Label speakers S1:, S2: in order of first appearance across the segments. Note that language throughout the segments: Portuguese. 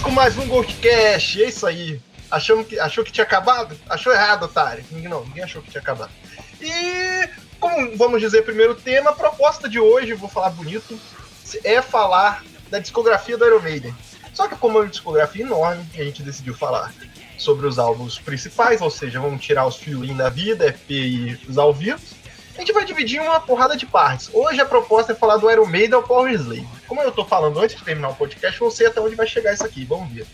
S1: Voltamos com mais um Goldcast, é isso aí. Achamos que, achou que tinha acabado? Achou errado, otário. Não, ninguém achou que tinha acabado. E, como vamos dizer, primeiro tema, a proposta de hoje, vou falar bonito, é falar da discografia do Iron Maiden. Só que como é uma discografia enorme, a gente decidiu falar sobre os álbuns principais, ou seja, vamos tirar os fios da vida, EP e os ao vivo. A gente vai dividir uma porrada de partes. Hoje a proposta é falar do Iron Maiden ao Power Slave. Como eu tô falando antes de terminar o podcast, eu não sei até onde vai chegar isso aqui, vamos ver.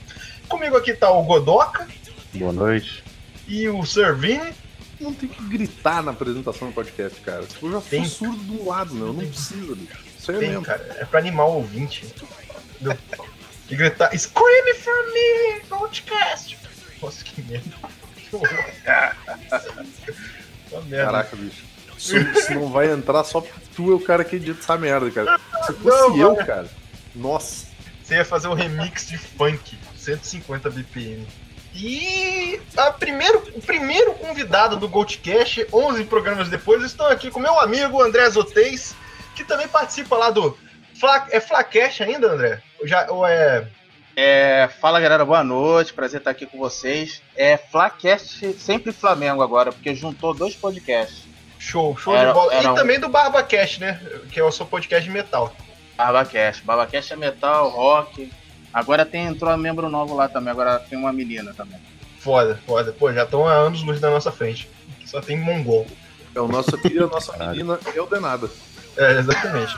S1: Comigo aqui tá o Godoka.
S2: Boa noite.
S1: E o Servini.
S3: Não tem que gritar na apresentação do podcast, cara. Tipo, eu já
S1: tem.
S3: sou surdo um lado, meu. Não precisa, bicho. Isso aí é
S1: tem,
S3: mesmo.
S1: cara. É pra animar o ouvinte. Do... E gritar, Scream for me, podcast. Nossa, que merda. Que merda.
S3: Caraca, bicho. Isso não vai entrar só porque tu é o cara que edita essa merda, cara. Se fosse
S1: Não,
S3: eu,
S1: vai.
S3: cara. Nossa.
S1: Você ia fazer um remix de funk, 150 BPM. E a primeiro, o primeiro convidado do Goldcast, 11 programas depois, estou aqui com meu amigo André Zotez, que também participa lá do. Fla, é Flacast ainda, André? Ou, já, ou é.
S4: É, fala galera, boa noite, prazer estar aqui com vocês. É Flacast sempre Flamengo agora, porque juntou dois podcasts.
S1: Show, show
S4: Era-
S1: de bola. e
S4: um-
S1: também do BarbaCast, né? Que é o seu podcast de metal.
S4: Barbacast. Barbacast é metal, rock. Agora tem, entrou um membro novo lá também, agora tem uma menina também.
S1: Foda, foda. Pô, já estão há anos luz na nossa frente. Só tem mongol.
S3: É o nosso filho, a nossa menina, eu de nada.
S1: É, exatamente.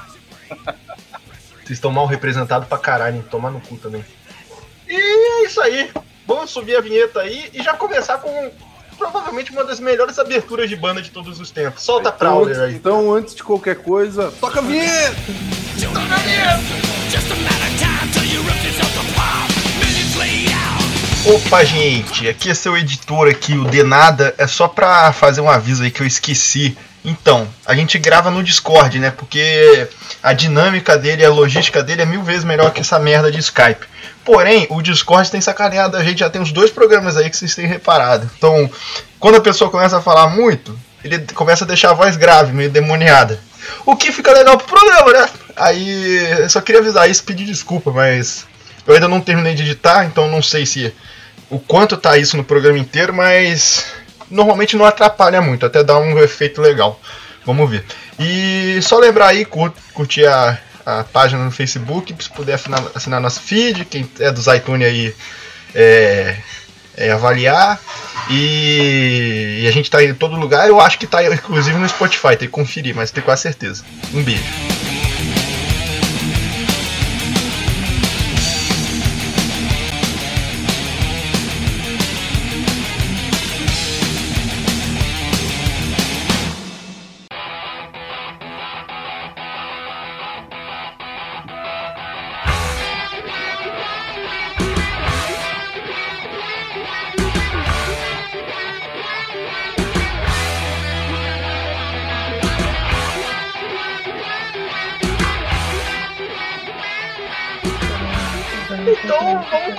S1: Vocês estão mal representados pra caralho, hein? Tomar no cu também. E é isso aí. Vamos subir a vinheta aí e já começar com provavelmente uma das melhores aberturas de banda de todos os tempos. Solta a
S3: Então
S1: Prowler
S3: antes,
S1: aí.
S3: então, antes de qualquer coisa, toca a vinheta!
S1: Opa, gente, aqui é seu editor aqui, o Denada. É só pra fazer um aviso aí que eu esqueci. Então, a gente grava no Discord, né? Porque a dinâmica dele, a logística dele é mil vezes melhor que essa merda de Skype. Porém, o Discord tem sacaneado a gente, já tem uns dois programas aí que vocês têm reparado. Então, quando a pessoa começa a falar muito, ele começa a deixar a voz grave, meio demoniada. O que fica legal pro programa, né? Aí, eu só queria avisar isso, pedir desculpa, mas eu ainda não terminei de editar, então não sei se o quanto tá isso no programa inteiro, mas normalmente não atrapalha muito, até dá um efeito legal. Vamos ver. E só lembrar aí, cur- curtir a, a página no Facebook, se puder assinar, assinar nosso feed, quem é dos iTunes aí é, é avaliar. E, e a gente tá em todo lugar, eu acho que tá inclusive no Spotify, tem que conferir, mas tenho quase certeza. Um beijo.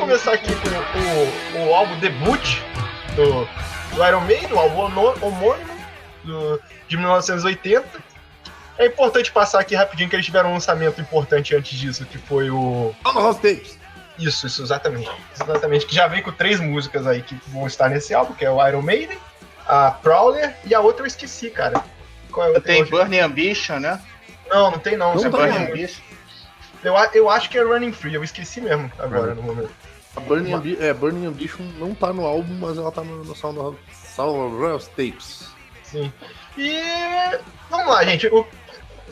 S1: Começar aqui com o, o álbum debut do, do Iron Maiden, o álbum homônimo do- de 1980. É importante passar aqui rapidinho que eles tiveram um lançamento importante antes disso, que foi o.
S3: House Tapes.
S1: Isso, isso, exatamente. Exatamente, que já vem com três músicas aí que vão estar nesse álbum, que é o Iron Maiden, a Prowler e a outra eu esqueci, cara. Qual é a outra?
S4: Tem Burning Ambition, né?
S1: Não, não tem não.
S3: Não
S1: isso é Burning.
S4: Ambition.
S1: eu, eu acho que é Running Free, eu esqueci mesmo agora no momento.
S3: A Burning, Ambi é, Burning Ambition não tá no álbum, mas ela tá no, no Sound of Sound of Tapes.
S1: Sim. E vamos lá, gente. O-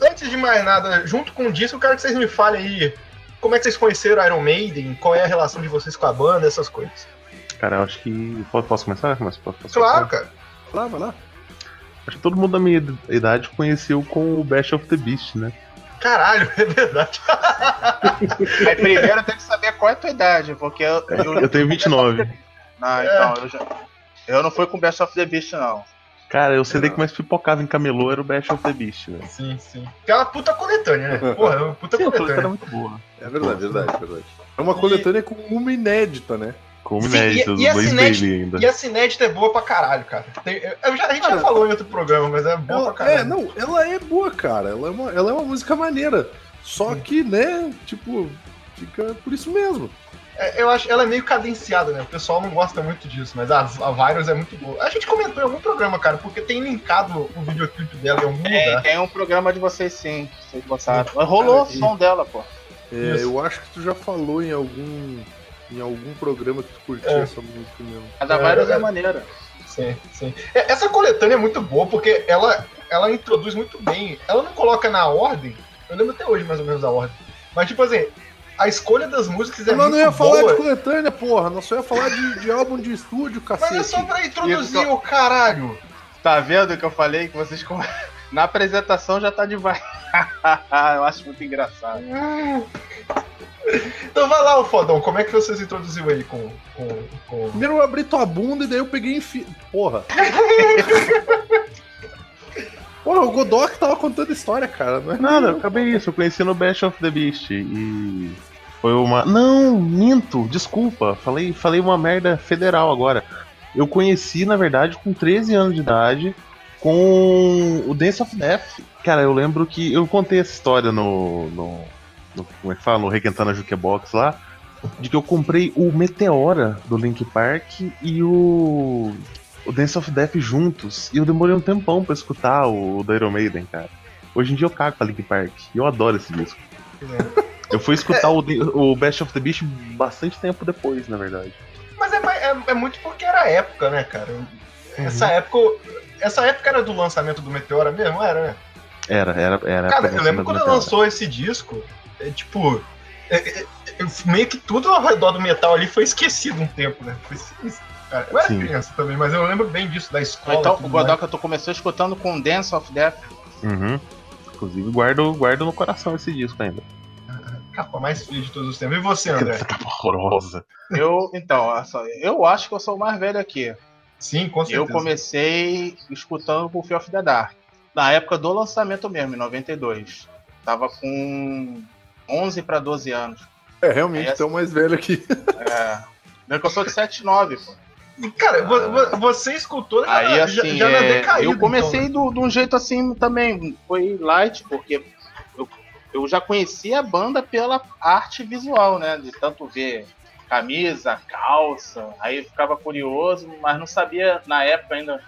S1: antes de mais nada, junto com disso, eu quero que vocês me falem aí como é que vocês conheceram Iron Maiden, qual é a relação de vocês com a banda, essas coisas.
S2: Cara, eu acho que. Posso, começar? Posso, posso, posso
S1: Claro,
S2: começar?
S1: cara.
S3: Vai lá, vai lá.
S2: Acho que todo mundo da minha idade conheceu com o Bash of the Beast, né?
S1: Caralho, é verdade.
S4: Aí primeiro tem que saber qual é a tua idade, porque eu. eu,
S2: Eu tenho 29.
S4: Não, então, eu já. Eu não fui com Best of the Beast, não.
S2: Cara, eu CD que mais pipocava em camelô era o Bash of the Beast, né?
S1: Sim, sim. Que é uma puta coletânea, né? Porra, é uma puta
S2: Sim, a coletânea muito boa.
S3: É verdade, verdade, verdade. É uma
S1: E-
S3: coletânea com uma inédita, né?
S2: Como
S1: Sim,
S2: inédita,
S1: e- e a Cinética-
S2: ainda.
S1: E a Cinética é boa pra caralho, cara. Tem- eu já- a gente já
S3: Cara,
S1: falou em outro programa, mas é boa
S3: Ela,
S1: pra caralho.
S3: é, não, ela é boa, cara. Ela é uma, ela é uma música maneira. Só que, né, tipo, fica por isso mesmo.
S1: É, eu acho ela é meio cadenciada, né? O pessoal não gosta muito disso, mas a, a Virus é muito boa. A gente comentou em algum programa, cara, porque tem linkado o videoclipe dela em algum lugar.
S4: tem um programa de vocês sim, vocês botaram. Mas rolou o
S1: Cara, e-
S4: som dela, pô.
S3: É,
S1: Isso.
S3: eu acho que tu já falou em algum. Em algum programa que tu curtia
S1: É.
S3: essa música mesmo.
S4: A da
S1: É,
S4: Virus é,
S1: é.
S4: maneira.
S1: Sim, sim. É, Essa coletânea é muito boa porque ela, ela introduz muito bem. Ela não coloca na ordem. Eu lembro até hoje mais ou menos a ordem. Mas tipo assim, a escolha das músicas é
S3: Nós
S1: muito
S3: não ia falar
S1: boa.
S3: de coletânea, porra. Nós só ia falar de, de álbum de estúdio,
S1: Mas
S3: cacete.
S1: é só pra introduzir o caralho.
S4: Tá vendo que eu falei que vocês. Na apresentação já tá de vai. eu acho muito engraçado.
S1: Então vai lá, o fodão, como é que você se introduziu aí com. com, com...
S3: Primeiro eu abri tua bunda e daí eu peguei enfi... Porra. Porra, o Godok tava contando história, cara. Não é
S2: Nada, eu acabei isso. Eu conheci no Bash of the Beast e. Foi uma. Não, minto, desculpa. Falei, falei uma merda federal agora. Eu conheci, na verdade, com 13 anos de idade, com o Dance of Death. Cara, eu lembro que. Eu contei essa história no. no, no como é que fala? No Requentando a Jukebox lá. De que eu comprei o Meteora do Link Park e o. O Dance of Death juntos. E eu demorei um tempão pra escutar o do Iron Maiden, cara. Hoje em dia eu cago pra Link Park. E eu adoro esse disco. Eu fui escutar o, o Best of the Beast bastante tempo depois, na verdade.
S1: Mas é, é, é muito porque era a época, né, cara? Essa época. Essa época era do lançamento do Meteora mesmo, era, né?
S2: Era, era, era.
S1: Cara, eu lembro quando lançou esse disco, é tipo. é- é- é- meio que tudo ao redor do metal ali foi esquecido um tempo, né? Foi sinistro, cara. Eu era
S2: Sim.
S1: criança também, mas eu lembro bem disso, da escola.
S4: Então, o. Godoka, tu começou escutando com Dance of Death.
S2: Uhum. Inclusive, guardo, guardo no coração esse disco ainda.
S1: Capa mais feia de todos os tempos. E você, André?
S2: Essa capa horrorosa.
S4: Eu, então, eu acho que eu sou o mais velho aqui.
S1: Sim, com certeza.
S4: Eu comecei escutando o Fear of the Dark. Na época do lançamento mesmo, em 92. Tava com 11 pra 12 anos.
S3: É, realmente, é o mais velho aqui.
S4: É. Não que eu sou de 79, pô.
S1: Cara, vo- você escutou já,
S4: Aí,
S1: já-
S4: assim,
S1: já, na
S4: é,
S1: decaída,
S4: eu comecei
S1: então, né?
S4: do- de um jeito assim também. Foi light, porque eu, eu já conhecia a banda pela arte visual, né? De tanto ver camisa, calça. Aí ficava curioso, mas não sabia, na época ainda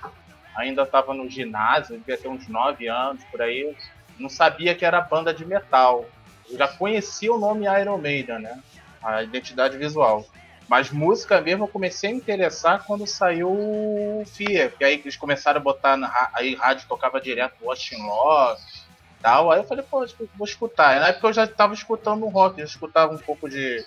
S4: ainda estava no ginásio, devia ter uns 9 anos por aí. Não sabia que era banda de metal. Eu já conhecia o nome Iron Maiden, né? A identidade visual. Mas música mesmo eu comecei a me interessar quando saiu o Fear, que aí eles começaram a botar na aí rádio tocava direto Watching Love e tal. Aí eu falei, pô, vou escutar. Na época eu já estava escutando rock, eu escutava um pouco de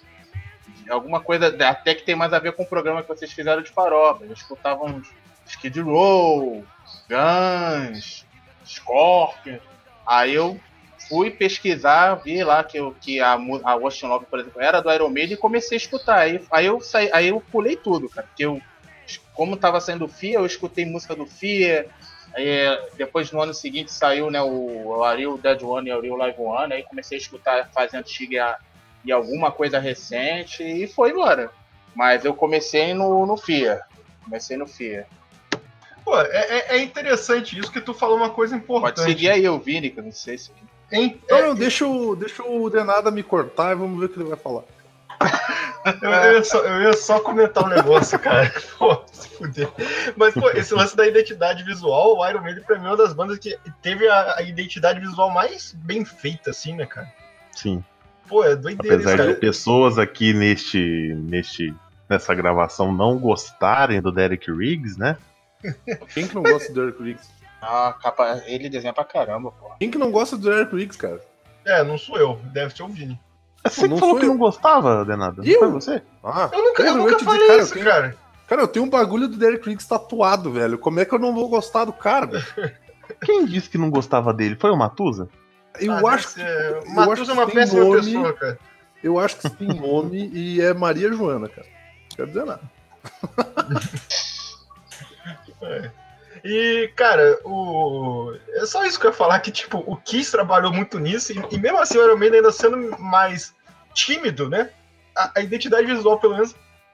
S4: alguma coisa, até que tem mais a ver com o programa que vocês fizeram de farofa. Eu escutava uns Skid Row, Guns, Scorpion. Aí eu fui pesquisar, vi lá que, que a, a Watching Love, por exemplo, era do Iron Maiden e comecei a escutar. Aí, aí, eu, saí, aí eu pulei tudo, cara. Porque eu, como tava saindo FIA, eu escutei música do FIA. Aí, depois no ano seguinte saiu né, o, o Ariel Dead One e o Ariel Live One. Aí comecei a escutar fase antiga e, alguma coisa recente e foi embora. Mas eu comecei no, no FIA. Comecei no FIA.
S1: Pô, é, é- é interessante isso que tu falou uma coisa importante.
S4: Pode seguir aí o Vini, que eu não sei se.
S1: Hein?
S3: Não,
S1: É,
S3: deixa, o, deixa o Denada me cortar e vamos ver o que ele vai falar.
S1: eu, eu ia só, eu ia só comentar um negócio, cara. Pô, se fuder. Mas, pô, esse lance da identidade visual, o Iron Maiden pra mim é uma das bandas que teve a, a identidade visual mais bem feita, assim, né, cara?
S2: Sim.
S1: Pô, é doideira
S2: Apesar
S1: isso,
S2: de pessoas aqui neste, neste, nessa gravação não gostarem do Derek Riggs, né?
S3: Quem que não gosta do Derek Riggs?
S4: Ah, capa, ele desenha pra caramba, pô.
S3: Quem que não gosta do Derek Riggs, cara?
S1: É, não sou eu, deve ser o Vini.
S2: Você
S3: não
S2: que falou que
S3: eu.
S2: não gostava, Denado? Não
S3: Eu?
S2: foi você?
S3: Ah,
S1: Eu nunca, eu nunca falei
S3: cara,
S1: isso,
S3: tenho-
S1: cara.
S3: Cara, eu tenho um bagulho do Derek Riggs tatuado, velho. Como é que eu não vou gostar do cara?
S2: Quem disse que não gostava dele? Foi o Matusa?
S3: Eu
S1: Ah,
S3: acho que. acho
S1: Matheus
S3: que
S1: é uma
S3: tem
S1: péssima
S3: nome-
S1: pessoa, cara.
S3: Eu acho que tem nome e é Maria Joana, cara. Não quero dizer nada.
S1: E, cara, o. É só isso que eu ia falar, que, tipo, o Kiss trabalhou muito nisso, e, e mesmo assim o Iron Maiden ainda sendo mais tímido, né? A, a identidade visual, pelo menos,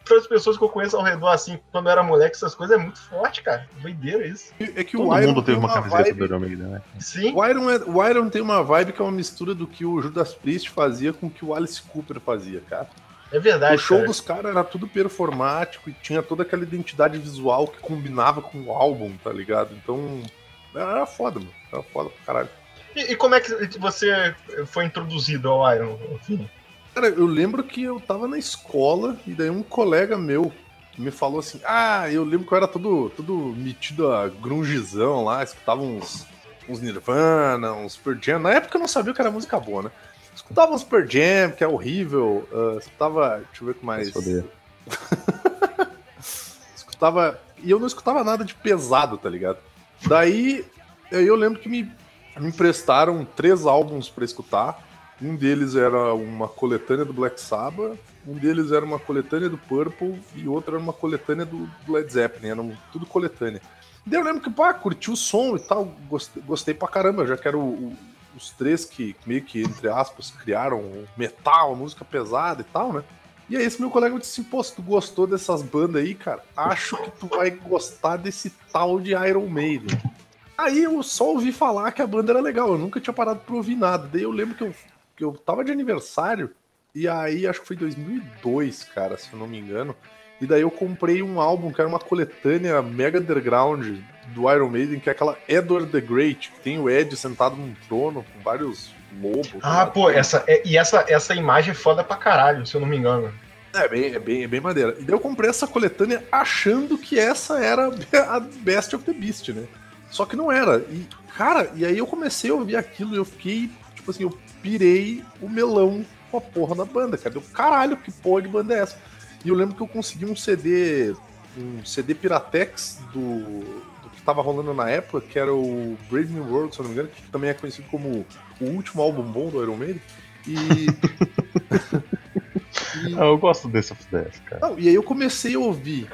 S1: para as pessoas que eu conheço ao redor, assim, quando eu era moleque, essas coisas é muito forte, cara. Doideira isso.
S3: É que
S2: Todo
S3: o Iron
S2: mundo teve uma, camiseta
S3: vibe...
S2: do Iron Maiden, né?
S1: Sim.
S3: O Iron, é- o Iron tem uma vibe que é uma mistura do que o Judas Priest fazia com o que o Alice Cooper fazia, cara.
S1: É verdade.
S3: o show
S1: cara.
S3: dos caras era tudo performático e tinha toda aquela identidade visual que combinava com o álbum, tá ligado? Então, era foda, mano. Era foda pra caralho.
S1: E, e como é que você foi introduzido ao Iron, Vini?
S3: Cara, eu lembro que eu tava na escola e daí um colega meu me falou assim: Ah, eu lembro que eu era todo, todo metido a grungezão lá, escutava uns, uns Nirvana, uns Super Jam. Na época eu não sabia que era música boa, né? Escutava uns Super Jam, que é horrível. uh, escutava. Deixa eu ver o que mais. Escutava. E eu não escutava nada de pesado, tá ligado? Daí aí eu lembro que me, me emprestaram três álbuns pra escutar. Um deles era uma coletânea do Black Sabbath, um deles era uma coletânea do Purple e outro era uma coletânea do Led Zeppelin, eram tudo coletânea. Daí eu lembro que, pá, curti o som e tal, gostei, gostei pra caramba, já que os três que meio que, entre aspas, criaram metal, música pesada e tal, né? E aí esse meu colega disse assim, pô, se tu gostou dessas bandas aí, cara, acho que tu vai gostar desse tal de Iron Maiden. Aí eu só ouvi falar que a banda era legal, eu nunca tinha parado pra ouvir nada. Daí eu lembro que eu, que eu tava de aniversário, e aí acho que foi 2002, cara, se eu não me engano. E daí eu comprei um álbum que era uma coletânea mega underground do Iron Maiden, que é aquela Edward the Great, que tem o Ed sentado num trono com vários lobos.
S1: Ah, pô, essa, é- e essa, essa imagem é foda pra caralho, se eu não me engano.
S3: É bem, é bem, é bem maneira. E daí eu comprei essa coletânea achando que essa era a Best of the Beast, né? Só que não era. E, cara, e aí eu comecei a ouvir aquilo e eu fiquei, tipo assim, eu pirei o melão com a porra da banda, cara. Eu, caralho, que porra de banda é essa? E eu lembro que eu consegui um CD, um CD Piratex do, do que tava rolando na época, que era o Brave New World, se eu não me engano, que também é conhecido como o último álbum bom do Iron Maiden. E. e-
S2: Ah, eu gosto desse of Death, cara.
S3: não, e aí eu comecei a ouvir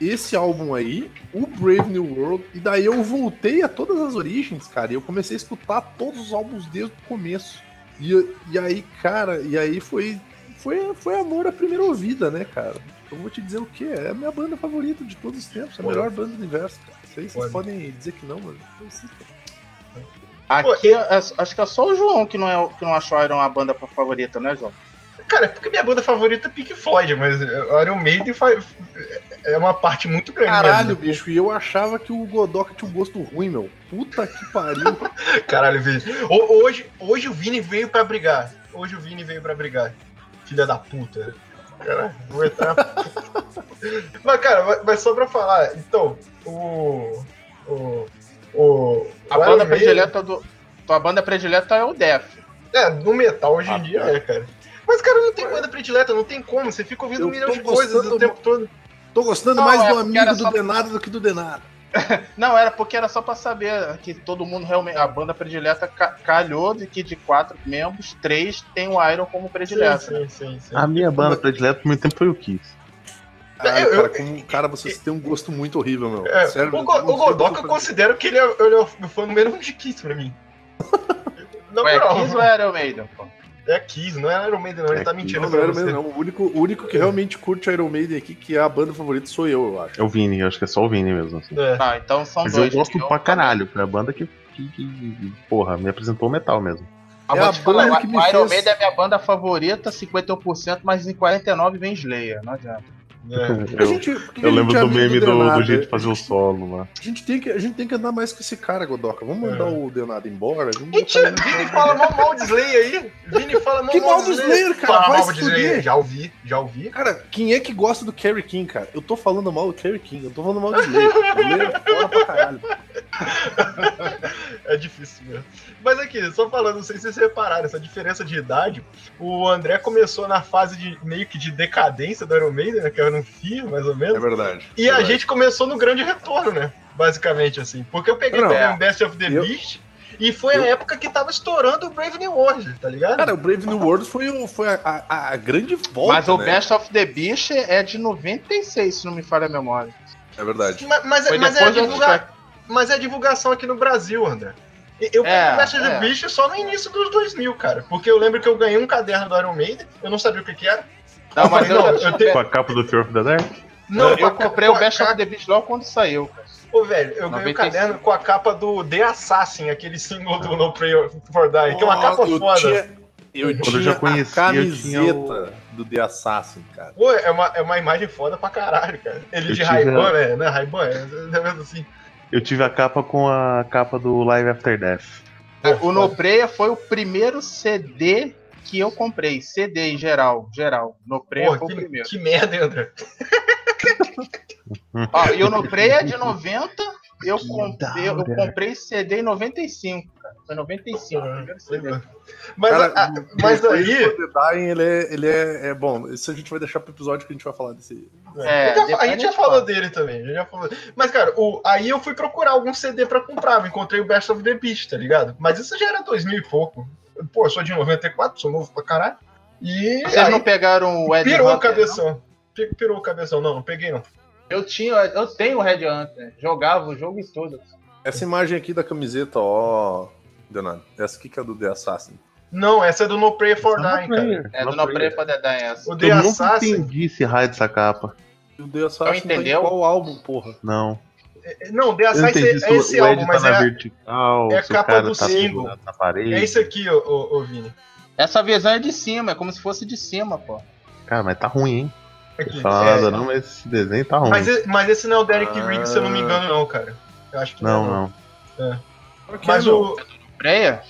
S3: esse álbum aí, o Brave New World, e daí eu voltei a todas as origens, cara, e eu comecei a escutar todos os álbuns desde o começo. E, e aí, cara, e aí foi, foi, foi amor à primeira ouvida, né, cara? Eu vou te dizer o que é a minha banda favorita de todos os tempos, a
S1: Pô.
S3: melhor banda do universo, cara. Sei se vocês
S1: Pô.
S3: podem dizer que não, mano. Eu sei.
S4: Aqui, é- acho que é só o João que não, é, que não achou Iron a banda favorita, né, João?
S1: Cara, é porque minha banda favorita é Pink Floyd, mas o Iron Maiden faz, é uma parte muito grande.
S3: Caralho,
S1: mesmo.
S3: bicho, e eu achava que o Godoka tinha um gosto ruim, meu. Puta que pariu.
S1: Caralho, Vini. Ho- Hoje, hoje o Vini veio pra brigar. Hoje o Vini veio pra brigar. Filha da puta. Caralho, vou entrar. mas, cara, mas- só pra falar, então, o. O. O.
S4: A banda
S1: Iron Maiden-
S4: predileta do. Tua banda predileta é o Def.
S1: É, no metal hoje em
S3: Ah,
S1: dia
S3: tá.
S1: é, cara. Mas, cara, não tem banda predileta, não tem como. Você fica ouvindo
S3: Eu
S1: um milhão de coisas o tempo todo.
S3: Tô gostando
S4: Não,
S3: mais
S4: é
S3: do amigo do Denado do que do Denado.
S4: Não, era porque era só pra saber que todo mundo realmente. A banda predileta ca- calhou de que de quatro membros, três tem o Iron como predileto.
S1: Sim, sim, sim, sim.
S2: A minha banda predileta por muito tempo foi o Kiss.
S3: Ai,
S1: Eu-
S3: cara,
S1: eu-
S3: como, cara, vocês têm um gosto muito horrível, meu.
S1: É,
S3: Sério,
S1: o,
S3: não
S1: o Godoka
S3: o
S1: eu considero que ele é, ele é o fã número um de Kiss pra mim. Na
S4: Ué,
S1: moral,
S4: Kiss ou é Iron Maiden, pô?
S1: É Kiss, não é Iron Maiden, não. Ele
S2: É
S1: tá mentindo
S3: Não, não era
S1: você.
S3: mesmo, não. O único, o único que realmente curte Iron Maiden aqui, que é a banda favorita, sou eu, eu acho.
S2: É o Vini, eu acho que é só o Vini mesmo. assim.
S1: É.
S4: Ah, então são
S2: Mas
S4: dois.
S2: eu gosto
S4: Eu-
S2: pra caralho, foi a banda que, que, que, porra, me apresentou o metal mesmo.
S4: Ah,
S3: É a
S4: falar,
S3: banda
S4: o
S3: que me
S4: Iron
S3: fez-
S4: Maiden é minha banda favorita, 51%, mas em 49% vem Slayer, não adianta.
S1: É.
S2: Eu,
S3: gente-
S2: eu lembro
S3: é
S2: do meme do, do
S3: Denado?
S2: jeito de fazer o solo lá.
S3: A gente, tem que, a gente tem que andar mais com esse cara, Godoka. Vamos mandar
S1: É.
S3: o Denado embora? Vamos
S1: Mentira, Vini fala
S3: dele.
S1: mal, mal de Slayer aí. Vini fala mal,
S3: Que
S1: mal
S3: do Slayer, cara?
S1: Fala
S3: Vai
S1: mal de Slayer. Já ouvi, já ouvi.
S3: Cara, quem é que gosta do Kerry King, cara? Eu tô falando mal do Kerry King, eu tô falando mal do Slayer. Slayer é foda pra caralho.
S1: É difícil mesmo. Mas aqui, só falando, não sei se vocês repararam, essa diferença de idade. O André começou na fase de meio que de decadência do Iron Maiden, né? Que era no fio, mais ou menos.
S3: É verdade.
S1: E a gente começou no grande retorno, né? Basicamente, assim. Porque eu peguei
S3: Não,
S1: também
S4: é.
S1: o Best of the
S3: Eu-
S1: Beast e foi a
S3: eu-
S1: época que tava estourando o Brave New World, tá ligado?
S3: Cara, o Brave New World foi, o- foi a, a- a grande volta,
S4: mas o
S3: né?
S4: Best of the Beast é de 96, se não me falha a memória.
S3: É verdade.
S1: mas, mas, é- mas é
S4: depois do
S1: divulga... mas é divulgação aqui no Brasil, André. Eu peguei
S4: É,
S1: o Best of the
S4: é.
S1: Beast só no início dos 2000, cara. Porque eu lembro que eu ganhei um caderno do Iron Maiden, eu não sabia o que que era.
S4: Não, mas
S1: Não,
S4: eu, já
S1: eu tenho-
S2: Com a capa do Fear of the Dark?
S1: Não,
S4: eu
S1: a-
S4: comprei
S1: com
S4: o Best
S1: capa-
S4: of the Beast logo quando saiu. cara.
S1: Ô, velho, eu ganhei o
S4: 95.
S1: caderno com a capa do The Assassin, aquele símbolo do No Pray for Die, que é uma
S3: Oh,
S1: capa
S3: eu
S1: foda.
S3: Tinha, eu
S2: Quando eu
S3: tinha
S2: já eu tinha
S3: camiseta
S2: o-
S3: do The Assassin, cara.
S1: Pô, é uma, é uma imagem foda pra caralho, cara. Ele
S2: Eu
S1: de
S2: a-
S1: né? Não é Ray-Ban? É, é mesmo assim.
S2: Eu tive a capa com a capa do Live After Death.
S1: Pô,
S4: O. Nopreia foi o primeiro CD que eu comprei. CD em geral, geral. Nopreia
S1: Porra,
S4: foi o primeiro.
S1: que merda, hein, André?
S4: Ó, e o Nopreia é de 90, eu, comprei, eu comprei CD em 95, cara. Foi 95, o primeiro CD.
S1: Mas,
S3: Cara,
S1: a- mas
S3: o
S1: aí.
S3: Dying, ele é, ele é, é bom. Isso a gente vai deixar pro episódio que a gente vai falar desse.
S4: É,
S1: a gente já- a gente já falou
S4: fala.
S1: dele também. já falou. Mas, cara, o, aí eu fui procurar algum CD pra comprar. Eu encontrei o Best of the Beast, tá ligado? Mas isso já era 2000 e pouco. Pô, eu sou de 94, sou novo pra caralho. E.
S4: Vocês
S1: aí
S4: não pegaram o Ed
S1: pirou o cabeção. Pi- Pirou o cabeção. Não, não peguei não.
S4: Não? Eu tinha, eu tenho o Red Hunter. Jogava o jogo e tudo.
S3: Essa imagem aqui da camiseta, ó. Danado. Essa aqui que é do The Assassin.
S1: Não, essa é do No Pray for
S2: Não,
S1: Dying, cara.
S4: É do Nopreia pra Dedar essa.
S1: O The
S2: Eu
S1: Assassin.
S2: entendi esse raio dessa capa.
S3: E o The Assassin tá em
S4: entendeu?
S3: qual álbum, porra?
S2: Não.
S1: Não, The
S2: Eu não
S1: Assassin
S2: entendi
S1: é, é esse álbum,
S2: tá
S1: mas
S2: na
S1: é,
S2: vertical,
S1: é a capa do
S2: tá
S1: single. é isso aqui, ô, ô, ô Vini.
S4: Essa visão é de cima, é como se fosse de cima, pô.
S2: Cara, mas tá ruim, hein?
S1: Aqui.
S2: Fala
S1: É,
S2: nada não, mas esse desenho tá ruim.
S1: mas, mas esse não é o Derek
S3: Ah.
S1: Riggs, se eu não me engano, não, cara. Eu acho que
S2: Não,
S1: não.
S2: não.
S1: Mas o
S4: Nopreia?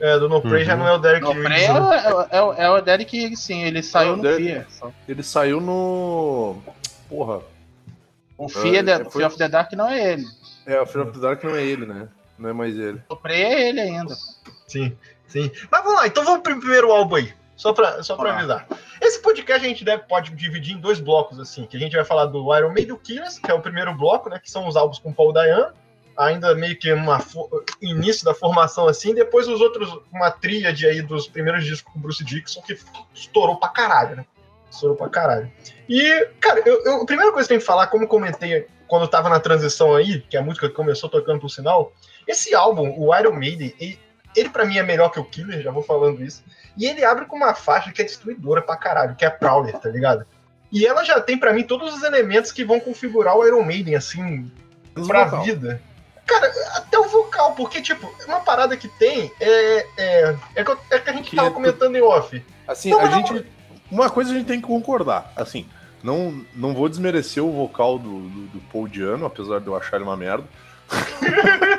S1: é, do No Pray já
S2: Uhum.
S1: não é o Derek
S4: Nopreia
S1: Riggs. né?
S4: é, é, é, é o Derek, sim, ele saiu
S3: É
S4: no
S3: Derek.
S4: FIA.
S3: Ele saiu no. Porra.
S4: O FIA,
S3: É,
S4: de-
S3: foi-
S4: Fear of the Dark não é ele.
S3: É, o Fear of the Dark não é ele, né? Não é mais ele.
S4: O Nopreia é ele ainda.
S1: Sim, sim. Mas vamos lá, então vamos pro primeiro álbum aí. Só pra, só pra avisar. Esse podcast a gente deve, pode dividir em dois blocos, assim, que a gente vai falar do Iron Maiden Killers, que é o primeiro bloco, né? Que são os álbuns com Paul Dayan, ainda meio que fo- início da formação, assim, depois os outros, uma tríade aí dos primeiros discos com Bruce Dixon, que estourou pra caralho, né? Estourou pra caralho. E, cara, eu, eu- a primeira coisa que eu tenho que falar, como comentei quando eu tava na transição aí, que é a música começou tocando por sinal, esse álbum, o Iron Maiden, ele, ele para mim é melhor que o Killer, já vou falando isso. E ele abre com uma faixa que é destruidora pra caralho, que é a Prowler, tá ligado? E ela já tem pra mim todos os elementos que vão configurar o Iron Maiden, assim,
S3: Menos
S1: pra
S3: vocal.
S1: vida. Cara, até o vocal, porque, tipo, uma parada que tem é. É, é, que, é que a gente
S3: Que
S1: tava
S3: é tu-
S1: comentando em off.
S3: Assim,
S1: Não,
S3: a
S1: não.
S3: gente. Uma coisa a gente tem que concordar. Assim, não, não vou desmerecer o vocal do, do, do Paul Diano, apesar de eu achar ele uma merda.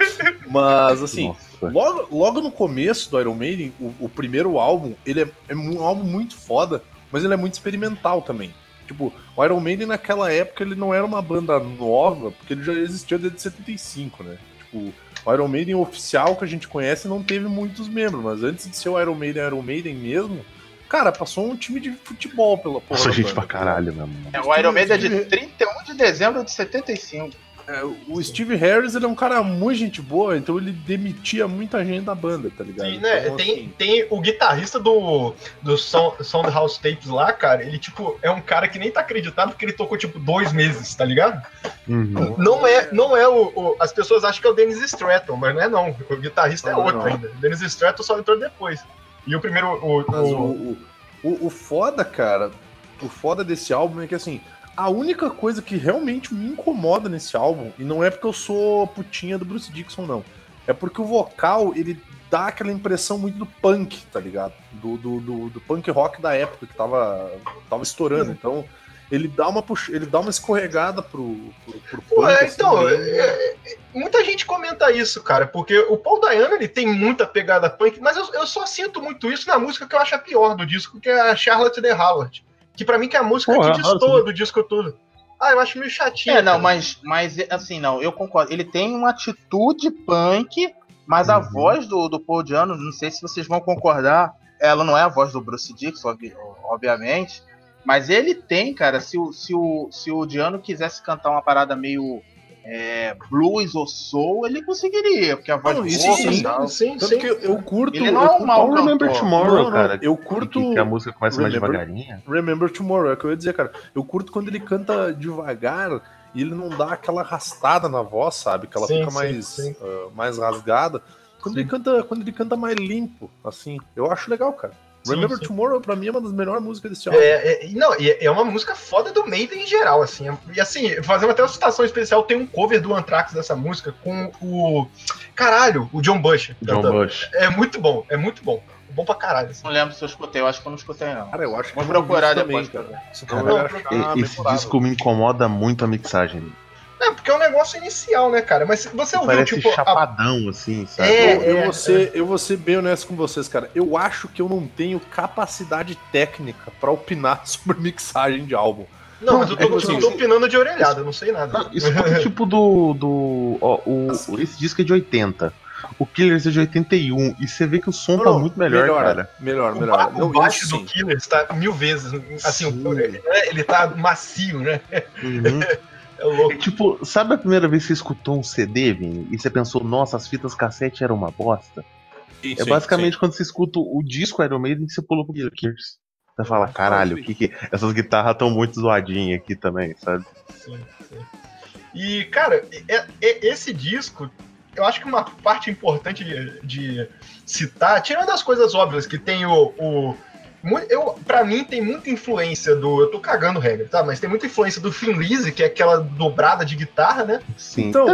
S3: Mas, assim,
S2: Nossa.
S3: logo, logo no começo do Iron Maiden, o, o primeiro álbum, ele é, é um álbum muito foda, mas ele é muito experimental também. Tipo, o Iron Maiden naquela época ele não era uma banda nova, porque ele já existia desde 75, né? Tipo, o Iron Maiden oficial que a gente conhece não teve muitos membros, mas antes de ser o Iron Maiden, Iron Maiden mesmo, cara, passou um time de futebol pela porra.
S2: Nossa,
S3: da
S2: gente
S3: banda.
S2: pra caralho, meu irmão.
S4: É, o Iron Maiden é de 31 de dezembro de 75.
S3: É, o Steve Harris ele é um cara muito gente boa, então ele demitia muita gente da banda, tá ligado?
S1: Sim, né?
S3: Então,
S1: tem,
S3: assim,
S1: tem o guitarrista do, do Sound, Soundhouse Tapes lá, cara. Ele, tipo, é um cara que nem tá acreditado porque ele tocou, tipo, dois meses, tá ligado?
S2: Uhum.
S1: Não é, não é o, o- As pessoas acham que é o Dennis Stratton, mas não é não. O guitarrista é
S3: Não,
S1: outro
S3: não.
S1: ainda. O Dennis Stratton só entrou depois. E o primeiro. O,
S3: o-
S1: o,
S3: o, o foda, cara, o foda desse álbum é que assim, a única coisa que realmente me incomoda nesse álbum, e não é porque eu sou putinha do Bruce Dixon, não, é porque o vocal, ele dá aquela impressão muito do punk, tá ligado? Do, do, do, do punk rock da época que tava, tava estourando. Então, ele dá uma, ele dá uma escorregada pro, pro, pro punk.
S1: é,
S3: assim,
S1: então,
S3: bem-
S1: é, é, muita gente comenta isso, cara, porque o Paul Dayano ele tem muita pegada punk, mas eu, eu só sinto muito isso na música que eu acho a pior do disco, que é a Charlotte the Howard. Que pra mim que é a música
S2: Porra,
S1: que destoa do disco todo. Ah, eu acho meio chatinho.
S4: É, não,
S1: cara.
S4: mas, mas assim, não, eu concordo. Ele tem uma atitude punk, mas a
S2: Uhum.
S4: voz do, do Paul Diano, não sei se vocês vão concordar, ela não é a voz do Bruce Dixon, obvi- obviamente, mas ele tem, cara, se o, se o, se o Diano quisesse cantar uma parada meio é, blues ou soul, ele conseguiria, porque a voz
S3: Não,
S4: do
S3: isso
S4: vocal
S3: sim.
S4: tal.
S1: sim,
S3: Tanto
S1: sim.
S3: que eu, curto.
S4: Ele não
S3: eu
S4: é um
S3: curto
S4: mau
S2: Remember
S4: cantor.
S2: Tomorrow,
S3: Não, não,
S2: cara.
S3: eu
S2: que-
S3: curto-
S2: Que, a música começa mais
S3: Remember-
S2: devagarinha.
S3: Remember Tomorrow, é o que eu ia dizer, cara. Eu curto quando ele canta devagar e ele não dá aquela arrastada na voz, sabe? Que ela
S1: Sim,
S3: fica
S1: sim,
S3: mais,
S1: sim.
S3: ah, mais rasgada. Quando ele, canta, quando ele canta mais limpo, assim, eu acho legal, cara.
S1: Sim,
S3: Remember
S1: sim.
S3: Tomorrow, pra mim, é uma das melhores músicas desse álbum.
S1: É, é, não, e é uma música foda do Maiden em geral, assim. E assim, fazendo até uma citação especial, tem um cover do Anthrax dessa música com o. Caralho, o John Bush.
S2: John
S1: cantando.
S2: Bush.
S1: É muito bom, é muito bom. bom pra caralho. assim.
S4: Não lembro se eu escutei, eu acho que eu não escutei, não.
S3: Cara, eu acho que
S4: Vou
S3: eu não vi
S4: procurar depois,
S3: também,
S4: cara.
S2: Cara,
S1: não,
S2: Esse disco me incomoda muito a mixagem.
S1: É, porque é um negócio inicial, né, cara? Mas você ouviu,
S2: Parece
S1: tipo, a-
S2: chapadão, assim, sabe?
S1: É,
S3: eu, eu
S1: é,
S3: vou ser, eu vou ser bem honesto com vocês, cara. Eu acho que eu não tenho capacidade técnica pra opinar sobre mixagem de álbum.
S1: Não, mas eu tô,
S3: É que,
S1: eu
S3: assim,
S1: tô opinando de orelhada, eu não sei nada.
S2: Não, escuta tipo do. do ó, o, esse disco é de 80. O Killers é de 81. E você vê que o som tá muito melhor, cara.
S3: Melhor,
S1: O,
S3: melhor.
S1: ba- o baixo
S3: isso
S1: do
S3: sim.
S1: Killer está mil vezes. Assim,
S3: Sim.
S1: o- ele, ele tá macio, né?
S2: Uhum.
S1: É louco.
S2: É tipo, sabe a primeira vez que você escutou um CD, Vini? E você pensou, nossa, as fitas cassete eram uma bosta?
S3: Sim,
S2: é
S3: sim,
S2: basicamente quando você escuta o disco Iron Maiden que você pulou pro Killers. Você fala, caralho, o que que. Essas guitarras tão muito zoadinhas aqui também, sabe?
S1: Sim, sim. E, cara, é- é- esse disco, eu acho que uma parte importante de, de citar, tirando as coisas óbvias, que tem o. o eu, pra mim, tem muita influência do. Eu tô cagando regra, tá? Mas tem muita influência do Lizzy, que é aquela dobrada de guitarra, né?
S2: Sim.
S3: Então,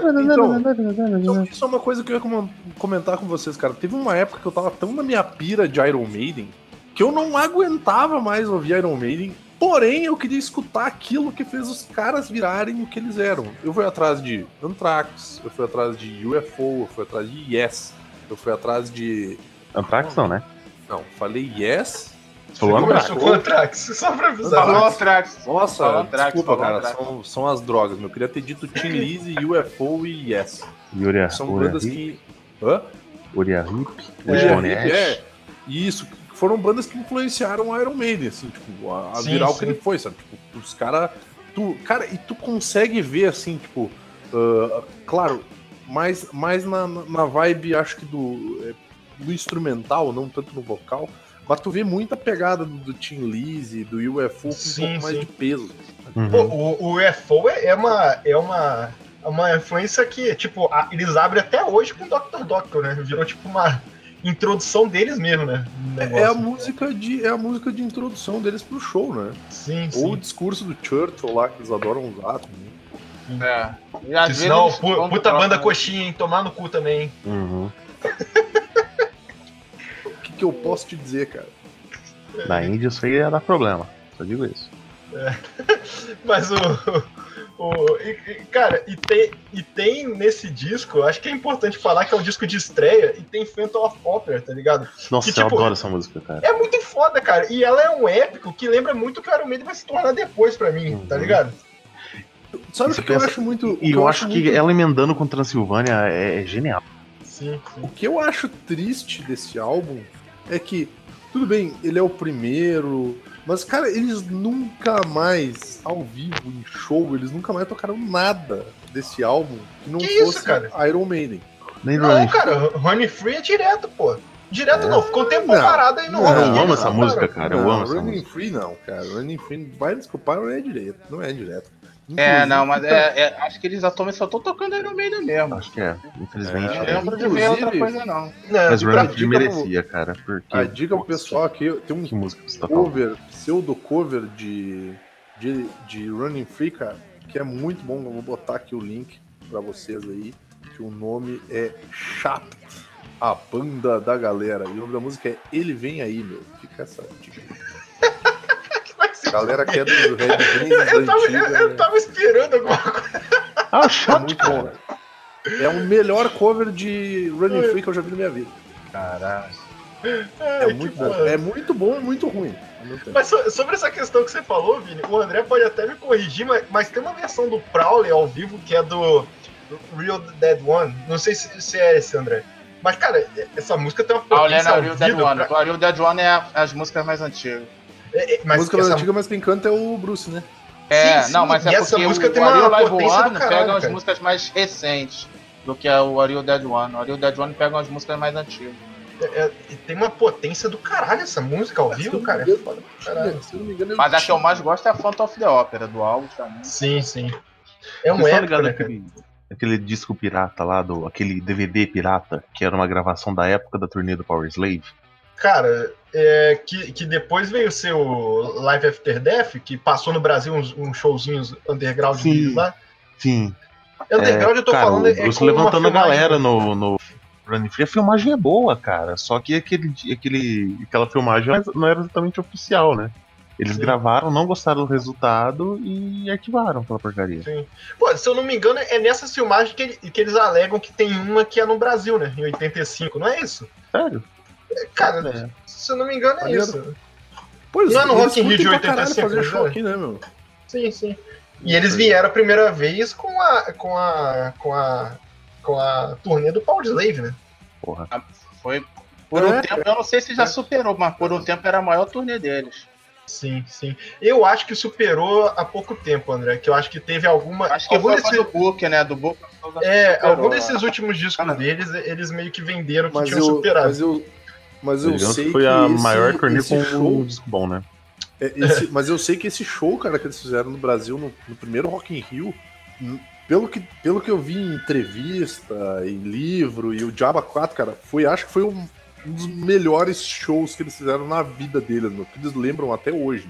S3: Então, isso é uma coisa que eu ia com- comentar com vocês, cara. Teve uma época que eu tava tão na minha pira de Iron Maiden que eu não aguentava mais ouvir Iron Maiden. Porém, eu queria escutar aquilo que fez os caras virarem o que eles eram. Eu fui atrás de Anthrax, eu fui atrás de UFO, eu fui atrás de Yes, eu fui atrás de.
S2: Anthrax não, né?
S3: Não, falei Yes.
S2: Falou Anthrax.
S1: O Anthrax, só pra avisar.
S4: Falou Anthrax.
S3: Nossa,
S4: Falou Anthrax,
S3: desculpa,
S4: falou
S3: cara. São, são as drogas, meu. Eu queria ter dito Tim Lizzy, UFO e Yes.
S2: Uriah
S3: São
S2: Uriah
S3: bandas
S2: Heep,
S3: que. Hã?
S2: Uriah Heep,
S1: É,
S2: Wishbone
S3: É, é, isso, foram bandas que influenciaram o Iron Maiden, assim, tipo, a, a
S1: Sim,
S3: virar o
S1: sim.
S3: que ele foi, sabe? Tipo, os caras. Tu, cara, e tu consegue ver, assim, tipo, ah, claro, mais, mais na, na na vibe, acho que do, é, do instrumental, não tanto no vocal, mas tu vê muita pegada do, do Tim Lizzy, do UFO com
S1: Sim,
S3: um pouco mais
S1: sim.
S3: de peso.
S2: Uhum.
S1: Pô, o, o UFO é é uma, é uma, é uma influência que, tipo, a- eles abrem até hoje com o Dr. Doctor, né? Virou tipo uma introdução deles mesmo, né?
S3: É, é a música de, é a música de introdução deles pro show, né?
S1: Sim,
S3: Ou o
S1: sim.
S3: discurso do Churchill lá, que eles adoram usar também.
S4: É. E às vezes vão
S1: puta banda
S4: próximo-
S1: coxinha, hein? Tomar no cu também. hein?
S2: Uhum.
S3: Que, que eu posso te dizer, cara?
S2: Na Índia isso aí ia dar problema. Só digo isso.
S1: Mas o. o e- e, cara, e tem, e tem nesse disco, eu acho que é importante falar que é um disco de estreia e tem Phantom of Opera, tá ligado?
S2: Nossa,
S1: Que,
S2: eu
S1: tipo,
S2: adoro essa música, cara.
S1: É muito foda, cara. E ela é um épico que lembra muito o que o Iron Maiden vai se tornar depois pra mim, tá
S2: Uhum.
S1: ligado?
S3: Sabe o que eu
S2: pensa-
S3: acho muito.
S2: E
S3: que
S2: eu acho que
S3: muito-
S2: ela emendando com Transilvânia é, é genial.
S1: Sim, sim.
S3: O que eu acho triste desse álbum é que, tudo bem, ele é o primeiro, mas, cara, eles nunca mais, ao vivo, em show, eles nunca mais tocaram nada desse álbum que não
S1: Que isso,
S3: fosse
S1: cara?
S3: Iron Maiden.
S2: Nem
S1: Não,
S2: Rolling
S1: cara, Honey Free é direto, pô. Direto
S2: É.
S1: não, ficou um tempo
S3: Não.
S1: parado aí no
S3: Não,
S2: eu amo essa música,
S1: cara.
S2: Eu amo essa
S3: Running
S2: música.
S3: Free não, cara. Running Free, vai desculpar, não é direto. Não é direto.
S4: É,
S3: Inclusive,
S4: não, mas é, é- acho que eles atualmente só estão tocando Iron Maiden mesmo.
S2: Acho que é, infelizmente.
S3: É,
S2: é.
S4: lembro de ver outra coisa, não.
S1: Não,
S2: Mas o
S3: pra
S2: Running Free
S3: dica pro-
S2: merecia, cara. Porque,
S3: A dica pro pessoal aqui, tem um
S2: Que música você tá
S3: cover, pseudo cover de, de, de Running Free, cara, que é muito bom. Eu vou botar aqui o link pra vocês aí, que o nome é Chapt, a banda da galera. E o nome da música é Ele Vem Aí, meu. Fica essa dica. galera que é do Red Greens
S1: Eu
S3: da
S1: tava, eu,
S3: antiga,
S1: eu
S3: né?
S1: tava esperando alguma coisa.
S2: Ah,
S3: É
S2: chato,
S3: muito
S2: cara.
S3: bom. É o melhor cover de Running Free que eu já vi na minha vida.
S4: Caralho.
S3: É muito bom. É muito bom e muito ruim.
S1: Mas so- sobre essa questão que você falou, Vini, o André pode até me corrigir, mas, mas tem uma versão do Prowley ao vivo que é do Real Dead One. Não sei se, se é esse, André. Mas, cara, essa música tem uma
S4: olha,
S1: potência
S4: o
S1: ao
S4: Real Dead One.
S1: pra-
S4: O Real Dead One é a- as músicas mais antigas.
S1: É- é-
S3: A
S1: mas
S3: música mais
S1: essa-
S3: antiga, mas quem canta é o Bruce, né?
S4: É,
S1: Sim,
S4: não,
S1: sim,
S4: mas
S1: e
S4: é
S1: essa
S4: porque
S1: música
S4: o
S1: tem uma
S4: Ariel Live One pega as
S1: cara.
S4: músicas mais recentes do que o Ariel Dead One. O Ariel Dead One pega as músicas mais antigas.
S1: é- é- tem uma potência do caralho essa música ao vivo, cara. É foda pra caralho.
S3: Se eu não me engano,
S4: Mas a que eu mais gosto é a Phantom of the Opera, do álbum também.
S1: Sim, sim. É um épico, né, cara?
S2: aquele, aquele disco pirata lá, do, aquele DVD pirata, que era uma gravação da época da turnê do Power Slave?
S1: Cara, é, que, que depois veio ser o Live After Death, que passou no Brasil uns, uns showzinhos underground
S2: Sim.
S1: deles lá.
S2: Sim.
S1: Underground eu tô
S2: cara,
S1: falando é uma
S2: levantando a
S1: filmagem-
S2: galera no, no, Running Free. A filmagem é boa, cara. Só que aquele, aquele, aquela filmagem não era exatamente oficial, né? Eles
S1: Sim.
S2: gravaram, não gostaram do resultado e arquivaram aquela porcaria.
S1: Sim. Pô, se eu não me engano, é nessas filmagens que, que eles alegam que tem uma que é no Brasil, né? Em 85, não é isso?
S2: Sério?
S1: Cara,
S2: É.
S1: se eu não me engano, é isso.
S3: Pois
S1: Não é no Rock in Rio de
S3: curtem pra caralho
S1: 85,
S3: fazer show
S1: né?
S3: aqui, né, meu?
S1: Sim, sim. E eles vieram a primeira vez com a. com a. com a. com a turnê do Paul Slave, né?
S2: Porra.
S4: Foi por um
S3: É.
S4: tempo, eu não sei se já superou, mas por um tempo era a maior turnê deles.
S1: Sim, sim. Eu acho que superou há pouco tempo, André. Que eu acho que teve alguma.
S4: Acho que
S1: algum
S4: foi
S1: desse-
S4: do Book, né? Do Book.
S1: É,
S4: superou,
S1: algum
S4: né?
S1: desses últimos discos
S3: Cara,
S1: deles, eles meio que venderam que
S3: Mas
S1: tinham
S3: eu,
S1: superado.
S3: mas eu, mas eu
S2: Digamos
S3: sei
S2: que foi
S3: que
S2: a
S3: esse-
S2: maior turnê com
S3: show,
S2: um bom, né?
S3: é, esse- mas eu sei que esse show, cara, que eles fizeram no Brasil no, no primeiro Rock in Rio, pelo que, pelo que eu vi em entrevista, em livro e o Diaba 4, cara, foi acho que foi um, um dos melhores shows que eles fizeram na vida deles, meu, que eles lembram até hoje.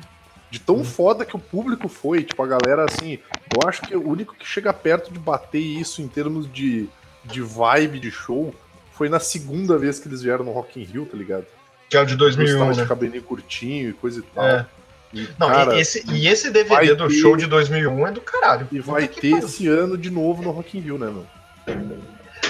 S3: De tão foda que o público foi, tipo, a galera assim, eu acho que o único que chega perto de bater isso em termos de, de vibe de show foi na segunda vez que eles vieram no Rock in Rio, tá ligado?
S1: Que é o de
S3: Eles
S1: 2001,
S3: estavam de
S1: né?
S3: cabelinho curtinho e coisa e tal.
S1: É.
S3: E,
S1: Não,
S3: cara,
S1: e, esse, e esse DVD do
S3: ter-
S1: show de 2001 é do caralho.
S3: e vai ter
S1: pariu.
S3: esse ano de novo no Rock in Rio, né, meu?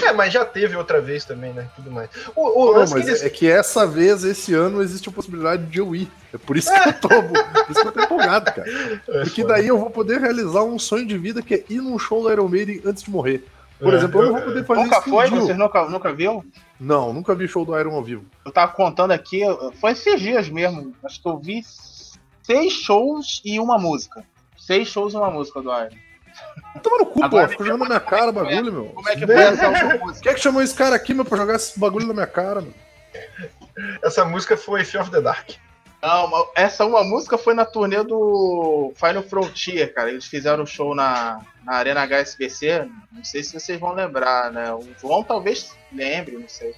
S1: É, mas já teve outra vez também, né? Tudo mais. O, o
S3: Não, mas
S1: que eles...
S3: é que essa vez, esse ano, existe a possibilidade de eu ir. É por isso que eu tô, por isso que eu tô empolgado, cara.
S1: é
S3: Porque daí eu vou poder realizar um sonho de vida que é ir num show do Iron Maiden antes de morrer. Por
S1: É,
S3: exemplo, eu não vou poder fazer
S4: Nunca
S3: isso
S4: foi? Vocês nunca, nunca viu?
S3: Não, nunca vi show do Iron ao vivo.
S4: Eu tava contando aqui, foi esses dias mesmo. Acho que eu vi seis shows e uma música. Seis shows e uma música do Iron.
S3: Toma no cu,
S4: Agora
S3: pô. Ficou jogando na minha cara o bagulho, meu.
S4: Como é que foi essa música?
S3: Quem é que chamou esse cara aqui, meu, pra jogar esse bagulho na minha cara, meu?
S1: Essa música foi Fear of the Dark.
S4: Não, essa uma música foi na turnê do Final Frontier, cara. Eles fizeram um show na, na Arena HSBC. Não sei se vocês vão lembrar, né? O João talvez lembre, não sei.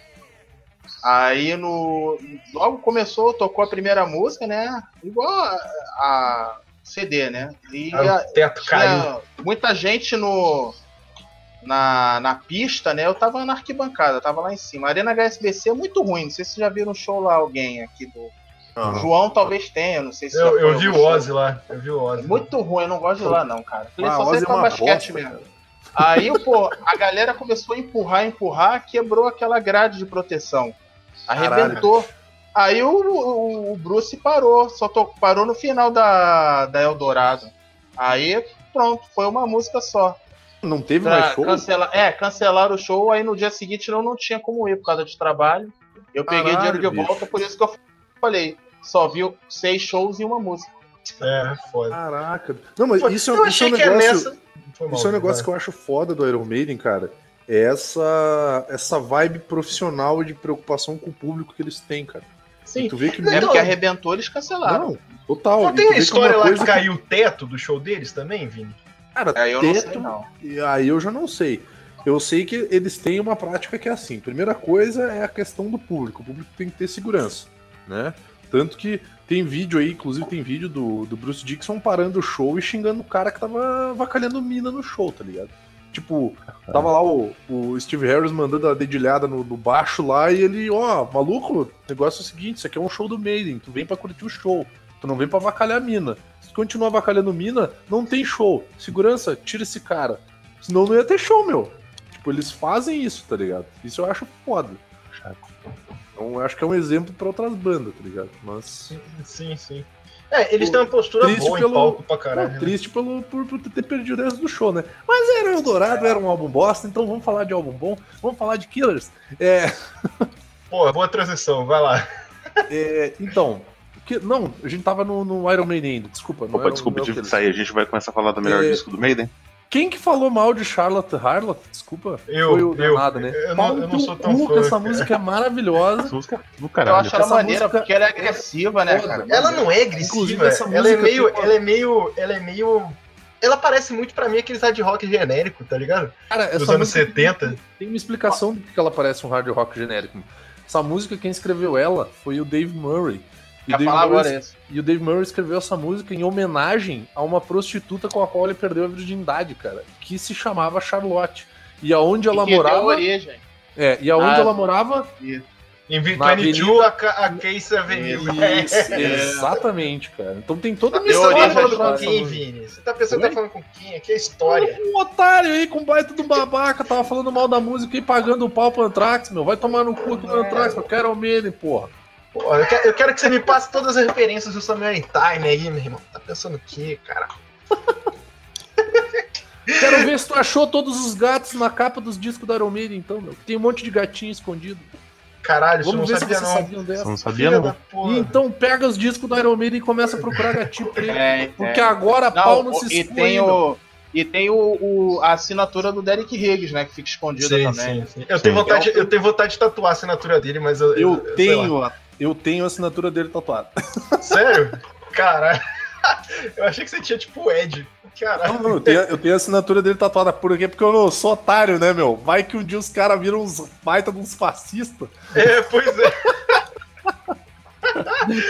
S4: Aí no. Logo começou, tocou a primeira música, né? Igual a, a CD, né? E
S1: Aí
S4: a-
S1: teto caiu.
S4: muita gente no. Na, na pista, né? Eu tava na arquibancada, tava lá em cima. A Arena HSBC é muito ruim. Não sei se vocês já viram um show lá, alguém aqui do. O João talvez tenha, não sei se
S1: Eu, eu vi o. Ozzy lá. Eu vi o Ozzy.
S4: É muito ruim, eu não gosto de lá, não, cara. Ele
S3: Ah,
S4: só serve
S3: é
S4: pra basquete
S3: bosta,
S4: mesmo.
S3: cara.
S4: Aí, pô, a galera começou a empurrar, empurrar, quebrou aquela grade de proteção. Arrebentou. Aí o, o, o Bruce parou, só to- parou no final da, da Eldorado. Aí, pronto, foi uma música só.
S3: Não teve
S4: Pra
S3: mais show?
S4: cancelar, é, cancelaram o show, aí no dia seguinte eu não tinha como ir por causa de trabalho. Eu peguei
S3: Caralho,
S4: dinheiro de
S3: bicho.
S4: volta, por isso que eu falei. Só viu seis shows e uma música.
S1: É, foda.
S3: Caraca. Não, mas isso, é-
S1: eu
S3: isso é um
S1: é
S3: negócio.
S1: nessa. Mal,
S3: Isso é um negócio
S1: vai.
S3: que eu acho foda do Iron Maiden, cara. É essa, essa vibe profissional e de preocupação com o público que eles têm, cara. E
S1: Sim.
S3: tu vê que
S1: Não,
S4: É
S1: Então-
S4: porque arrebentou, eles cancelaram.
S3: Não, total.
S1: Não tem a história lá que caiu o teto do show deles também, Vini?
S3: Cara,
S4: Aí eu não
S3: teto,
S4: sei, não.
S3: E aí eu já não sei. Eu sei que eles têm uma prática que é assim. Primeira coisa é a questão do público. O público tem que ter segurança, né? Tanto que tem vídeo aí, inclusive tem vídeo do, do Bruce Dixon parando o show e xingando o cara que tava vacalhando mina no show, tá ligado? Tipo, tava lá o, o Steve Harris mandando a dedilhada no, no baixo lá e ele, ó, maluco, o negócio é o seguinte, isso aqui é um show do Maiden, tu vem pra curtir o show, tu não vem pra vacalhar a mina. Se tu continuar vacalhando mina, não tem show. Segurança, tira esse cara. Senão não ia ter show, meu. Tipo, eles fazem isso, tá ligado? Isso eu acho foda. Então eu acho que é um exemplo pra outras bandas, tá ligado? Mas.
S1: Sim, sim. É, eles têm uma postura
S3: triste
S1: boa
S3: pelo-
S1: em palco pra caralho. né?
S3: triste pelo, por, por ter perdido o resto do show, né? Mas era Eldorado, era um álbum bosta, então vamos falar de álbum bom, vamos falar de Killers. É,
S1: Pô, boa transição, vai lá.
S3: é, então, que, não, a gente tava no, no Iron Maiden ainda, desculpa. não
S2: Opa,
S3: o-
S2: desculpa,
S3: não o
S2: tive que sair. A gente vai começar a falar do melhor
S3: É,
S2: disco do Maiden?
S3: Quem que falou mal de Charlotte Harlot? Desculpa.
S1: Eu,
S3: foi o
S1: eu.
S3: danado, né?
S1: Eu não-
S3: Pau
S1: eu não sou tão fã,
S3: essa música é maravilhosa.
S2: Música do
S4: Eu
S2: caralho.
S4: acho ela
S3: Essa
S4: maneira
S3: música-
S4: porque ela é agressiva, né, cara?
S1: Ela não é agressiva.
S3: essa
S1: ela é
S3: música
S1: meio.
S3: tem uma-
S1: Ela é meio. Ela é meio. Ela parece muito pra mim aqueles hard rock genérico, tá ligado?
S3: Cara, essa
S1: Dos anos
S3: música
S1: 70.
S3: Tem uma explicação do que ela parece um hard rock genérico. Essa música, quem escreveu ela foi o Dave Murray. E o Murray. E o Dave Murray escreveu essa música em homenagem a uma prostituta com a qual ele perdeu a virgindade, cara, que se chamava Charlotte. E aonde ela
S4: deu
S3: morava,
S4: origem.
S3: É, e aonde
S4: Ah,
S3: ela morava?
S1: Em V22, a, a Case Avenue.
S3: Isso, exatamente, cara. Então tem toda
S1: tá
S4: Teoria
S3: história
S1: falando
S3: por
S1: com quem, Vini? Você tá pensando que tá falando com quem? Aqui é história.
S3: Um otário aí com baita do babaca, tava falando mal da música e pagando o pau pro Anthrax, meu. Vai tomar no cu do Anthrax, eu quero o Mene, porra.
S1: Pô, eu, quero, eu quero que você me passe todas as referências do Samuel Time aí, meu irmão. Tá pensando o quê, cara?
S3: Quero ver se tu achou todos os gatos na capa dos discos da Iron Maiden, então, meu. Tem um monte de gatinho escondido.
S1: Caralho, isso eu não
S3: Vamos ver se
S1: sabia
S3: vocês
S1: não.
S3: dessa.
S2: não sabia,
S1: Filha
S2: não?
S3: E então pega os discos da Iron Maiden e começa a procurar gatinho preto.
S4: É,
S3: Porque
S4: é.
S3: agora
S4: Não,
S3: pau não se
S4: e tem o e tem o, o- a assinatura do Derek Higgs, né, que fica escondida
S1: Sim,
S4: também.
S1: sim, sim. Eu, tenho vontade, eu tenho vontade de tatuar a assinatura dele, mas eu.
S3: Eu
S1: sei lá.
S3: tenho, a, eu tenho a assinatura dele tatuada.
S1: Sério? Caralho. Eu achei que você tinha tipo o Ed. Caralho.
S3: Não, não, eu tenho, eu tenho a assinatura dele tatuada. Por quê? Porque eu não sou otário, né, meu? Vai que um dia os caras viram uns baita de uns fascistas.
S1: É, pois é.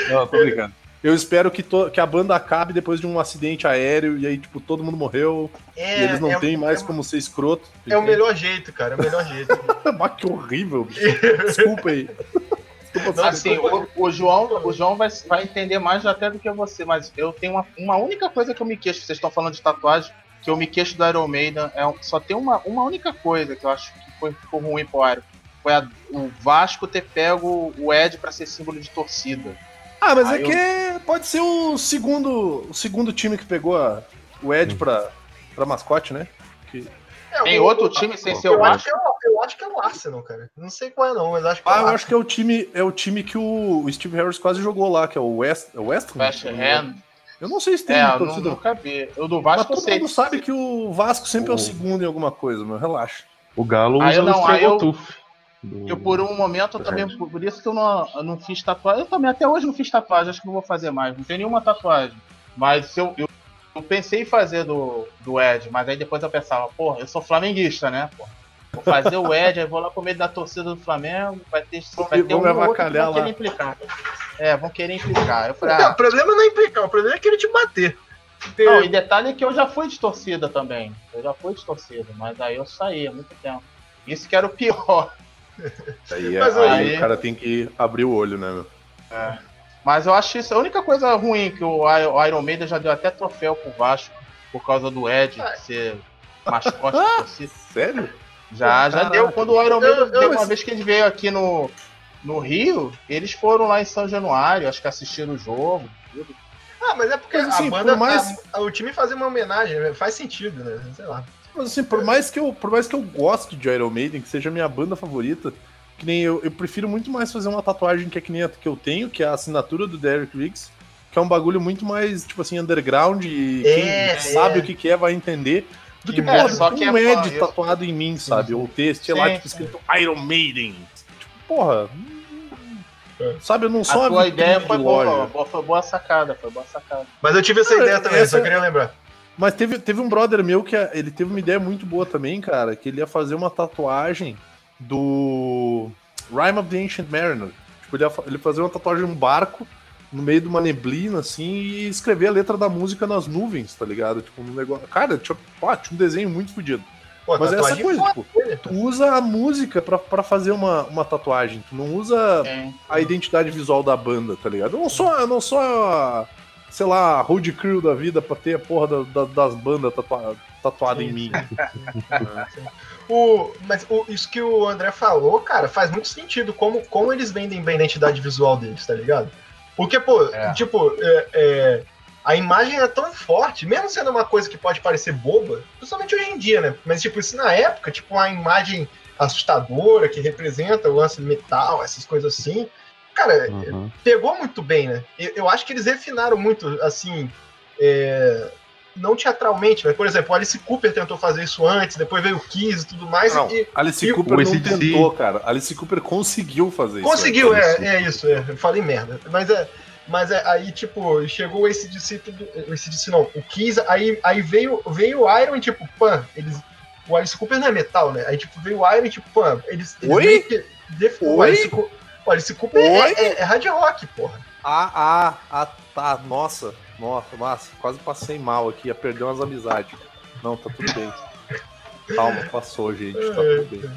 S3: Não, tô brincando. Eu espero que, to- que a banda acabe depois de um acidente aéreo e aí, tipo, todo mundo morreu
S1: É,
S3: e eles não
S1: é,
S3: têm mais
S1: é,
S3: como ser escroto.
S1: É o melhor jeito, cara. É o melhor jeito.
S3: Mas que horrível, bicho. Desculpa aí.
S4: Assim, o, o João, o João vai, vai entender mais até do que você, mas eu tenho uma, uma única coisa que eu me queixo. Vocês estão falando de tatuagem, que eu me queixo do Iron Maiden. É, um- só tem uma, uma única coisa que eu acho que foi, ficou ruim pro Iron. Foi a- o Vasco ter pego o Ed pra ser símbolo de torcida.
S3: Ah, mas
S4: Ah,
S3: é que pode ser o segundo, o segundo time que pegou a- o Ed pra, pra mascote, né? Que-
S1: É,
S4: Tem
S1: o-
S4: outro time sem ser o
S1: Eu acho,
S4: Vasco?
S1: que é o, eu acho que é o Arsenal, cara. Não sei qual é, não, mas acho que é
S3: Ah,
S1: o
S3: eu acho que é o time, é o time que o, o Steve Harris quase jogou lá, que é o West, é o West Ham?
S4: West Ham.
S3: Eu não sei se tem
S4: É, eu não,
S3: torcida.
S4: nunca vi. Eu do
S3: Mas
S4: Vasco eu
S3: todo
S4: sei.
S3: mundo sabe que o Vasco sempre é o
S2: O-
S3: segundo em alguma coisa, meu. Relaxa.
S2: O Galo
S4: Aí
S2: usa
S4: não,
S2: o
S4: aí eu-
S2: do-
S4: Eu por um momento eu também, por por isso que eu não, eu não fiz tatuagem. Eu também até hoje não fiz tatuagem, acho que não vou fazer mais. Não tenho nenhuma tatuagem. Mas eu, eu, eu pensei em fazer do, do Ed, mas aí depois eu pensava, porra, eu sou flamenguista, né? Porra. Vou fazer o Ed, aí vou lá com medo da torcida do Flamengo, vai ter, vai ter um outro que vão querer implicar. É, vão querer implicar. Eu falei,
S1: Não,
S4: ah,
S1: o problema não é implicar, o problema é querer te bater.
S4: não, e detalhe é que eu já fui de torcida também. Eu já fui de torcida, mas aí eu saí há muito tempo. Isso que era o pior.
S3: Aí,
S1: Mas
S3: aí
S4: aí-
S3: o cara tem que abrir o olho, né, meu?
S4: Mas eu acho isso a única coisa ruim que o Iron Maiden já deu até troféu pro Vasco por causa do Ed
S1: Ah.
S4: ser mascote da torcida.
S3: Sério?
S4: Já, já
S3: Caraca.
S4: deu. Quando o Iron Maiden,
S1: Eu- eu-
S4: deu uma vez que ele veio aqui no, no Rio, eles foram lá em São Januário, acho que assistiram o jogo. tudo.
S1: Ah, mas é porque
S3: Mas, assim,
S1: a banda,
S3: por mais-
S1: a- o time fazer uma homenagem, né? faz sentido, né? Sei lá.
S3: Mas assim, por mais que eu, por mais que eu goste de Iron Maiden, que seja a minha banda favorita, que nem eu, eu prefiro muito mais fazer uma tatuagem que é que nem a que eu tenho, que é a assinatura do Derek Riggs, que é um bagulho muito mais, tipo assim, underground e
S1: É,
S3: quem sabe
S1: é.
S3: o que, que é vai entender. Do que,
S1: É,
S3: porra,
S4: só que é
S3: um Ed
S4: eu-
S3: tatuado em mim, sabe? Ou texto, sei lá, tipo, escrito Iron Maiden. Tipo, porra. hum, Sabe, eu não
S4: A
S3: sou uma
S4: tua ideia
S3: de
S4: foi boa, boa, foi boa sacada, foi boa sacada.
S1: Mas eu tive essa
S3: Não,
S1: ideia também,
S3: essa-
S1: só queria lembrar.
S3: Mas teve, teve um brother meu que ele teve uma ideia muito boa também, cara, que ele ia fazer uma tatuagem do Rime of the Ancient Mariner. Tipo, ele ele ia fazer uma tatuagem de um barco no meio de uma neblina, assim, e escrever a letra da música nas nuvens, tá ligado? Tipo, um negócio. Cara, tinha, pô, tinha um desenho muito fodido.
S1: Pô,
S3: Mas é essa
S1: tatuagem
S3: coisa, tipo,
S1: né?
S3: tu usa a música pra, pra fazer uma, uma tatuagem. Tu não usa
S4: É.
S3: a identidade visual da banda, tá ligado? Eu não sou, eu não sou a, sei lá, road crew da vida pra ter a porra da- da- das bandas tatua, tatuada em mim.
S1: O, mas o- isso que o André falou, cara, faz muito sentido como, como eles vendem bem a identidade visual deles, tá ligado? Porque, pô,
S4: É.
S1: tipo, é, é, a imagem é tão forte, mesmo sendo uma coisa que pode parecer boba, principalmente hoje em dia, né? Mas, tipo, isso na época, tipo, uma imagem assustadora que representa o lance metal, essas coisas assim. Cara,
S2: Uhum.
S1: pegou muito bem, né? Eu, eu acho que eles refinaram muito, assim, é, não teatralmente, mas, por exemplo, o Alice Cooper tentou fazer isso antes, depois veio o Kiss e tudo mais,
S3: Não,
S1: e
S3: Alice
S1: e
S3: Cooper
S2: o
S3: não
S2: AC/DC.
S3: tentou, cara. Alice Cooper conseguiu fazer
S1: conseguiu,
S3: isso.
S1: é, é isso, é, eu falei merda, mas é, mas é, aí, tipo, chegou esse DC, tudo, esse DC não, o Kiss, aí, aí veio, veio o Iron e, tipo, pã, eles, o Alice Cooper não é metal, né, aí, tipo, veio o Iron e, tipo, pã, eles, eles
S3: Oi?
S1: meio que def- o
S3: Oi?
S1: Alice, O Alice Cooper é, é, é hard rock, porra.
S3: Ah, ah, ah, tá. Nossa, nossa, nossa, quase passei mal aqui, ia perder umas amizades. Não, tá tudo bem. Calma, passou, gente, tá tudo bem.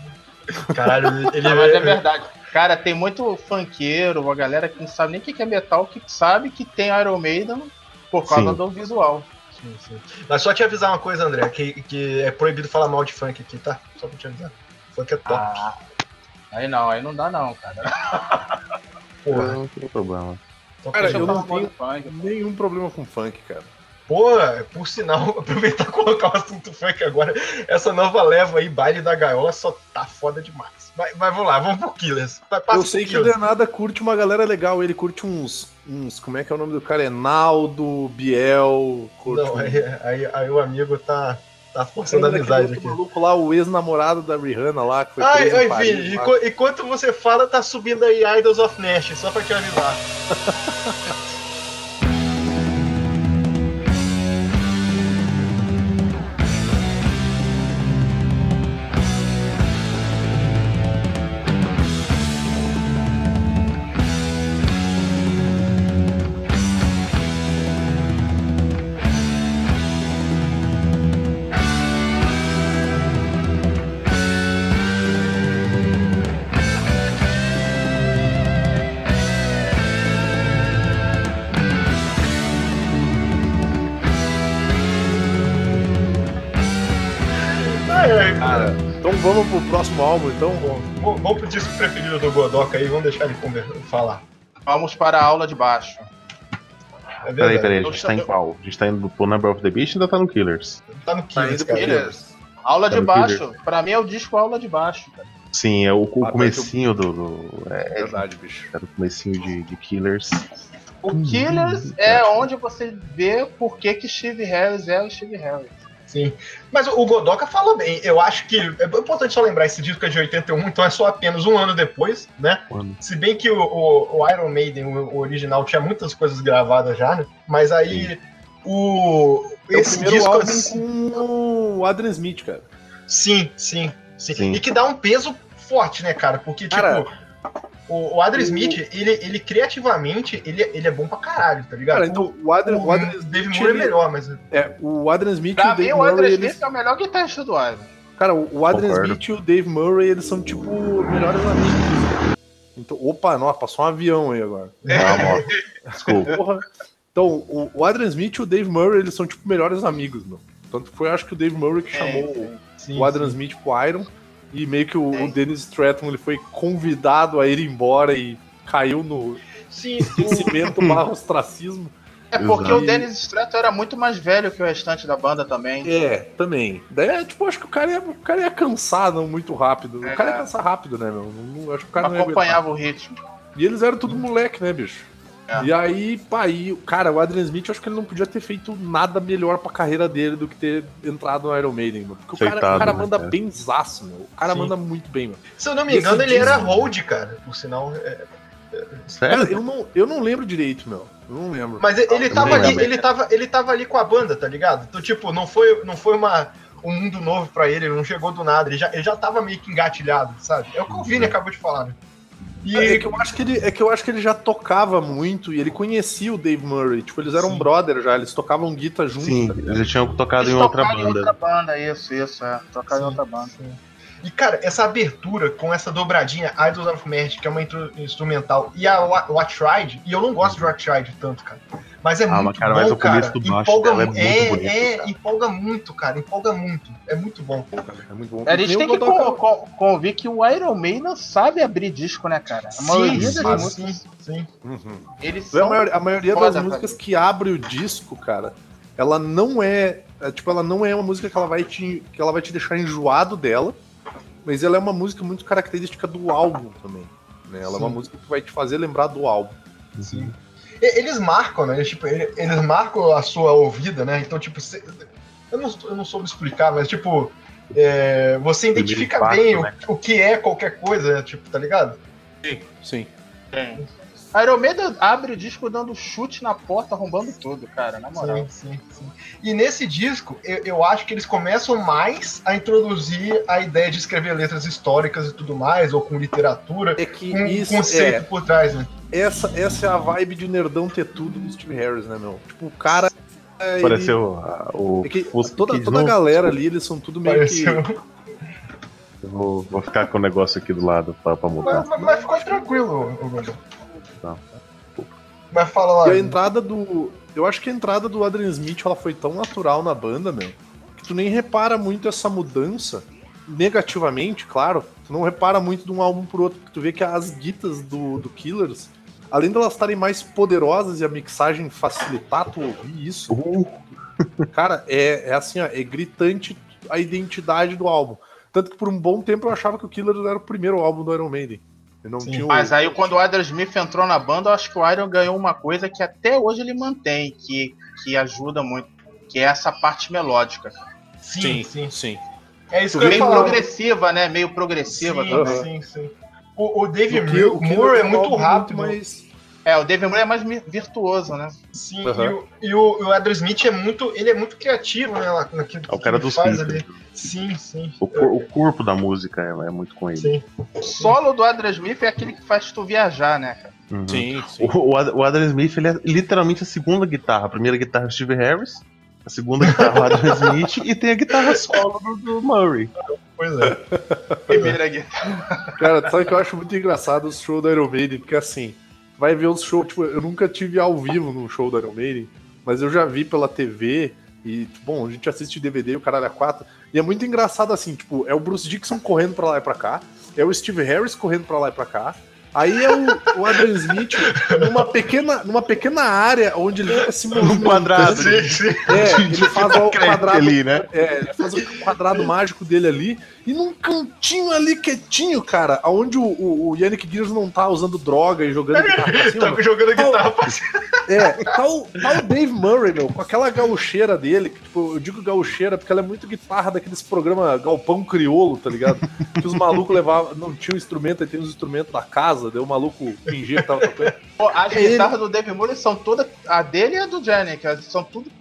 S1: Caralho, ele
S4: Não, mas é verdade. Cara, tem muito funkeiro, uma galera que não sabe nem o que que é metal, que sabe que tem Iron Maiden por causa
S2: Sim.
S4: do visual.
S1: Sim, sim. Mas só te avisar uma coisa, André, que, que é proibido falar mal de funk aqui, tá? Só pra te avisar. Funk é top.
S4: Ah, aí não, aí não dá não, cara.
S1: Porra.
S2: Não tem problema.
S3: Cara, eu não tenho
S1: funk.
S3: nenhum problema com funk, cara.
S1: Pô, por sinal, aproveitar e colocar o assunto funk agora. Essa nova leva aí, baile da gaiola, só tá foda demais. Mas, mas vamos lá, vamos pro Killers. Vai,
S3: eu sei que o. Denada curte uma galera legal, ele curte uns. uns como é que é o nome do cara? É Naldo, Biel. Curte
S1: Não,
S3: um-
S1: aí, aí, aí o amigo tá, tá forçando a amizade aqui.
S3: maluco lá, o ex-namorado da Rihanna lá, que foi
S1: Ai,
S3: preso em
S1: ai,
S3: Paris,
S1: enqu- enquanto você fala, tá subindo aí Idols of Nash, só pra te avisar.
S3: álbum, então.
S1: Bom, vamos pro disco preferido do Godoka aí, vamos deixar ele falar.
S4: Vamos para a aula de baixo.
S1: É
S2: Peraí, peraí, a gente tá em qual? A gente tá indo pro Number of the Beast ou ainda tá no Killers?
S1: Tá no Killers,
S3: indo
S1: cara.
S3: pro
S4: Killers. Aula
S2: Tá
S4: de baixo. Pra mim é o disco aula de baixo, cara.
S2: Sim, é o, o
S3: Ah,
S2: comecinho do. do é,
S3: É verdade, bicho.
S2: era o comecinho de, de Killers.
S4: O
S2: Hum,
S4: Killers é onde você vê por que que Steve Harris é o Steve Harris.
S1: Sim. Mas o Godoka falou bem. Eu acho que. É importante só lembrar, esse disco é de 81, então é só apenas um ano depois, né?
S2: Mano,
S1: Se bem que o, o- o Iron Maiden, o, o original, tinha muitas coisas gravadas já, né? Mas aí. O.
S3: É o
S1: Esse
S3: primeiro
S1: disco.
S3: álbum com o Adrian Smith, cara.
S1: Sim, sim, sim,
S2: Sim.
S1: E que dá um peso forte, né, cara? Porque, tipo,
S3: Cara,
S1: o, o Adrian
S3: o-
S1: Smith, ele, ele criativamente, ele, ele é bom pra caralho, tá ligado?
S3: Cara, então o Adrian, o Adrian
S1: o Dave
S3: Smith,
S1: Moore é melhor, mas.
S3: é, o Adrian Smith e
S4: Pra
S3: o
S4: mim,
S3: Dave
S4: o Andrew
S3: Murray,
S4: Smith
S3: eles,
S4: é o melhor guitarrista do Iron.
S3: cara, o Adrian
S2: Concordo.
S3: Smith e o Dave Murray, eles são tipo melhores amigos. Então, opa, nossa, passou um avião aí agora.
S2: calma, ó. Desculpa.
S3: Porra. Então, o, o Adrian Smith e o Dave Murray, eles são tipo melhores amigos, meu. Tanto que foi, acho que o Dave Murray que
S4: É,
S3: chamou
S1: Sim,
S3: o Adrian
S1: sim.
S3: Smith pro Iron. E meio que o,
S4: É.
S3: o Dennis Stratton ele foi convidado a ir embora e caiu no
S1: Sim,
S3: esquecimento barra ostracismo.
S4: É porque
S2: Exato.
S4: o Dennis Stratton era muito mais velho que o restante da banda também.
S3: É, também. Daí, é, tipo, acho que o cara ia, o cara ia cansar não, muito rápido.
S4: É.
S3: O cara ia cansar rápido, né, meu? Não, acho que o cara
S4: Não acompanhava o ritmo.
S3: E eles eram tudo moleque, né, bicho?
S4: É.
S3: E aí, pá, aí, cara, o Adrian Smith, eu acho que ele não podia ter feito nada melhor pra carreira dele do que ter entrado no Iron Maiden, mano. Porque o cara, o cara
S2: né,
S3: manda
S2: cara?
S3: bem zaço, meu. O cara
S1: Sim.
S3: manda muito bem, meu.
S1: Se eu não me
S3: Esse
S1: engano, ele era
S3: disco-
S1: hold, cara. Por sinal. é-
S3: Cara,
S2: Sério?
S3: eu não, eu não lembro direito, meu. Eu não lembro.
S1: Mas ele,
S2: Eu
S1: tava ali, ele tava, ele tava ali com a banda, tá ligado? Então, tipo, não foi, não foi uma, um mundo novo pra ele, ele não chegou do nada, ele já, ele já tava meio que engatilhado, sabe? É o que o Vini acabou de falar, né? E
S3: É que, eu acho que ele, é que eu acho que ele já tocava muito e ele conhecia o Dave Murray. Tipo, eles eram
S1: Sim.
S3: brother já, eles tocavam guitarra juntos.
S2: Sim,
S3: tá
S2: eles tinham tocado
S4: Eles
S2: em outra
S4: tocaram Em
S2: banda.
S4: outra banda, isso, isso, é. Tocaram em outra banda.
S1: E, cara, essa abertura com essa dobradinha Idols of Magic, que é uma intro- instrumental, e a Wa- What Tried, e eu não gosto de What Tried tanto, cara. Mas é
S2: Ah, mas,
S1: muito
S2: cara,
S1: bom,
S2: mas o
S1: cara.
S2: começo do baixo
S1: empolga,
S2: dela é
S1: mu-
S2: muito
S1: é,
S2: bonito,
S1: é,
S2: cara.
S1: empolga muito, cara. Empolga muito. É muito bom.
S3: É muito bom.
S4: A gente tem
S3: o
S4: que con- con- convir que o Iron Maiden sabe abrir disco, né, cara? A maioria
S1: sim,
S4: das
S1: sim,
S4: músicas,
S1: sim, sim.
S3: Uhum.
S4: eles
S3: A
S4: são...
S3: maioria, a maioria das
S4: cara.
S3: músicas que abre o disco, cara, ela não é, é, tipo, ela não é uma música que ela vai te, que ela vai te deixar enjoado dela, mas ela é uma música muito característica do álbum também. Né? Ela é uma
S1: Sim.
S3: música que vai te fazer lembrar do álbum.
S1: Sim. E- Eles marcam, né? Eles, tipo, ele- eles marcam a sua ouvida, né? Então, tipo, cê- eu, não, eu não soube explicar, mas, tipo, é, você identifica
S2: impacto,
S1: bem o,
S2: né?
S1: o que é qualquer coisa, né? Tipo, tá ligado?
S3: Sim.
S4: Tem. Iron Maiden abre o disco dando chute na porta, arrombando tudo, cara, na moral.
S1: Sim, sim, sim. E nesse disco, eu, eu acho que eles começam mais a introduzir a ideia de escrever letras históricas e tudo mais, ou com literatura,
S3: É que
S1: com um
S3: isso
S1: conceito
S3: é
S1: por trás, né?
S3: essa, essa é a vibe de nerdão ter tudo do Steve Harris, né, meu? Tipo, o cara é, ele-
S2: Pareceu ah, o.
S3: é que toda, toda a galera ali, eles são tudo meio
S1: Pareceu.
S3: que
S2: Eu vou, vou ficar com o negócio aqui do lado pra, pra mudar.
S1: Mas, mas- mas ficou tranquilo.
S2: Tá.
S1: Mas fala lá.
S3: E a entrada do. Eu acho que a entrada do Adrian Smith ela foi tão natural na banda, meu, que tu nem repara muito essa mudança. Negativamente, claro. Tu não repara muito de um álbum pro outro, porque tu vê que as guitas do, do Killers, além delas estarem mais poderosas e a mixagem facilitar tu ouvir isso,
S2: Uh,
S3: cara, é, é assim, ó, é gritante a identidade do álbum. Tanto que por um bom tempo eu achava que o Killers era o primeiro álbum do Iron Maiden.
S1: Sim,
S3: tinha o-
S4: Mas aí quando o Adrian Smith entrou na banda, eu acho que o Iron ganhou uma coisa que até hoje ele mantém, que, que ajuda muito, que é essa parte melódica.
S1: Sim, sim.
S3: sim.
S1: É isso que
S4: Meio progressiva, né? Meio progressiva
S1: Sim,
S4: também.
S1: sim, sim. O, o Dave
S3: O Kill- o
S1: Moore, Moore é muito rápido.
S3: mas
S4: É, o David Moore é mais virtuoso, né?
S1: Sim,
S3: Aham.
S1: e, o, e, o, e o Adrian Smith é muito, ele é muito criativo, né, lá naquilo
S2: é o cara
S1: que
S2: dos
S1: faz ali. Sim, sim.
S2: O, o corpo da música é, é muito com ele.
S1: Sim.
S4: O solo do Adrian Smith é aquele que faz tu viajar, né, cara?
S2: Uhum.
S3: sim, sim.
S2: O, o Ad- o Adrian Smith ele é literalmente a segunda guitarra. A primeira guitarra é o Steve Harris, a segunda guitarra é o Adrian Smith e tem a guitarra solo do, do Murray.
S1: Pois é.
S4: Primeira guia.
S3: Cara, sabe que eu acho muito engraçado os shows do Iron Maiden, porque assim, vai ver os shows, tipo, eu nunca tive ao vivo num show do Iron Maiden, mas eu já vi pela TV e, bom, a gente assiste DVD o caralho é quatro, e é muito engraçado assim, tipo, é o Bruce Dixon correndo pra lá e pra cá, é o Steve Harris correndo pra lá e pra cá, aí é o, o Adrian Smith numa pequena, numa pequena área onde ele fica se movimentando.
S2: quadrado.
S1: Sim, sim.
S3: É, ele faz o quadrado
S2: ali, né?
S3: é, ele faz o quadrado mágico dele ali. E num cantinho ali quietinho, cara, onde o, o, o Yannick Gears não tá usando droga e jogando guitarra pra cima.
S1: Tá jogando guitarra pra
S3: É, tá o, tá o Dave Murray, meu, com aquela gaucheira dele, que, tipo, eu digo gaucheira porque ela é muito guitarra daqueles programas Galpão Criolo, tá ligado? Que os malucos levavam, não tinha instrumento, aí tem os instrumentos da casa, daí o maluco fingia que tava tocando.
S4: Pô, as
S3: Ele-
S4: guitarras do David Moore são todas. A dele e a do Janik, são tudo.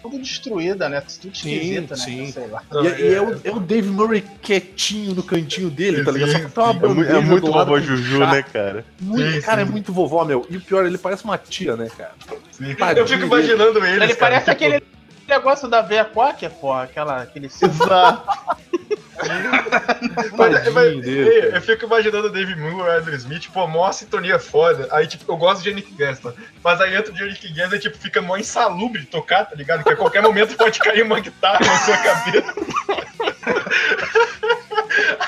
S4: Tudo destruída, né? Tudo
S3: Sim,
S4: esquisita, né?
S3: sim.
S4: Sei lá.
S3: E, e é, o, é o Dave Murray quietinho no cantinho dele, tá ligado? Só que tá uma
S2: É,
S3: bandeja
S2: é muito
S3: lado
S2: vovó Juju, né, cara?
S3: Muito,
S1: Sim,
S3: cara,
S1: sim.
S3: é muito vovó, meu. E o pior, ele parece uma tia, né, cara?
S1: Sim.
S3: Tadinho
S1: Eu fico imaginando ele.
S4: Ele parece aquele negócio da veia quacker, porra, aquela, aquele
S2: Exato.
S3: Tadinho dele.
S1: eu fico imaginando o Dave Moore, o Andrew Smith, pô, mó sintonia foda. Aí, tipo, eu gosto de Yannick Gaston. Mas aí entra o Gaston e, tipo, fica mó insalubre de tocar, tá ligado? Que a qualquer momento pode cair uma guitarra na sua cabeça.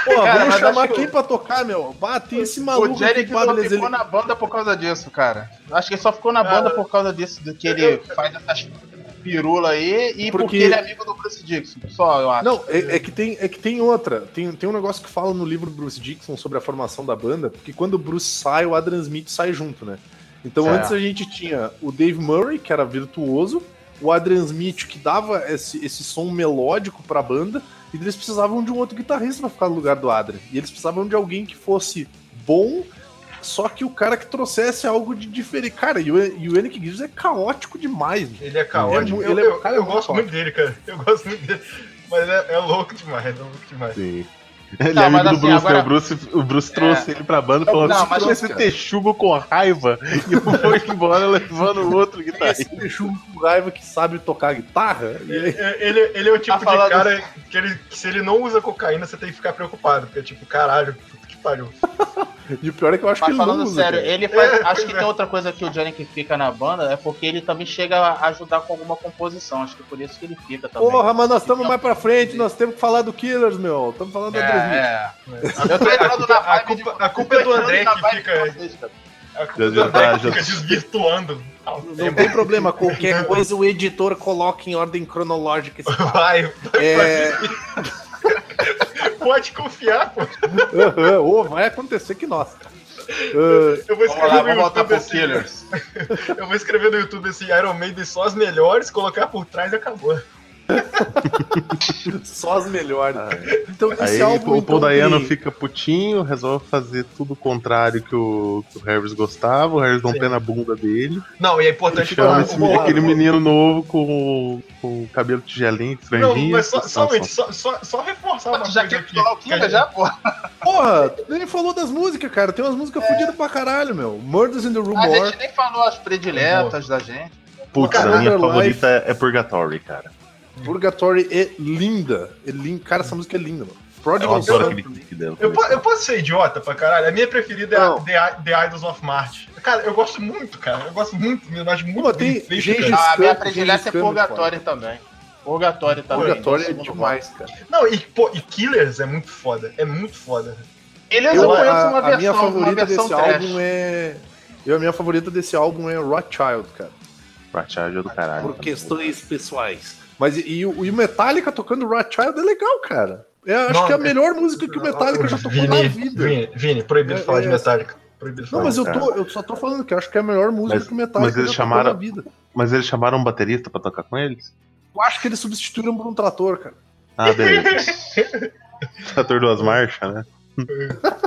S3: Pô,
S4: Cara,
S3: vamos
S4: mas
S3: chamar
S4: acho que
S3: quem pra tocar, meu? Bate esse maluco
S4: O não
S3: padre,
S4: ficou
S3: ele...
S4: na banda por causa disso, cara. Acho que ele só ficou na banda por causa disso, do que ele faz essas pirula aí e porque,
S3: Porque-
S4: ele é amigo do Bruce Dixon. Só, eu acho.
S3: Não, é, é que tem, é que tem outra. Tem, tem um negócio que fala no livro do Bruce Dixon sobre a formação da banda, porque quando o Bruce sai, o Adrian Smith sai junto, né? Então antes a gente tinha o Dave Murray, que era virtuoso, o Adrian Smith, que dava esse, esse som melódico pra banda, e eles precisavam de um outro guitarrista pra ficar no lugar do Adrian. E eles precisavam de alguém que fosse bom, só que o cara que trouxesse algo de diferente. Cara, e o, e o Gilles é caótico demais.
S1: Ele é caótico.
S3: Ele é
S1: eu
S3: mu-
S1: eu,
S3: cara, é
S1: eu
S3: muito
S1: gosto muito dele, cara. Eu gosto muito dele. Mas é, é louco demais, é louco demais.
S2: Sim. Ele
S4: Não,
S2: é amigo
S4: mas
S2: do
S4: assim,
S2: Bruce,
S4: agora-
S2: né? O Bruce, o Bruce trouxe ele pra banda e falou:
S4: Não,
S2: "Você
S4: mas
S2: trouxe
S3: cara-
S2: texugo com raiva e foi embora levando o outro guitarrista.
S3: Esse bicho com raiva que sabe tocar guitarra. E aí,
S1: Ele, ele, ele é o tipo
S4: Tá falando-
S1: de cara que, ele, que se ele não usa cocaína, você tem que ficar preocupado. Porque, tipo, caralho, pariu.
S3: e o pior é que eu acho que
S4: Mas
S3: ele não
S4: falando
S3: usa,
S4: sério,
S3: cara.
S4: ele faz.
S1: É,
S4: acho que
S1: é.
S4: tem outra coisa que o Janik fica na banda, é porque ele também chega a ajudar com alguma composição. Acho que é por isso que ele fica também.
S3: Porra, mas nós estamos
S4: Então,
S3: mais pra frente, nós temos que falar do Killers, meu. Estamos falando da Adrian Smith.
S4: é, é. Eu tô entrando na
S1: A
S4: vibe
S1: culpa,
S4: de-
S1: a culpa é do André
S4: na
S1: que fica.
S4: vocês.
S1: A culpa é do
S2: Já-
S1: André
S2: já-
S1: que fica desvirtuando.
S3: Não tem problema, qualquer coisa o editor coloca em ordem cronológica. papo.
S1: Vai,
S3: É...
S1: pode confiar, pô.
S3: aham, ô, vai acontecer que nós. Ah,
S1: Eu vou
S4: Vamos
S1: escrever
S4: lá,
S1: no YouTube assim.
S4: Killers.
S1: Eu vou escrever no YouTube assim, Iron Maiden só as melhores, colocar por trás e acabou.
S3: só as melhores. Então, esse
S2: Aí
S3: álbum.
S2: o Paul
S3: então,
S2: Dayano
S3: tem-
S2: fica putinho, resolve fazer tudo o contrário que o, que o Harris gostava, o Harris dá um pé na bunda dele,
S1: Não, e é importante
S2: chama
S1: falar.
S2: esse,
S1: o-
S2: aquele menino novo com, com o cabelo tigelinho,
S1: Não,
S2: franjinha.
S1: mas só, somente, só, só, só reforçar uma
S4: já
S1: coisa
S4: quer
S1: aqui.
S4: falar o
S1: que a
S4: Killers
S1: gente-
S4: já, porra?
S3: Porra, tu nem falou das músicas, cara. Tem umas músicas fodidas pra caralho, meu. Murders in the Room
S4: A
S3: War.
S4: gente nem falou as prediletas da gente.
S2: Putz, a minha
S3: Underlife-
S2: favorita é Purgatory, cara.
S3: Purgatory é linda. É linda. Cara, essa música é linda, mano.
S2: Eu
S3: Prodigal
S2: adoro
S3: Son.
S2: aquele dela.
S1: Eu, eu posso ser idiota pra caralho? A minha preferida é a
S3: Não.
S1: The, The Idols of March. Cara, eu gosto muito, cara. Eu gosto muito, eu acho muito
S3: Pô,
S1: bem
S3: tem
S1: cara.
S4: Ah, a minha predileta é Purgatório também. Purgatório também.
S3: Purgatório é demais, cara.
S1: Não, e, pô, e Killers é muito foda. É muito foda.
S4: Eles
S3: Eu,
S4: eu conheço
S3: a,
S4: uma
S3: a minha
S4: versão,
S3: favorita
S4: versão
S3: desse
S4: trash.
S3: álbum é. Eu, a minha favorita desse álbum é Rothschild, cara.
S2: Prateado é do caralho.
S3: Por questões pessoais. Mas e, e o e o Metallica tocando Rothschild é legal, cara. É, acho
S1: Não,
S3: que é a
S1: é-
S3: melhor música que o Metallica já tocou na
S1: Vini,
S3: vida.
S1: Vini, Vini, proibido
S3: É,
S1: falar de
S3: é-
S1: Metallica. Proibido
S3: Não,
S1: falar.
S3: mas eu,
S2: cara.
S3: tô, eu só tô falando que eu acho que é a melhor música
S2: Mas-
S3: que o Metallica
S2: mas eles
S3: já
S2: chamaram-
S3: tocou na vida.
S2: Mas eles chamaram um baterista pra tocar com eles?
S3: Eu acho que eles substituíram por um trator, cara.
S2: Ah, beleza. Trator duas marchas, né?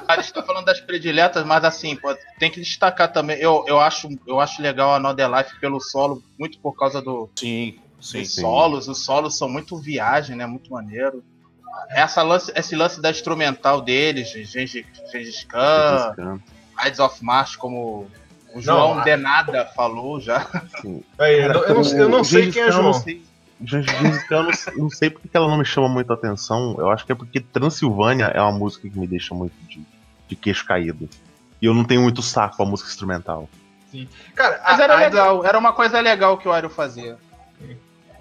S4: A gente tá falando das prediletas, mas assim, pô, tem que destacar também. Eu, eu, acho, eu acho legal a Another Life pelo solo, muito por causa do,
S3: Sim,
S4: dos solos. Os solos são muito viagem, né? Muito maneiro. Essa lance, esse lance da instrumental deles, de Gengis Gengis Khan, Ides of March, como o João
S1: a-
S4: Denada falou já.
S1: Aí, eu, não- eu não, eu não sei quem é João.
S2: Gengis Khan, eu não sei- não sei porque que ela não me chama muita atenção. Eu acho que é porque Transilvânia é uma música que me deixa muito de, de queixo caído. E eu não tenho muito saco pra música instrumental.
S1: Cara,
S4: Mas
S1: a-
S4: era
S1: a-
S4: legal, era uma coisa legal que o Aero fazia.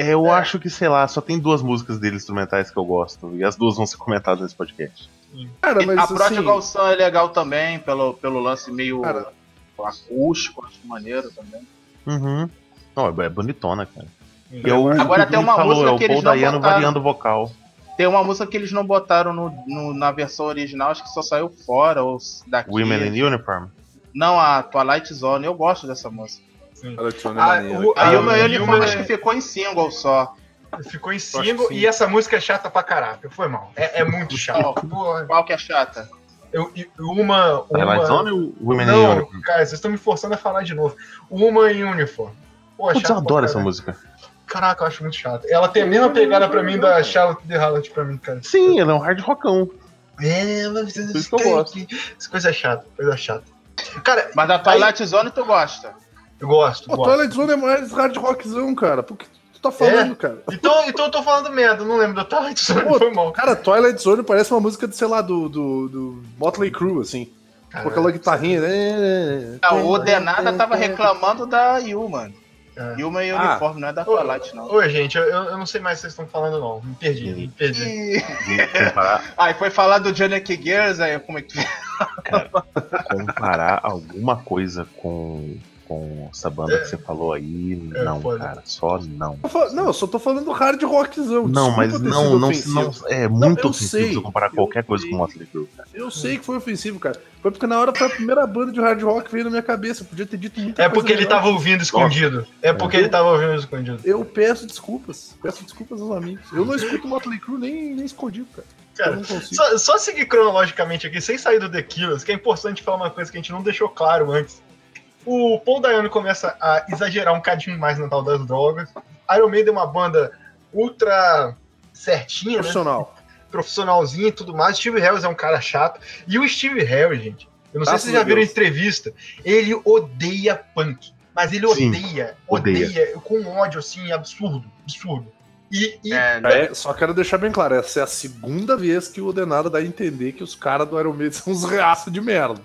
S2: É, eu
S1: É.
S2: acho que, sei lá, só tem duas músicas dele instrumentais que eu gosto. E as duas vão ser comentadas nesse podcast.
S3: Cara, mas
S4: a
S3: assim,
S4: Prodigal Sun é legal também, pelo, pelo lance meio
S3: Cara.
S4: acústico, acho maneiro também.
S2: Uhum. Não, é, é bonitona, cara. E
S1: É,
S2: é o,
S4: Agora tem uma
S2: falou,
S4: música
S2: é o
S4: que eles
S2: Paul
S4: não
S2: Dayano
S4: botaram.
S2: variando o vocal.
S4: Tem uma música que eles não botaram no, no- na versão original, acho que só saiu fora, ou daqui.
S2: Women in Uniform.
S4: Não, a Twilight Zone, eu gosto dessa música.
S3: É maneiro.
S1: o-
S4: Aí meu
S1: o
S4: uniforme
S1: Human
S4: acho
S1: é-
S4: que ficou em single só.
S1: Ficou em single
S3: que
S1: e essa música é chata pra caraca. Foi mal. É, é muito chato. Porra,
S4: Qual que é chata?
S1: eu, eu- uma.
S2: Twilight
S1: uma...
S2: Zone ou Women in
S1: Não,
S2: Uniform?
S1: cara, vocês estão me forçando a falar de novo. Uma em Uniform. Pô,
S2: Putz,
S1: chato
S2: eu
S1: pra
S2: adoro essa música.
S1: Caraca, eu acho muito chato. Ela tem a mesma pegada pra mim da Charlotte The Harlot pra mim, cara.
S2: Sim, ela é um hard rockão.
S1: É, mas
S2: isso que eu gosto.
S1: Essa coisa é chata, coisa chata. Cara,
S4: Mas a Twilight Zone tu gosta.
S1: Eu gosto.
S3: Pô,
S1: gosto.
S3: Twilight Zone é mais hard rockzão, cara. Por que tu tá falando, cara?
S1: Então, então eu tô falando merda, não lembro da Twilight Zone,
S3: Pô,
S1: foi mal.
S3: Cara, Twilight Zone parece uma música, de, sei lá, do, do, do Motley Crue, assim. Com aquela guitarrinha, né?
S4: Ah, o Denada tava reclamando da Yu, mano.
S1: É.
S4: Yuma e
S3: Ah.
S4: uniforme, não é da Twilight, não.
S1: Oi, gente, eu, eu não sei mais o que vocês estão falando, não. Me perdi, me perdi.
S4: Aí foi falar do Johnny K. Gears, aí como é que
S2: comparar alguma coisa com, com essa banda que você falou aí,
S1: É,
S2: não,
S1: foda.
S2: cara. Só não.
S3: Eu falo- Não, eu só tô falando hard rockzão.
S2: Não, mas não, não, não. É muito
S3: eu
S2: ofensivo
S3: sei.
S2: se eu comparar
S3: Eu
S2: qualquer coisa
S3: sei.
S2: com o Motley Crue, cara.
S3: Eu sei que foi ofensivo, cara. Foi porque na hora foi a primeira banda de hard rock que veio na minha cabeça. Eu podia ter dito muita
S1: É
S3: coisa
S1: porque ele
S3: melhor.
S1: tava ouvindo escondido. É porque ele tava ouvindo escondido.
S3: Eu peço desculpas. Peço desculpas aos amigos. Eu não escuto Motley Crue nem, nem escondido, cara. eu
S1: Cara,
S3: não consigo.
S1: só, só seguir cronologicamente aqui, sem sair do The Killers, que é importante falar uma coisa que a gente não deixou claro antes. O Paul Dayano começa a exagerar um cadinho mais na tal das drogas. Iron Maiden é uma banda ultra certinha, né?
S3: Profissional.
S1: profissionalzinho e tudo mais. Steve Harris é um cara chato. E o Steve Harris, gente, eu não sei se vocês já viram a
S3: Deus.
S1: entrevista, ele odeia punk. Mas ele
S2: Sim,
S1: odeia,
S2: odeia.
S1: odeia, com um ódio assim, absurdo, absurdo. E, e-
S4: É,
S3: É, só quero deixar bem claro, essa é a segunda vez que o Denado dá a entender que os caras do Iron Maiden são uns reaços de merda.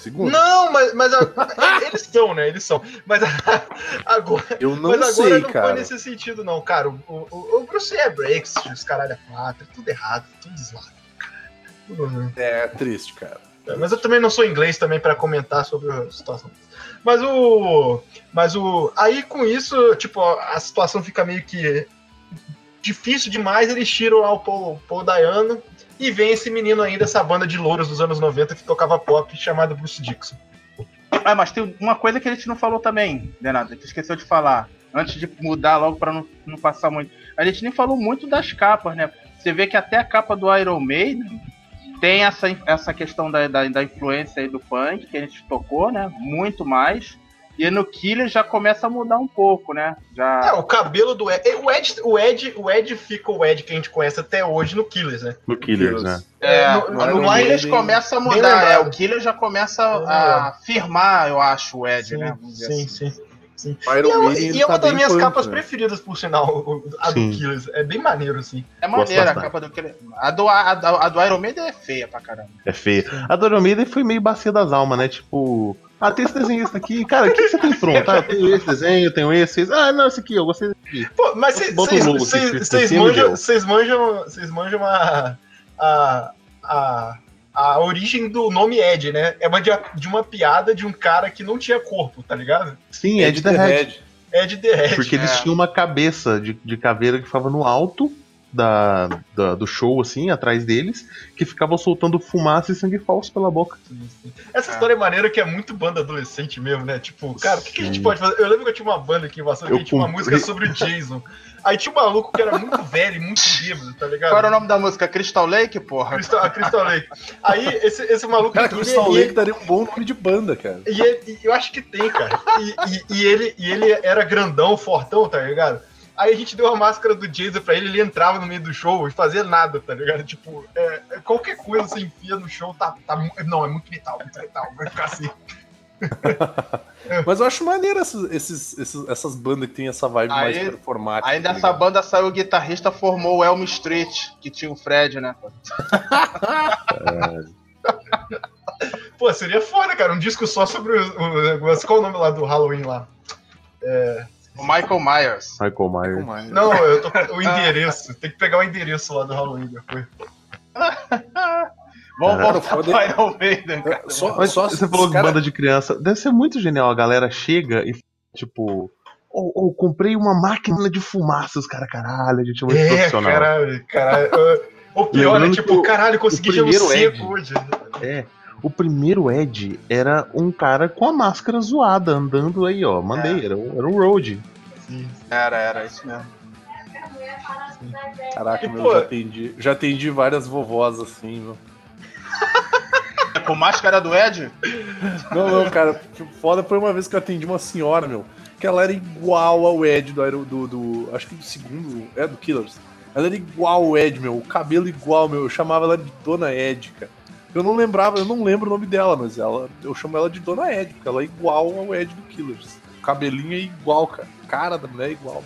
S3: Segunda.
S1: Não, mas, mas a- eles são, né? Eles são. Mas a- agora,
S3: eu não
S1: mas agora
S3: sei,
S1: não foi
S3: cara.
S1: nesse sentido, não, cara. O, o, o Bruce é breaks, os caralho é quatro, tudo errado, tudo zoado. Tudo ruim.
S3: É triste, cara.
S1: Mas eu também não sou inglês também para comentar sobre a situação. Mas o. Mas o. Aí com isso, tipo, a situação fica meio que difícil demais. Eles tiram lá o Paul, Paul Dayano e vem esse menino ainda, essa banda de louros dos anos 90 que tocava pop chamado Bruce Dixon.
S4: Ah, mas tem uma coisa que a gente não falou também, Renato, que esqueceu de falar. Antes de mudar logo pra não, não passar muito. A gente nem falou muito das capas, né? Você vê que até a capa do Iron Maiden tem essa, essa questão da, da, da influência aí do punk, que a gente tocou, né? Muito mais. E no Killer já começa a mudar um pouco, né?
S1: É,
S4: Já.
S1: o cabelo do Ed. O Ed, o Ed, o Ed fica o Ed que a gente conhece até hoje no Killers, né?
S2: No Killers, né?
S4: É,
S1: no-
S4: no,
S3: no
S4: Killers
S3: Maiden,
S4: começa a mudar. É, o Killer já começa a firmar, eu acho, o Ed, né? Vamos dizer
S1: sim,
S4: assim.
S1: sim. Sim. E é, uma-
S3: Maiden,
S1: e é uma
S3: tá
S1: das minhas
S3: punk,
S1: capas
S3: né?
S1: preferidas, por sinal, o- a
S2: Sim.
S1: do Killers. É bem maneiro, assim.
S4: É maneira a capa do Killer. A do, a, a- a do Iron Maiden é feia pra caramba.
S2: É feia. A do Iron Maiden foi meio bacia das almas, né? Tipo, ah, tem esse desenhista aqui. Cara, o que você tem pronto? Ah, eu tenho esse desenho, tenho esse. esse. Ah, não, esse aqui, eu gostei desse aqui.
S1: Pô, mas vocês manjam, vocês manjam, vocês manjam a, a, a, a origem do nome Ed, né? É uma de, de uma piada de um cara que não tinha corpo, tá ligado?
S2: Sim, é de The Head.
S1: Ed the Ed.
S2: Porque eles
S4: é.
S2: tinham uma cabeça de, de caveira que ficava no alto da, da- do show, assim, atrás deles, que ficava soltando fumaça e sangue falso pela boca.
S1: Essa
S4: É.
S1: história é maneira que é muito banda adolescente mesmo, né? Tipo, cara, o que, que a gente pode fazer? Eu lembro que eu tinha uma banda aqui em Vassoura que tinha uma música sobre o Jason. Aí tinha um maluco que era muito velho e muito bêbado, tá ligado?
S4: Qual era o nome da música? Crystal Lake, porra?
S1: Crystal, a Crystal Lake. Aí esse, esse maluco.
S3: Cara,
S1: ele-
S3: Crystal
S1: e-
S3: Lake daria um bom nome de banda, cara.
S1: E, ele- e eu acho que tem, cara. E, e- e ele, e ele era grandão, fortão, tá ligado? Aí a gente deu a máscara do Jason pra ele, ele entrava no meio do show e fazia nada, tá ligado? Tipo, é, é qualquer coisa você enfia no show, tá, tá. Não, é muito metal, muito metal, vai ficar assim.
S3: Mas eu acho maneiro esses, esses- esses- essas bandas que tem essa vibe
S4: Aí-
S3: mais performática.
S4: Aí
S3: tá
S4: nessa
S3: ligado?
S4: banda saiu o guitarrista, formou o Elm Street, que tinha o Fred, né?
S1: Pô, seria foda, cara, um disco só sobre o. Qual o nome lá do Halloween lá?
S4: O Michael Myers.
S2: Michael Myers.
S3: É?
S1: Não, eu tô o endereço. Tem que pegar o endereço lá do Halloween depois.
S4: Vamos
S2: Cara,
S4: voltar
S3: foda-
S4: pro Iron Maiden, cara.
S3: Só, só
S2: você falou de
S3: cara-
S2: banda de criança. Deve ser muito genial. A galera chega e, tipo, ou oh, comprei uma máquina de fumaça. Os caras, caralho, a gente é muito
S1: É,
S2: profissional.
S1: caralho, caralho. O pior é tipo, caralho, consegui
S2: o
S1: gelo
S2: primeiro
S1: seco
S2: Ed-
S1: hoje.
S2: É. O primeiro Ed era um cara com a máscara zoada, andando aí, ó. Mandei, era, um, era um road.
S4: Era, era isso mesmo.
S3: Caraca,
S1: E,
S3: meu,
S1: pô-
S3: já atendi, já atendi várias vovós assim, meu.
S4: Com máscara do Ed?
S3: Não, não, cara, que foda foi uma vez que eu atendi uma senhora, meu, que ela era igual ao Ed do, do, do acho que do segundo, é do Killers. Ela era igual ao Ed, meu, o cabelo igual, meu, eu chamava ela de Dona Ed, cara. Eu não lembrava, eu não lembro o nome dela, mas ela, eu chamo ela de Dona Ed, porque ela é igual ao Ed do Killers. O cabelinho é igual, cara. Cara da mulher é igual.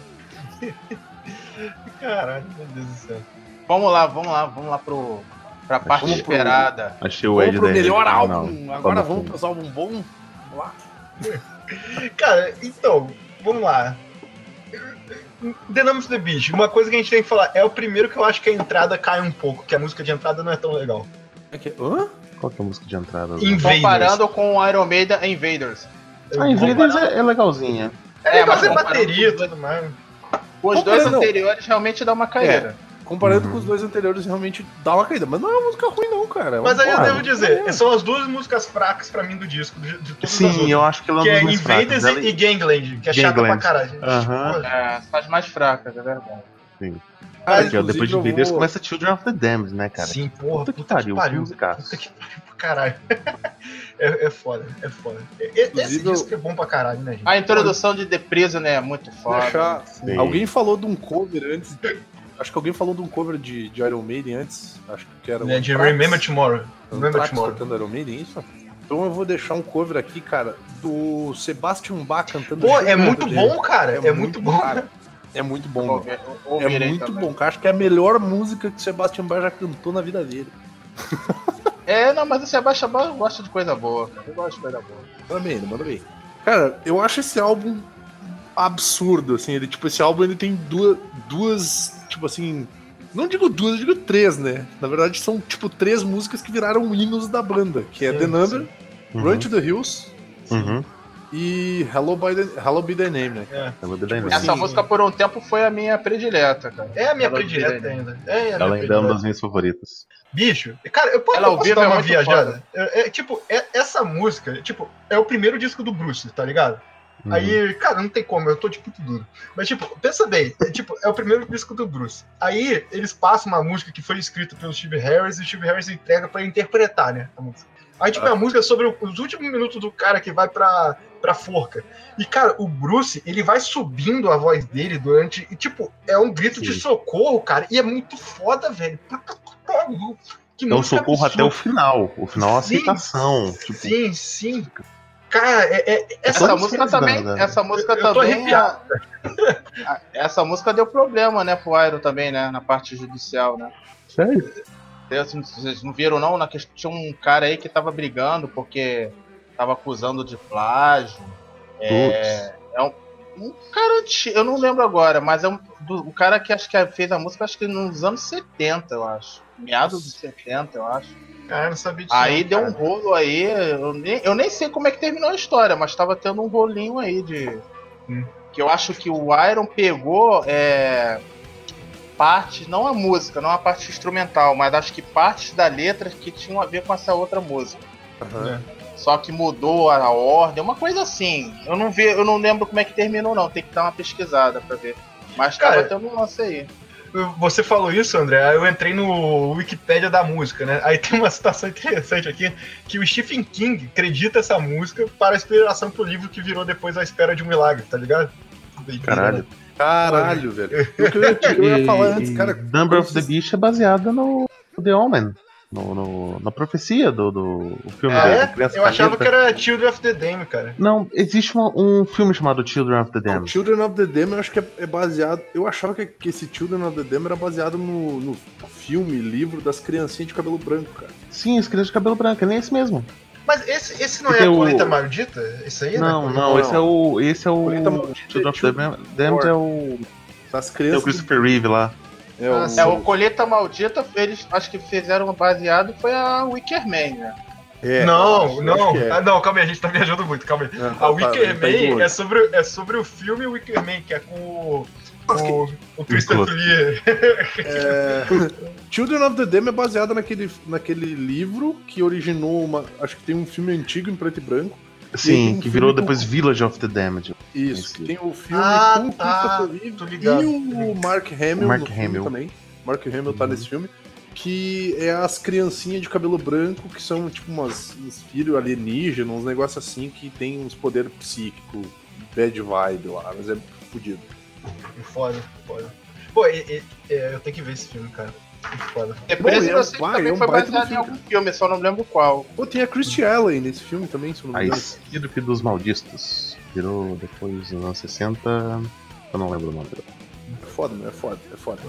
S1: Caralho, meu Deus do céu.
S4: Vamos lá, vamos lá, vamos lá pro, pra parte
S3: Vamos pro-
S4: esperada.
S2: Achei o
S3: Vamos
S2: Ed
S3: pro
S2: da
S3: melhor álbum,
S2: Não,
S3: agora
S2: vamos
S3: vamos
S2: pro-
S3: pros álbum bom. Vamos lá.
S1: Cara, então, vamos lá. The Numbers the Beach, uma coisa que a gente tem que falar, é o primeiro que eu acho que a entrada cai um pouco, que a música de entrada não é tão legal.
S3: Aqui, hã?
S2: Qual que é a música de entrada?
S1: Invaders.
S4: Comparando com o Iron Maiden é Invaders.
S2: A Invaders é, é legalzinha.
S1: É,
S4: É,
S1: mas é bateria e tudo mais.
S4: Os dois anteriores realmente dá uma caída.
S3: Comparando
S2: Uhum.
S3: com os dois anteriores, realmente dá uma caída. Mas não é uma música ruim, não, cara. É
S1: Mas aí eu
S3: boa.
S1: devo dizer, são as duas músicas fracas pra mim do disco, de, de todas as
S2: Sim,
S1: outras.
S2: eu acho que ela
S1: Que
S2: é
S1: é
S2: uma das mais
S1: Invaders
S2: fracas.
S1: e, e Gangland, que é chata pra
S2: Gangland.
S1: caralho.
S2: Aham.
S1: Pô,
S4: É, faz mais fracas, é verdade.
S3: Cara,
S2: Aqui, ó, depois de
S3: eu
S2: Invaders
S3: vou-
S2: começa Children of the Damned, né, cara?
S1: Sim, porra,
S2: Puta que
S1: puta
S2: pariu,
S1: que pariu.
S2: musicaço.
S1: Puta que pariu pra caralho. É, é foda, é foda. E- Esse
S3: Inclusive, eu-
S1: disco é bom pra caralho, né, gente?
S4: A introdução de The Prisoner é muito foda.
S3: deixar-. Alguém falou de um cover antes. Acho que alguém falou de um cover de, de Iron Maiden antes. Acho que era
S1: É
S3: o
S1: de. Remember Tomorrow. Remember Tomorrow.
S3: tocando Iron Maiden, é isso? Então eu vou deixar um cover aqui, cara, do Sebastian Bach cantando.
S1: Pô, é muito
S3: Daddy.
S1: bom, cara. É, muito bom.
S3: cara. É muito bom. É
S4: ouvirei
S3: muito
S4: também.
S3: bom, cara. Acho que é a melhor música que o Sebastian Bach já cantou na vida dele.
S4: É, não, mas o Sebastião Bach gosta de coisa boa, cara. Eu gosto de coisa boa.
S3: Manda bem, manda bem. Cara, eu acho esse álbum absurdo, assim. Ele, tipo, esse álbum ele tem duas, duas, tipo assim. Não digo duas, eu digo três, né? Na verdade, são, tipo, três músicas que viraram hinos da banda, que é
S1: Sim,
S3: The Number,
S1: sim.
S2: Uhum.
S3: Run to the Hills
S2: Uhum.
S3: E Hello, by the, Hello Be Thy Name, né?
S1: É.
S2: Ela é bem
S4: Essa
S3: Sim.
S4: música por um tempo foi a minha predileta, cara.
S1: É a minha
S4: Ela
S1: predileta ainda. É, a minha
S2: Ela ainda é uma das minhas favoritas.
S1: Bicho, cara, eu posso,
S4: Ela ao
S1: eu posso dar
S4: é
S1: uma
S4: muito
S1: viajada? É, é, tipo, é- essa música, tipo, é o primeiro disco do Bruce, tá ligado?
S2: Uhum.
S1: Aí, cara, não tem como, eu tô de puto duro. Mas, tipo, pensa bem, é, tipo, é o primeiro disco do Bruce. Aí, eles passam uma música que foi escrita pelo Steve Harris e o Steve Harris entrega pra interpretar, né, a música. Aí, tipo, é a música sobre os últimos minutos do cara que vai pra, pra forca. E, cara, o Bruce, ele vai subindo a voz dele durante. E, tipo, é um grito de
S2: Sim.
S1: socorro, cara. E é muito foda, velho. Puta que
S2: Então socorro até o
S1: absurda.
S2: final. O final é a
S1: Sim.
S2: aceitação. Tipo,
S1: Sim, sim. Cara, é, é- essa,
S4: Essa
S2: Todos
S4: música também,
S2: né?
S4: essa música
S1: Eu tô
S4: também, a- a- essa música deu problema, né, pro Iron também, né, na parte judicial, né.
S2: Sério?
S4: Vocês vocês não viram não? Na questão, tinha um cara aí que tava brigando porque tava acusando de plágio. É, é um, um cara antigo, eu não lembro agora, mas é um, do, o cara que acho que fez a música, acho que nos anos 70, eu acho. Meados dos 70, eu acho.
S1: Cara, não sabia disso.
S4: Aí
S1: não,
S4: deu
S1: cara.
S4: um rolo aí, eu nem, eu nem sei como é que terminou a história, mas tava tendo um rolinho aí de.
S1: Hum.
S4: Que eu acho que o Iron pegou é, partes, não a música, não a parte instrumental, mas acho que partes da letra que tinham a ver com essa outra música.
S3: Aham.
S4: Só que mudou a ordem, uma coisa assim. Eu não vi, eu não lembro como é que terminou, não. Tem que dar uma pesquisada pra ver. Mas tava
S1: Cara,
S4: tendo um lance aí.
S1: Você falou isso, André. aí Eu entrei no Wikipédia da música, né? Aí tem uma citação interessante aqui que o Stephen King acredita essa música para a inspiração pro livro que virou depois A Espera de um Milagre, tá ligado?
S2: Caralho.
S3: Caralho, velho. Eu ia, eu ia falar antes, cara.
S2: Number of the Beast é baseada no The Omen. No, no- na profecia do, do filme
S1: Ah, é?
S2: Criança
S1: Eu achava
S2: Caneta.
S1: que era Children of the Dame, cara.
S2: Não, existe uma- um filme chamado Children of the
S3: Não,
S2: Damned.
S3: Children of the Dam eu acho que é, é baseado. Eu achava que, que esse Children of the Dam era baseado no, no filme, livro das criancinhas de cabelo branco, cara.
S2: Sim, esse criança de cabelo branco, é nem esse mesmo.
S1: Mas esse, esse não
S2: Porque
S1: é a
S2: o-
S1: colheita maldita? Esse aí,
S2: Não,
S1: né?
S2: não,
S3: não.
S2: esse é o. Esse é o.
S3: Colheita Maldita
S2: Children
S3: é
S2: of the
S3: Children
S2: Damned é o.
S3: Das
S2: É o
S3: crianças.
S2: Christopher Reeve lá.
S3: É, o.
S4: É, o Colheita Maldita, eles acho que fizeram baseado, foi a Wickerman, né?
S3: é,
S1: não, não.
S3: é.
S1: Ah, não, calma aí, a gente tá viajando muito, calma aí.
S3: Ah,
S1: A
S3: tá,
S1: Wicker
S3: tá
S1: Man
S3: longe.
S1: é sobre, é sobre o filme Wicker Man, que é com o, o, o. Lee.
S3: É, Children of the Dam é baseado naquele, naquele livro que originou uma. Acho que tem um filme antigo em preto e branco.
S2: Sim,
S3: um
S2: que virou
S3: com-
S2: depois Village of the Damned.
S3: Isso, tem o filme
S1: Ah,
S3: com o
S1: tá,
S3: Christopher Reeve e o. Mark Hamill
S2: Mark
S3: no filme
S2: Hamill.
S3: também. Mark Hamill tá
S2: Uhum.
S3: nesse filme. Que é as criancinhas de cabelo branco, que são tipo umas, uns filhos alienígenas, uns negócios assim que tem uns poderes psíquicos, bad vibe lá, mas é fodido.
S1: Foda, foda. Pô, e- e- é, eu tenho que ver esse filme, cara. Muito foda.
S4: É
S3: e é
S4: eu sei que
S3: vai,
S4: também
S3: é um
S4: foi baseado em algum filme, só não lembro qual.
S3: Pô, tem a Christy Allen nesse filme também, se eu não me
S2: A
S3: engano.
S2: Esquírope dos Maldistas. Virou depois nos anos 60. Eu não lembro o nome dele.
S3: É foda, né? É foda, é foda.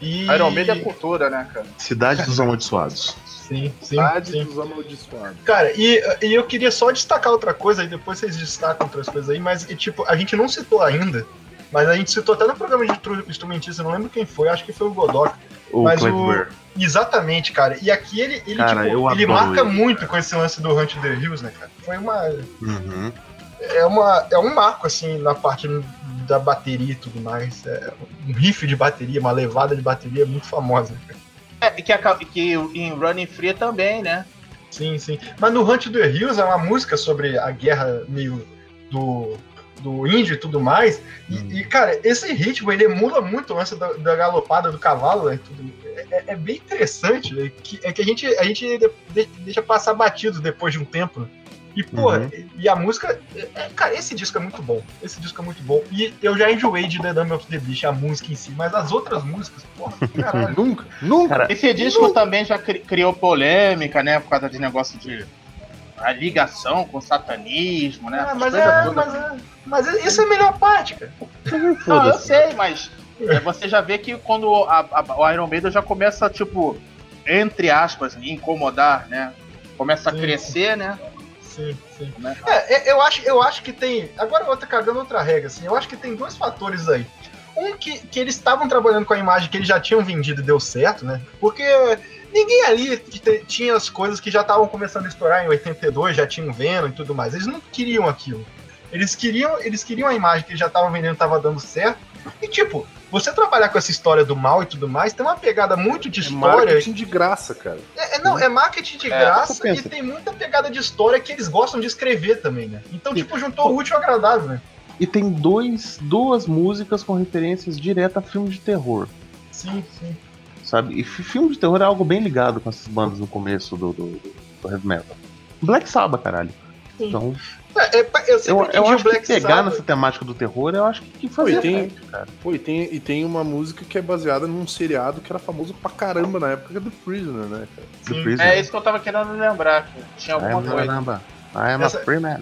S1: E...
S4: Iron Man é cultura, né, cara?
S2: Cidade dos Amaldiçoados.
S1: Sim, sim,
S3: Cidade
S1: sim.
S3: dos Amaldiçoados.
S1: Cara, e, e eu queria só destacar outra coisa, e depois vocês destacam outras coisas aí, mas, e, tipo, a gente não citou ainda, mas a gente citou até no programa de tru- instrumentista, não lembro quem foi, acho que foi o Godok.
S2: O
S1: Mas o-
S2: Burr.
S1: Exatamente, cara. E aqui ele, ele,
S2: Cara,
S1: tipo, ele marca
S2: ele.
S1: muito com esse lance do Hunt the Hills, né, cara? Foi uma.
S2: Uhum.
S1: É, uma, é um marco, assim, na parte da bateria e tudo mais. É um riff de bateria, uma levada de bateria muito famosa, cara.
S4: É, que, aca- que em Running Free também, né?
S1: Sim, sim. Mas no Hunt the Hills é uma música sobre a guerra meio do, do índio e tudo mais. E,
S2: Hum.
S1: e, cara, esse ritmo ele emula muito o lance da, da galopada do cavalo. né, tudo. É, é- é bem interessante. né, que, é que a gente, a gente de- de- deixa passar batido depois de um tempo. E, pô,
S2: Uhum.
S1: e, e a música. é- é- cara, esse disco é muito bom. Esse disco é muito bom. E eu já enjoei de The Number of the Beast, a música em si, mas as outras músicas, porra, caralho.
S3: Nunca, nunca.
S2: Cara,
S4: Esse disco também já cri- criou polêmica, né? Por causa de negócio de a ligação com o satanismo, né?
S1: Ah, mas, é,
S4: todas.
S1: mas, é, mas isso é a melhor parte, cara.
S4: Não, eu sei, mas é, você já vê que quando a- a- o Iron Maiden já começa, tipo, entre aspas, incomodar, né? Começa a
S1: Sim.
S4: crescer, né?
S1: Sim, sim.
S4: Né?
S1: É, é, eu acho, eu acho que tem. Agora eu tô cagando outra regra, assim. Eu acho que tem dois fatores aí. Um que, que eles estavam trabalhando com a imagem que eles já tinham vendido e deu certo, né? Porque ninguém ali tinha as coisas que já estavam começando a estourar em 82, já tinham Venom e tudo mais. Eles não queriam aquilo. Eles queriam, eles queriam a imagem que eles já estavam vendendo, tava dando certo. E tipo, você trabalhar com essa história do mal e tudo mais, tem uma pegada muito de
S3: É
S1: história.
S3: marketing de graça, cara.
S1: É, é, não, é marketing de
S4: É,
S1: graça e tem muita pegada de história que eles gostam de escrever também, né? Então,
S2: Sim.
S1: tipo, juntou o útil ao agradável, né?
S2: E tem dois, duas músicas com referências diretas a filme de terror.
S1: Sim, sim.
S2: Sabe? E fi- filme de terror é algo bem ligado com essas bandas no começo do, do, do heavy metal. Black Sabbath, caralho.
S1: Sim.
S2: Então,
S1: É, é, eu
S2: eu, eu acho que
S1: Black
S2: pegar
S1: Sabbath.
S2: nessa temática do terror, eu acho que, que fazia
S3: e tem-
S2: parte, cara.
S3: Pô, e tem, e tem uma música que é baseada num seriado que era famoso pra caramba na época, que é do Prisoner, né, cara?
S2: The
S1: Sim.
S2: Prisoner.
S4: É isso que eu tava querendo lembrar, que tinha alguma coisa.
S2: caramba. I am
S1: Essa-
S2: a free man.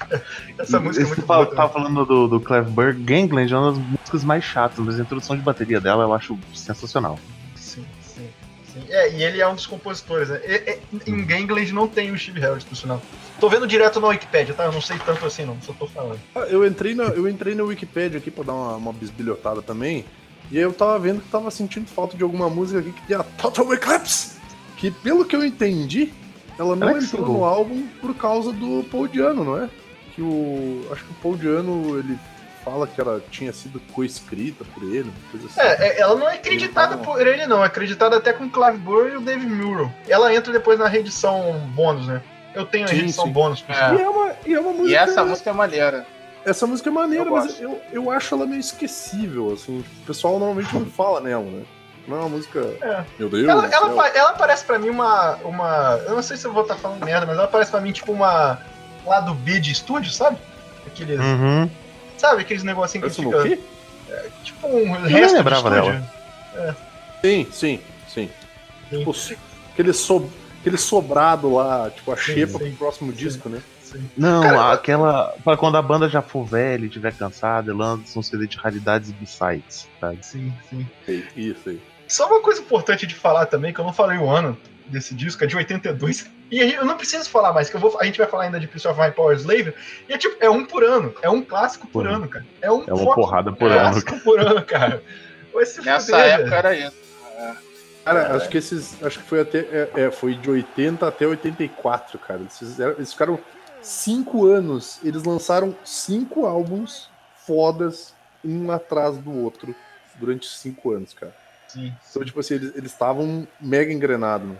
S1: Essa música é muito boa.
S2: tava falando do, do Cleveberg. Gangland é uma das músicas mais chatas, mas a introdução de bateria dela eu acho sensacional.
S1: É, e ele é um dos compositores, né? E- e- em Gangland não tem o Steve Harris, por sinal. Tô vendo direto na Wikipedia, tá? Eu não sei tanto assim, não. Só tô falando.
S3: Ah, Eu entrei na, eu entrei na Wikipedia aqui pra dar uma, uma bisbilhotada também. E aí eu tava vendo que tava sentindo falta de alguma música aqui que tinha Total Eclipse. Que pelo que eu entendi, ela não
S2: é
S3: entrou no álbum por causa do Paul Diano, não é? Que o. Acho que o Paul Diano ele fala que ela tinha sido coescrita por ele, uma coisa assim.
S1: É, é, ela não é acreditada por ele, não. É acreditada até com o Clive Burr e o Dave Murrow. Ela entra depois na reedição bônus, né? Eu tenho a
S3: Sim,
S1: reedição
S3: sim.
S1: bônus. por
S4: É.
S3: E é uma, e é uma música.
S4: E essa música é maneira.
S3: Essa música é maneira,
S4: Eu
S3: mas
S4: gosto.
S3: eu, eu acho ela meio esquecível, assim. O pessoal normalmente não fala nela, né? Não é uma música.
S1: É.
S3: Meu Deus.
S1: Ela, ela, ela parece pra mim uma, uma. Eu não sei se eu vou estar falando merda, mas ela parece pra mim tipo uma. Lá do B de estúdio, sabe? Aqueles.
S2: Uhum.
S1: Sabe aqueles negocinhos que fica.
S3: quê?
S1: Tipo um
S2: nem
S1: resto de
S2: lembrava
S1: estúdio.
S3: Sim, sim, sim.
S1: Sim.
S3: Tipo, aquele, so, aquele sobrado lá, tipo a
S1: Sim,
S3: xepa
S1: sim.
S3: pro próximo
S1: Sim.
S3: disco, né?
S1: Sim.
S2: Não,
S1: Cara,
S2: aquela. Pra quando a banda já for velha e estiver cansada, ela lança um CD de raridades e b-sides, sabe?
S1: Sim, sim.
S3: Isso aí.
S1: Só uma coisa importante de falar também, que eu não falei o ano desse disco, é de 82. E eu não preciso falar mais, que eu vou, a gente vai falar ainda de Prince of My Power Slave. E é tipo, é um por ano. É um clássico por
S2: Por
S1: ano, cara. É um
S2: É uma porrada por ano.
S1: clássico por ano, cara.
S4: Nessa
S1: fuder,
S4: época era isso.
S3: Cara, acho que esses. Acho que foi até. É, é, foi de 80 até 84, cara. Eles, fizeram, eles ficaram cinco anos. Eles lançaram cinco álbuns fodas, um atrás do outro, durante cinco anos, cara.
S1: Sim.
S3: Então, tipo assim, eles eles estavam mega engrenados, né?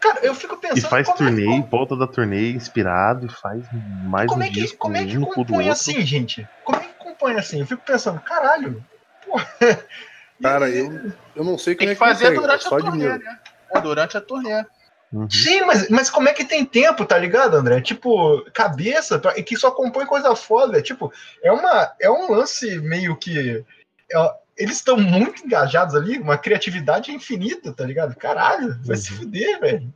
S1: Cara, eu fico
S2: E
S1: pensando.
S2: faz
S1: como é-
S2: turnê,
S1: como-
S2: volta da turnê inspirado e faz mais
S1: Como
S2: um
S1: é que,
S2: disco,
S1: como é que
S2: um
S1: compõe assim, gente? Como é que compõe assim? Eu fico pensando, caralho. Porra.
S3: Cara,
S1: E-
S3: eu, eu não sei
S4: Tem
S3: como é
S4: que
S3: que
S4: fazer
S3: consegue,
S4: durante
S3: só
S4: a turnê, né? É, durante a turnê.
S2: Uhum.
S1: Sim, mas, mas como é que tem tempo, tá ligado, André? Tipo, cabeça, pra- que só compõe coisa foda. Tipo, é, uma, é um lance meio que. é- eles estão muito engajados ali, uma criatividade infinita, tá ligado? Caralho, vai se
S2: Uhum.
S1: fuder, velho.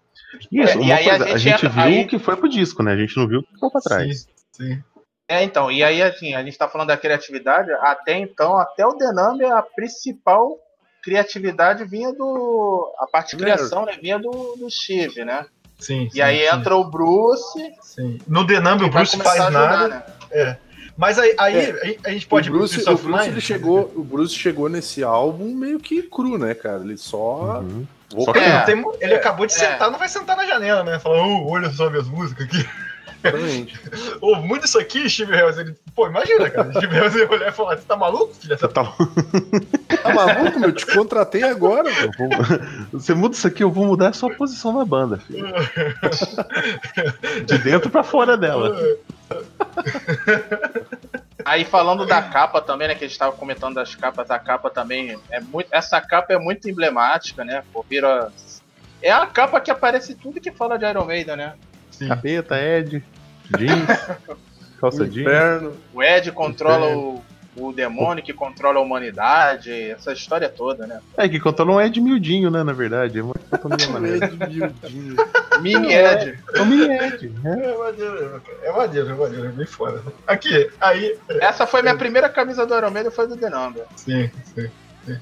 S2: Isso,
S4: É, e aí a
S2: coisa, a
S4: gente
S2: gente,
S4: entra-
S2: viu
S4: aí-
S2: o que foi pro disco, né? A gente não viu o que ficou pra trás.
S1: Sim, sim.
S4: É, então, e aí, assim, a gente tá falando da criatividade, até então, até o Denambi, a principal criatividade vinha do. A parte de
S3: É.
S4: criação, né? Vinha do, do Steve, né?
S1: sim
S4: E aí
S1: sim,
S4: entra o Bruce.
S1: sim. No Denambi, o Bruce faz
S4: a ajudar,
S1: nada.
S4: né?
S1: Mas aí, aí
S3: É.
S1: a gente pode
S3: o Bruce, o Bruce ele chegou, o Bruce chegou nesse álbum meio que cru, né, cara? Ele só
S2: Uhum. Só
S4: É.
S1: tem- ele acabou de
S4: É.
S1: sentar, não vai sentar na janela, né? Falar, oh, olha só minhas músicas aqui.
S3: Exatamente.
S1: Ô, muda isso aqui, Steve Harris. Ele, pô, imagina, cara. Steve Harris ia olhar e falar: Você tá maluco, filha?
S2: Você, tá-
S3: Tá maluco, meu? Te contratei agora,
S2: vou- Você muda isso aqui, eu vou mudar a sua posição na banda, filho. De dentro pra fora dela.
S4: Aí falando da capa também, né? Que a gente tava comentando das capas, a capa também é muito. Essa capa é muito emblemática, né? Pô, vira. É a capa que aparece tudo que fala de Iron Maiden, né?
S1: Sim.
S2: Capeta, Ed, jeans, calça jeans.
S3: Inferno.
S4: O Ed controla
S3: Inferno.
S4: o, o demônio que controla a humanidade, essa história toda, né?
S2: É que controla um Ed miudinho, né, na verdade. É uma controla maneira.
S3: Ed miudinho.
S4: Mini Ed.
S2: É um mini Ed, né?
S1: É maneiro, é maneiro, é maneiro, é bem foda. Aqui, aí.
S4: Essa foi minha primeira camisa do Iron Maiden, foi do The Number.
S1: Sim, sim.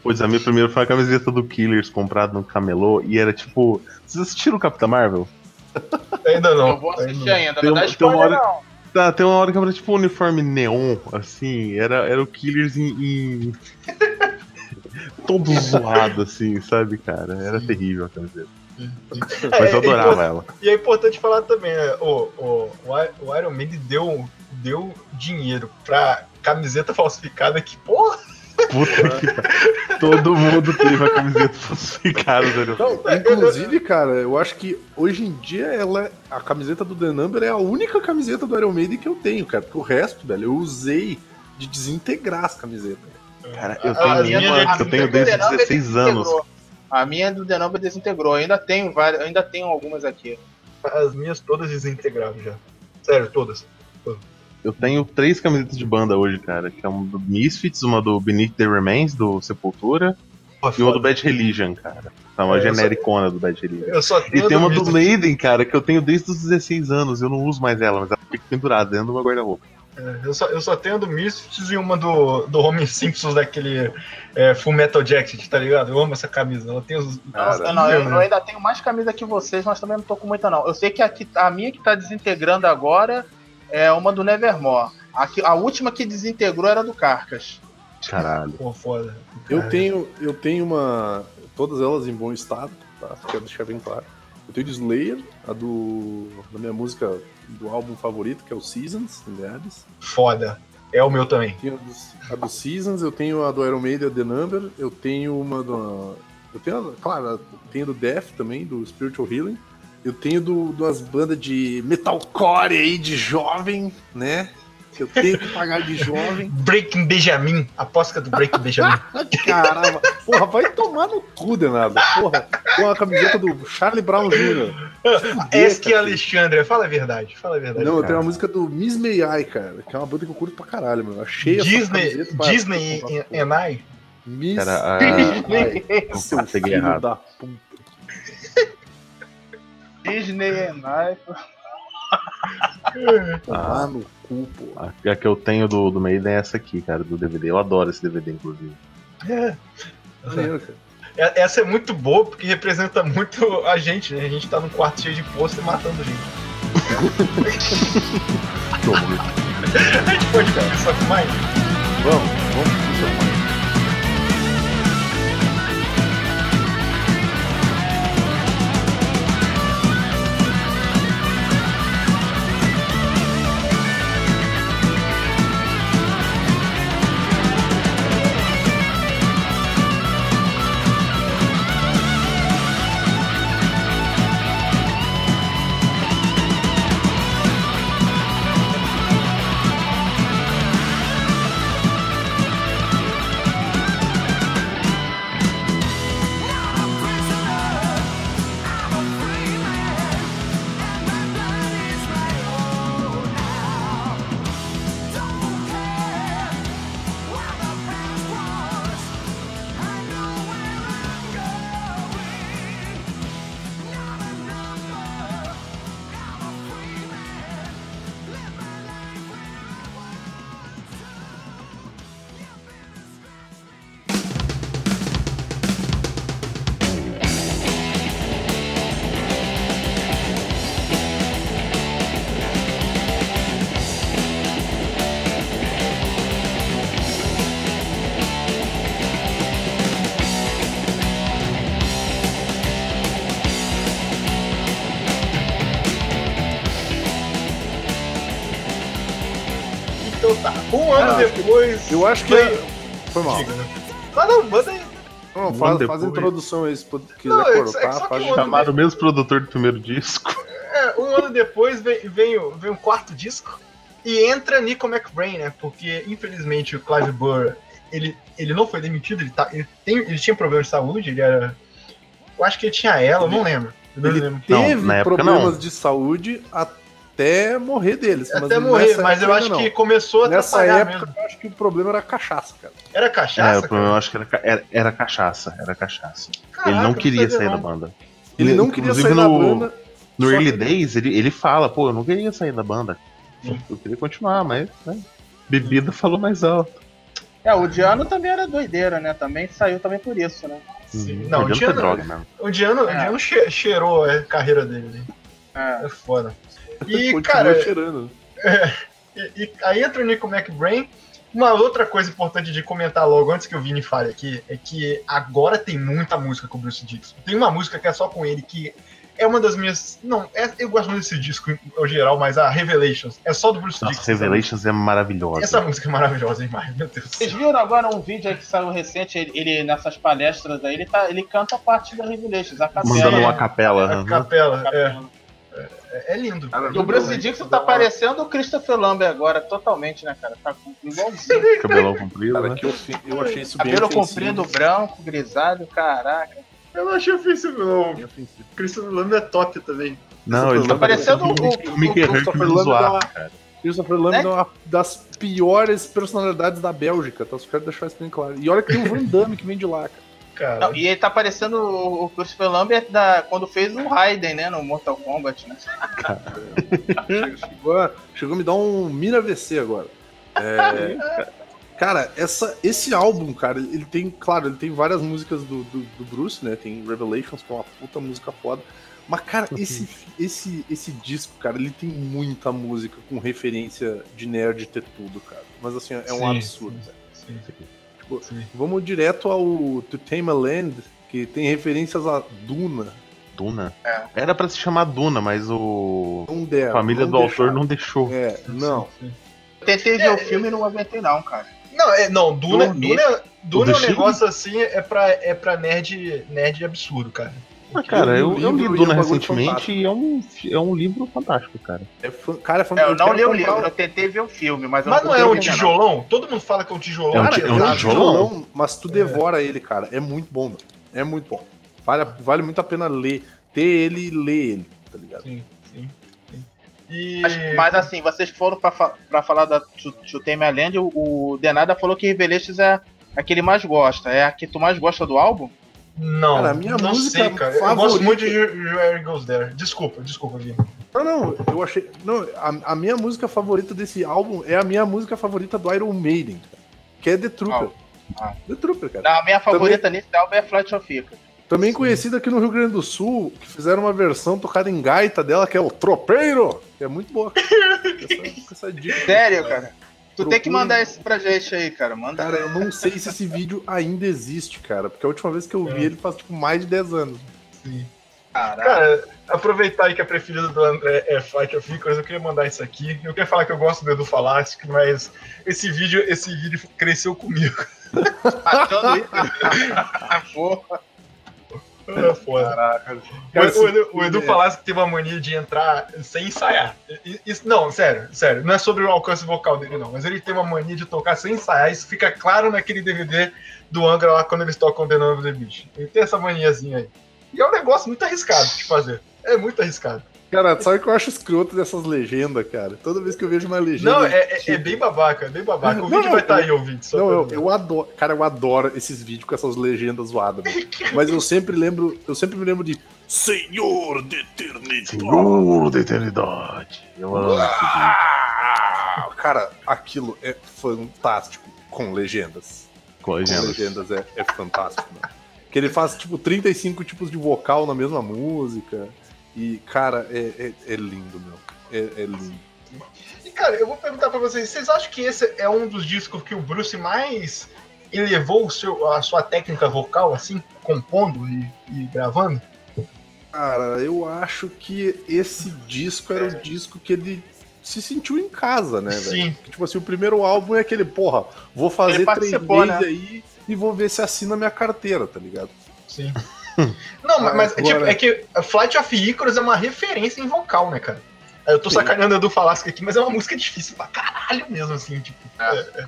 S2: Pois a minha primeira foi a camiseta do Killers comprada no camelô e era tipo. Vocês assistiram o Capitão Marvel?
S1: Ainda não.
S4: eu vou assistir
S1: ainda
S4: ainda,
S2: Tem
S4: não dá spoiler
S2: hora-
S4: não.
S2: Tá, tem uma hora que era tipo um uniforme neon, assim, era, era o Killers em. em- Todo zoado, assim, sabe, cara? Era terrível a camiseta.
S1: não.
S2: Mas eu
S1: É,
S2: adorava
S1: e,
S2: ela.
S1: e é importante falar também, né? O, o, o Iron Maiden deu, deu dinheiro pra camiseta falsificada que, porra,
S2: Puta que pariu. Todo mundo teve a camiseta falsificada, velho.
S3: Não, inclusive, cara, eu acho que hoje em dia ela, é- a camiseta do The Number é a única camiseta do Iron Maiden que eu tenho, cara. Porque o resto, velho, eu usei de desintegrar as camisetas.
S2: Cara, eu
S1: A-
S2: tenho
S1: a minha
S2: uma eu tenho desde
S4: The Number
S2: 16 anos.
S4: A minha do The Number desintegrou. Ainda tenho várias, ainda tenho algumas aqui.
S1: as minhas todas desintegraram já. Sério, todas.
S2: Eu tenho três camisetas de banda hoje, cara. Que é uma do Misfits, uma do Beneath the Remains, do Sepultura,
S1: Pô,
S2: E uma do. Bad Religion, cara. Tá uma
S1: É, eu só-
S2: genericona do Bad Religion.
S1: Eu só
S2: E
S1: tenho
S2: tem
S1: do
S2: uma do. Maiden, cara, que eu tenho desde os 16 anos. Eu não uso mais ela, mas ela fica pendurada dentro do meu guarda-roupa.
S1: É, Eu só, eu só tenho a do Misfits e uma do, do Homer Simpsons daquele é, Full Metal Jacket, tá ligado? Eu amo essa camisa. Ela tem os.
S4: Eu, não, eu, eu ainda tenho mais camisa que vocês, mas também não tô com muita, não. Eu sei que a, que- a minha que tá desintegrando agora é uma do Nevermore. A, que- a última que desintegrou era do Carcas.
S2: Caralho.
S1: Pô, foda.
S3: Eu tenho, eu tenho uma. Todas elas em bom estado, tá? Quero deixar bem claro. Eu tenho de Slayer, a do. da minha música do álbum favorito, que é o Seasons, Abyss.
S1: Foda. É o meu também.
S3: Tenho a do, a do Seasons, eu tenho a do Iron Maiden, The Number, eu tenho uma do. Eu tenho, a- claro, eu tenho do Death também, do Spiritual Healing. Eu tenho do, das bandas de metalcore aí, de jovem, né? Que eu tenho que pagar de jovem.
S1: Breaking Benjamin. Que é do Breaking Benjamin.
S3: Caramba, porra, vai tomar no cu, Denado. Porra, com a camiseta do Charlie Brown Jr.
S1: Esse que é. Alexandre. Fala a verdade. Fala a verdade.
S3: Não, eu
S2: cara.
S3: tenho uma música do Miss May I, cara, que é uma banda que eu curto pra caralho, mano. Eu Achei
S1: Disney, Disney e and I.
S3: Miss
S2: Cara, a-
S3: May I.
S2: Eu
S3: filho
S2: errado.
S3: da puta.
S4: Disney é Night.
S3: Tomar no cu, pô.
S2: A, a que eu tenho do, do Maiden é essa aqui, cara, do DVD. Eu adoro esse DVD, inclusive.
S1: É.
S3: Maneiro, cara.
S1: É- Essa é muito boa porque representa muito a gente, né? A gente tá num quarto cheio de pôster matando gente. A gente pode começar com mais?
S3: Vamos, vamos Eu acho que
S1: Foi-
S3: é... Foi mal.
S1: Diga, né? Ah, não, manda aí.
S3: Não, faz, faz a introdução aí, se quiser
S1: Não, que- é
S3: faz
S1: um
S2: Chamaram o mesmo produtor do primeiro disco.
S1: É, um ano depois vem, vem, o, vem o quarto disco e entra Nico McBrain, né? Porque infelizmente o Clive Burr ele, ele não foi demitido, ele, tá, ele, tem, ele tinha problema de saúde, ele era. Eu acho que ele tinha ela, eu não lembro. Eu não
S3: Ele
S1: lembro.
S2: Não,
S3: teve
S2: época
S3: problemas
S2: não.
S3: de saúde até morrer deles.
S1: Até morrer, mas eu acho que começou a
S3: Nessa
S1: atrapalhar
S3: época,
S1: mesmo.
S3: eu acho que o problema era a cachaça, cara.
S1: Era
S2: É,
S1: cachaça?
S2: o problema eu acho que era, era, era cachaça. Era cachaça.
S1: Caraca,
S2: ele não queria
S1: sabia
S2: sair da
S1: não.
S2: banda.
S3: Ele não queria
S2: inclusive
S3: sair da
S2: no,
S3: banda.
S2: No Early
S3: que-
S2: Days, ele, ele fala, pô, eu não queria sair da banda.
S1: Sim.
S2: Eu queria continuar, mas né, bebida falou mais alto.
S4: É, o Diano também era doideira, né? Também saiu também por isso, né?
S1: Sim.
S2: Hum,
S1: Não, o Diano,
S2: ter droga mesmo.
S1: o Diano, o
S4: É.
S1: Diano che- cheirou a carreira dele. né?
S4: É.
S1: É foda. E,
S3: Continua
S1: cara,
S3: cheirando.
S1: E, e aí entra o Nico McBrain. Uma outra coisa importante de comentar logo antes que o Vini fale aqui é que agora tem muita música com o Bruce Dixon. Tem uma música que é só com ele que é uma das minhas. Não, é- eu gosto muito desse disco em geral, mas a Revelations é só do Bruce
S2: Nossa,
S1: Dixon.
S2: Revelations é maravilhosa.
S1: Essa música é maravilhosa demais, meu Deus.
S4: Vocês viram agora um vídeo aí que saiu recente, ele, ele nessas palestras aí, ele, tá, ele canta a parte da Revelations, a capela.
S2: Mandando
S1: É.
S2: uma capela.
S1: A capela, é,
S4: Capela.
S1: é lindo.
S4: E o Bruce Dixon tá parecendo o Christopher Lambert agora, totalmente, né, cara? Tá igualzinho.
S2: Cabelão comprido,
S3: Cara,
S2: né?
S3: que ofen- eu achei isso bem
S4: Cabelo
S3: ofensivo.
S4: comprido, branco, grisalho, caraca.
S1: Eu não achei ofensivo, não. Christopher Lambert é top também.
S2: Não, ele
S3: Tá
S4: parecendo o-
S2: o,
S4: o-
S2: Mickey
S3: Christopher Lambert
S2: cara.
S3: Christopher Lambert
S4: Né?
S3: é uma das piores personalidades da Bélgica, tá? Só quero deixar isso bem claro. E olha que tem o Van Damme que vem de lá, cara.
S1: Cara,
S4: Não, e ele tá parecendo o Christopher Lambert da, quando fez o Raiden, né? No Mortal Kombat, né?
S3: Chegou a, chegou a me dar um mira VC agora. É, cara, essa, esse álbum, cara, ele tem, claro, ele tem várias músicas do, do, do Bruce, né? Tem Revelations, que é uma puta música foda. Mas, cara, esse, esse, esse disco, cara, ele tem muita música com referência de nerd ter tudo, cara. Mas assim, é um
S1: Sim,
S3: absurdo.
S1: sim, sim.
S3: Tipo,
S1: Sim.
S3: Vamos direto ao To Tame a Land, que tem referências a Duna.
S2: Duna?
S4: É.
S2: Era pra se chamar Duna, mas o.
S3: Não der.
S2: A família
S3: não
S2: do autor não deixou.
S3: É, não.
S4: Eu tentei ver o filme e não aguentei, não, cara.
S1: Não, é, não, Duna,
S4: Dormir.
S1: Duna, Duna é um negócio assim, é pra, é pra nerd, nerd absurdo, cara.
S2: Ah, cara,
S3: Eu
S2: eu,
S3: li
S2: eu
S3: o
S2: li
S3: é
S2: Duna recentemente e é um, é um livro fantástico, cara.
S3: É cara, é
S4: É, eu não li o livro, eu tentei ver o filme, mas eu
S1: Mas não é
S4: consegui
S1: um
S4: não.
S1: tijolão? Todo mundo fala que é um tijolão.
S2: É um
S3: Cara,
S2: ti-
S3: é
S2: é um tijolão.
S3: tijolão, mas tu devora ele, cara. É muito bom, mano. É muito bom. Vale, vale muito a pena ler. Ter ele e ler ele, tá ligado?
S1: Sim, sim, sim. E...
S4: Mas, mas, assim, vocês foram pra, pra falar da To, to Tame a Land, o, o Denada falou que Revelations é a que ele mais gosta. É a que tu mais gosta do álbum?
S1: Não,
S3: Cara, a minha
S1: não
S3: música
S1: sei, cara. Eu
S3: favorita-
S1: gosto muito de Where Goes There. Desculpa, desculpa, Vini.
S3: Não, não, eu achei. Não, a, a minha música favorita desse álbum é a minha música favorita do Iron Maiden, cara, que é The Trooper.
S4: Ah.
S3: The Trooper, cara.
S4: Não, a minha favorita nesse álbum é Flight of Ica.
S3: Também conhecida aqui no Rio Grande do Sul, que fizeram uma versão tocada em gaita dela, que é o Tropeiro, que é muito boa. essa, essa dica.
S4: Sério, cara? Tu tem que mandar esse pra gente aí, cara. Manda.
S3: Cara, eu não sei se esse vídeo ainda existe, cara, porque a última vez que eu vi ele faz tipo mais de 10 anos.
S1: Sim.
S4: Caralho.
S1: Cara, aproveitar aí que a preferida do André é Fight of Icarus, eu queria mandar isso aqui. Eu queria falar que eu gosto do Edu Falastic, mas esse vídeo, esse vídeo cresceu comigo.
S4: Matando isso.
S1: É foda.
S3: Caraca.
S1: O, o Edu, o Edu Falaschi teve uma mania de entrar sem ensaiar. Isso, não, sério, sério. Não é sobre o alcance vocal dele, não. Mas ele tem uma mania de tocar sem ensaiar. Isso fica claro naquele DVD do Angra lá quando eles tocam The Name of the Beast. Ele tem essa maniazinha aí. E é um negócio muito arriscado de fazer. É muito arriscado.
S3: Cara, sabe o que eu acho escroto dessas legendas, cara? Toda vez que eu vejo uma legenda.
S1: Não, é, é- é bem babaca, é bem babaca. O
S3: Não,
S1: vídeo vai estar
S3: eu-
S1: aí, ouvinte. só
S3: Não, eu, eu adoro. Cara, eu adoro esses vídeos com essas legendas zoadas, mano. Mas eu sempre lembro. Eu sempre me lembro de Senhor de Eternidade.
S2: Senhor da eternidade. Eu amo esse vídeo.
S3: Ah, cara, aquilo é fantástico com legendas.
S2: Com
S3: Com
S2: legendas.
S3: legendas é, é fantástico, mano. Que ele faz, tipo, 35 tipos de vocal na mesma música. E, cara, é, é, é lindo, meu. É, é lindo.
S1: E, cara, eu vou perguntar pra vocês, vocês acham que esse é um dos discos que o Bruce mais elevou o seu, a sua técnica vocal, assim, compondo e, e gravando?
S3: Cara, eu acho que esse disco era o disco que ele se sentiu em casa, né, velho?
S1: Sim.
S3: Tipo assim, o primeiro álbum é aquele, porra, vou fazer três meses
S4: né?
S3: aí e vou ver se assina minha carteira, tá ligado?
S1: Sim. Não, mas, mas, tipo, é que a Flight of Icarus é uma referência em vocal, né, cara? Eu tô
S3: Sim.
S1: sacaneando a do Falasco aqui, mas é uma música difícil pra caralho mesmo, assim, tipo.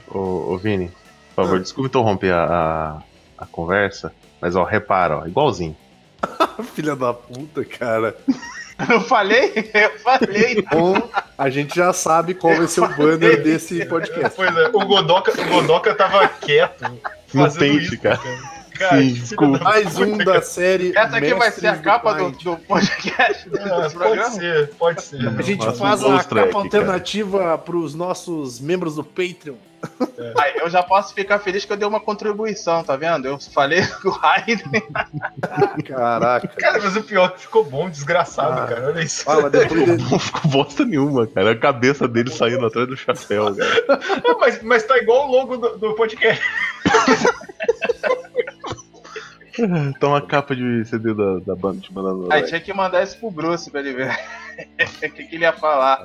S2: Ô, ô, Vini, por favor, desculpa interromper a, a, a conversa, mas ó, repara, ó, igualzinho.
S3: Filha da puta, cara.
S4: Eu falei? Eu falei.
S3: Bom, a gente já sabe qual vai ser o banner desse podcast.
S1: Pois é, o Godoka, o Godoka tava quieto.
S2: No
S1: fazendo
S2: pente,
S1: isso,
S2: cara.
S1: Cara,
S2: Sim,
S1: filho
S2: desculpa.
S1: da
S3: Mais um da série.
S4: Essa aqui vai ser a capa do, do podcast do,
S1: Ah,
S4: do
S1: pode
S4: programa?
S1: ser, pode ser.
S3: A gente
S2: Nossa,
S3: faz
S2: um
S3: a capa
S2: track, cara.
S3: alternativa pros nossos membros do Patreon.
S4: Aí eu já posso ficar feliz que eu dei uma contribuição, tá vendo? Eu falei que o Raiden.
S3: Caraca.
S1: Cara, mas o pior é que ficou bom, desgraçado,
S3: Ah.
S1: cara. Olha isso.
S3: Fala, depois de...
S2: Não ficou bosta nenhuma, cara. A cabeça dele saindo atrás do chapéu, cara.
S1: mas, mas tá igual o logo do, do podcast.
S2: Tá uma capa de CD da, da banda te mandando.
S4: Aí tinha que mandar isso pro Bruce pra ele ver o que, que ele ia falar.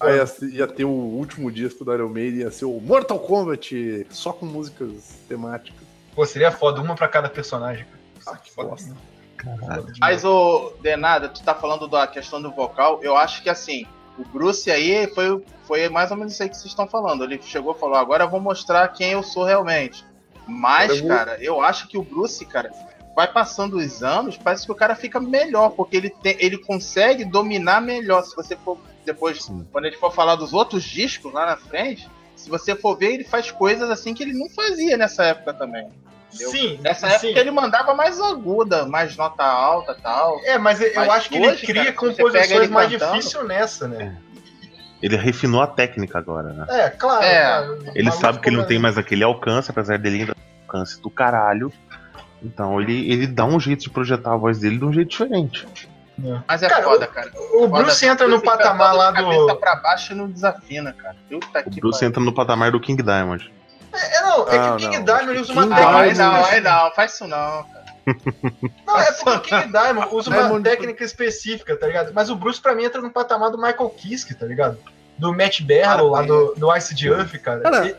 S3: Aí ia, ia ter o último disco do Iron Maiden, ia ser o Mortal Kombat, só com músicas temáticas.
S1: Pô, seria foda, uma pra cada personagem.
S3: Ah, que bosta.
S4: Mas o Denada, tu tá falando da questão do vocal, eu acho que assim, o Bruce aí foi, foi mais ou menos isso aí que vocês estão falando. Ele chegou e falou, agora eu vou mostrar quem eu sou realmente. Mas,
S3: Eu vou-
S4: cara, eu acho que o Bruce, cara, vai passando os anos, parece que o cara fica melhor, porque ele, tem, ele consegue dominar melhor. Se você for depois,
S2: Sim.
S4: quando a gente for falar dos outros discos lá na frente, se você for ver, ele faz coisas assim que ele não fazia nessa época também. entendeu?
S1: Sim,
S4: Nessa época
S1: sim.
S4: ele mandava mais aguda, mais nota alta e tal.
S1: É, mas eu
S4: Mas
S1: acho que ele
S4: hoje,
S1: cria
S4: cara,
S1: composições
S4: ele
S1: mais
S4: cantando-
S1: difíceis nessa, né?
S2: Ele refinou a técnica agora, né?
S1: É, claro.
S4: É.
S1: claro.
S2: Ele
S1: Maluco
S2: sabe que ele não tem
S1: como-
S2: mais aquele alcance, apesar dele ainda ter alcance do caralho. Então ele, ele dá um jeito de projetar a voz dele de um jeito diferente.
S4: Mas é
S1: Cara,
S4: foda, cara.
S1: O Bruce
S4: Foda,
S1: entra no
S4: Bruce
S1: patamar lá
S4: de cabeça
S1: do.
S4: pra baixo e não desafina, cara. Puta
S2: O Bruce
S4: pariu.
S2: entra no patamar do King Diamond.
S1: É, não, é
S3: Não,
S1: que o King
S3: não.
S1: Diamond ele usa uma
S4: Não,
S1: técnica.
S4: não, aí não, faz isso não. cara.
S1: Não, é porque o King Diamond usa uma técnica específica, tá ligado? Mas o Bruce, pra mim, entra no patamar do Michael Kiske, tá ligado? Do Matt Barrow lá do, do Ice de Earth, cara.
S3: Cara,
S1: E-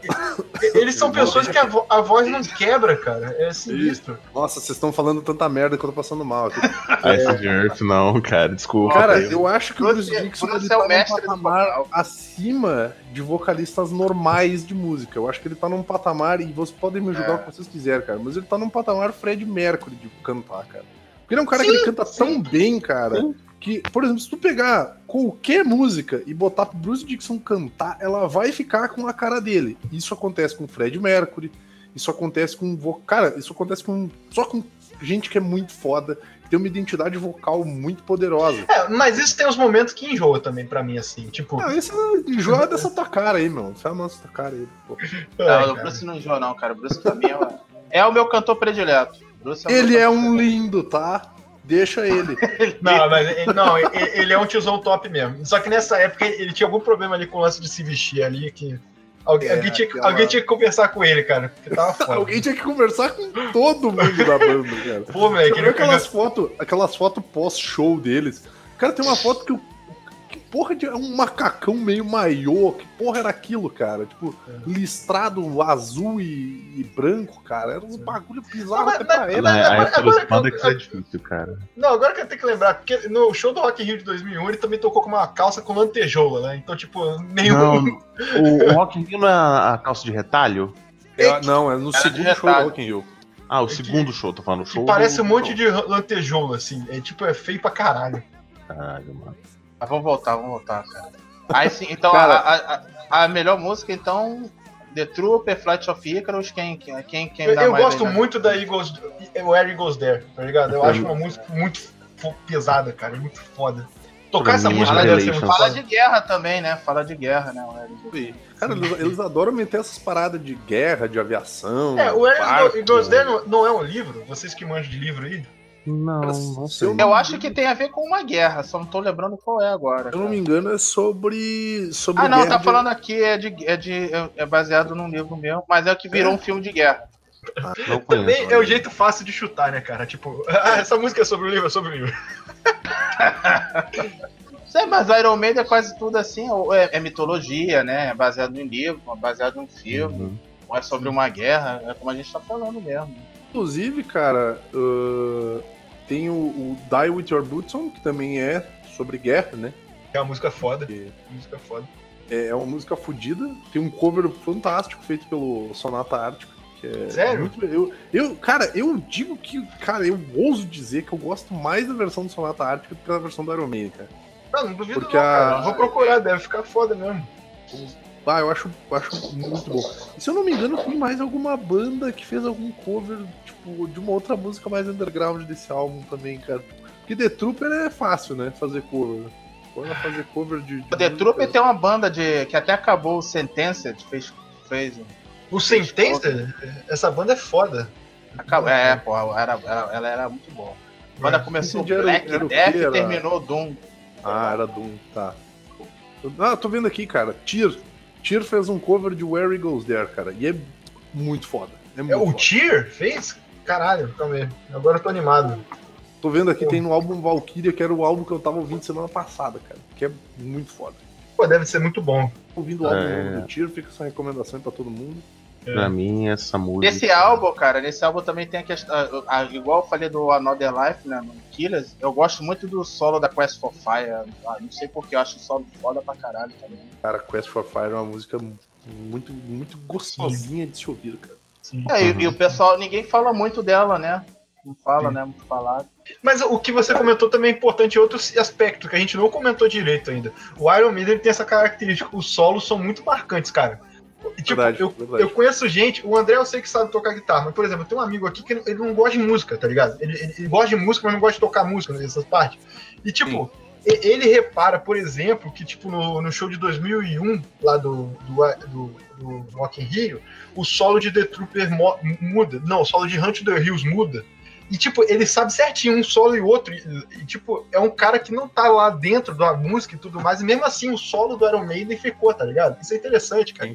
S1: e- Eles são pessoas que a, vo- a voz não quebra, cara. É sinistro.
S3: Nossa, vocês estão falando tanta merda que eu tô passando mal aqui.
S2: Ice de Earth, não, cara, desculpa.
S3: Cara,
S2: eu-
S3: eu acho que o
S4: Bruce-
S3: Bruce Dixon ele
S4: é o
S3: tá num patamar acima de vocalistas normais de música. Eu acho que ele tá num patamar, e vocês podem me julgar
S4: É.
S3: o que vocês quiserem, cara, mas ele tá num patamar Fred Mercury de cantar, cara. Porque ele é um cara
S1: Sim,
S3: que ele canta tão bem, cara, que, por exemplo, se tu pegar qualquer música e botar pro Bruce Dixon cantar, ela vai ficar com a cara dele. Isso acontece com o Fred Mercury, isso acontece com. Cara, isso acontece com. Só com gente que é muito foda, que tem uma identidade vocal muito poderosa.
S1: É, mas isso tem uns momentos que enjoa também pra mim, assim. Tipo.
S3: Não, esse enjoa dessa tua cara aí, meu. Fala nossa tua cara aí. pô.
S1: ai,
S4: Não, o
S1: cara.
S4: Bruce não enjoa, não, cara. O Bruce pra mim é, o- é o meu cantor predileto. O meu
S3: Ele é um lindo, tá? Deixa ele.
S1: Não, mas ele- não, ele, é um tiozão top mesmo. Só que nessa época ele tinha algum problema ali com o lance de se vestir ali, que alguém,
S3: É,
S1: alguém, tinha,
S3: aquela-
S1: alguém tinha que conversar com ele, cara.
S3: Alguém tinha que conversar com todo mundo da banda, cara.
S1: Pô, moleque,
S3: aquelas fotos aquelas foto pós-show deles? Cara, tem uma foto que o. Que porra de. É um macacão meio maiô. Que porra era aquilo, cara? Tipo, listrado azul e, e branco, cara. Era uns bagulho bizarro até pra
S1: mas-
S3: época.
S2: Na
S1: mas-
S2: a
S1: que
S2: é difícil, cara.
S1: Não, agora que eu tenho que lembrar, porque no show do Rock in Rio de 2001 ele também tocou com uma calça com lantejoula, né? Então, tipo, nenhum.
S2: Não, o, o Rock in Rio não é a calça de retalho?
S3: É, não, é no
S4: Era de
S3: segundo show do
S4: retalho.
S3: Rock in Rio.
S2: Ah, o
S1: que-
S2: segundo show, tô falando. O
S1: que
S2: show
S1: parece um monte de lantejoula, assim. É tipo, é feio pra caralho.
S2: Caralho, mano.
S4: Ah, vamos voltar, vamos voltar, cara. Aí sim, então
S3: Cara-
S4: a, a, a- melhor música, então, The Trooper, Flight of Icarus, quem, quem, quem, quem
S1: Eu,
S4: dá
S1: eu
S4: mais
S1: gosto
S4: aí, né?
S1: muito da Eagles, o Where Eagles There, tá ligado? Eu acho uma música muito pesada, cara, muito foda. Tocar
S2: Pra
S1: essa música
S2: é.
S4: Fala
S1: foda.
S4: de guerra também, né? Fala de guerra, né?
S3: Cara, eles, eles adoram meter essas paradas de guerra, de aviação.
S1: É, o. Eagles There não, não é um livro? Vocês que manjam de livro aí?
S2: Não, não
S3: se
S2: sei.
S3: eu
S4: Eu acho que tem a ver com uma guerra, só não tô lembrando qual é agora.
S3: Se eu não me engano, é sobre. sobre
S4: Ah, não, tá
S3: de-
S4: falando aqui, é, de, é, de, é- é baseado num livro mesmo, mas é o que virou um filme de guerra.
S2: Não conheço.
S1: Também é o jeito fácil de chutar, né, cara? Tipo, ah, essa música é sobre o livro, é sobre o livro.
S4: Sei, mas Iron Maiden é quase tudo assim, ou é, é mitologia, né? É baseado em livro, é baseado em filme,
S2: Uhum.
S4: ou é sobre uma guerra, é como a gente tá falando mesmo.
S3: Inclusive, cara, uh, tem o, o Die With Your Boots On, que também é sobre guerra, né?
S1: É uma música foda.
S3: Que
S1: Música foda.
S3: É uma música fodida. Tem um cover fantástico feito pelo Sonata Ártica. Que é
S1: Sério?
S3: muito- eu, eu, cara, eu digo que, cara, eu ouso dizer que eu gosto mais da versão do Sonata Ártica do que da versão do Iron cara.
S1: Não, não duvido
S3: Porque
S1: não, cara.
S3: a-
S1: Vou procurar, deve ficar foda mesmo.
S3: Ah, eu acho, eu acho muito bom. E se eu não me engano, tem mais alguma banda que fez algum cover, tipo, de uma outra música mais underground desse álbum também, cara. Porque The Trooper é fácil, né? Fazer cover. Bora fazer cover de. de
S4: O The Trooper tem uma banda de que até acabou o Sentenced, fez, fez
S1: O Sentença, essa banda é foda.
S4: acabou, é, pô, era, era- ela era muito boa. Quando
S1: É.
S4: começou
S3: Esse era-
S4: Black
S3: era o quê?
S4: Death,
S3: Era-
S4: terminou Doom.
S3: Ah, era Doom, tá. Ah, tô vendo aqui, cara. Tyr. Tyr fez um cover de Where He Goes There, cara. E é muito foda. É muito
S1: É, o. Tyr fez? Caralho, calma aí. Agora eu tô animado.
S3: Tô vendo aqui, tem no álbum Valkyria, que era o álbum que eu tava ouvindo semana passada, cara. Que é muito foda.
S1: Pô, deve ser muito bom.
S3: Ouvindo o álbum
S2: É.
S3: do Tyr, fica essa recomendação aí pra todo mundo.
S2: Pra mim, essa música.
S4: Nesse álbum, cara, nesse álbum também tem a questão. a- a- igual eu falei do Another Life, né? No Killers, eu gosto muito do solo da Quest for Fire. Ah, não sei porque eu acho o solo foda pra caralho também.
S3: Cara, Quest for Fire é uma música muito, muito gostosinha de se ouvir, cara.
S1: Sim.
S4: É, e-
S2: Uhum.
S4: e, o pessoal, ninguém fala muito dela, né? Não fala, né? Muito falado.
S1: Mas o que você comentou também é importante em outro aspecto, que a gente não comentou direito ainda. O Iron Maiden tem essa característica, os solos são muito marcantes, cara. Tipo,
S3: Verdade,
S1: eu,
S3: verdade.
S1: eu conheço gente, o André eu sei que sabe tocar guitarra, mas, por exemplo, tenho um amigo aqui que ele não gosta de música, tá ligado? Ele, ele- ele gosta de música, mas não gosta de tocar música nessas partes. E, tipo, e- ele repara, por exemplo, que, tipo, no, no show de 2001, lá do, do, do, do Rock in Rio, o solo de The Trooper muda. Não, o solo de Hunt the Hills muda. E, tipo, ele sabe certinho um solo e outro. E, e, tipo, é um cara que não tá lá dentro da música e tudo mais. E mesmo assim, o solo do Iron Maiden ficou, tá ligado? Isso é interessante, cara.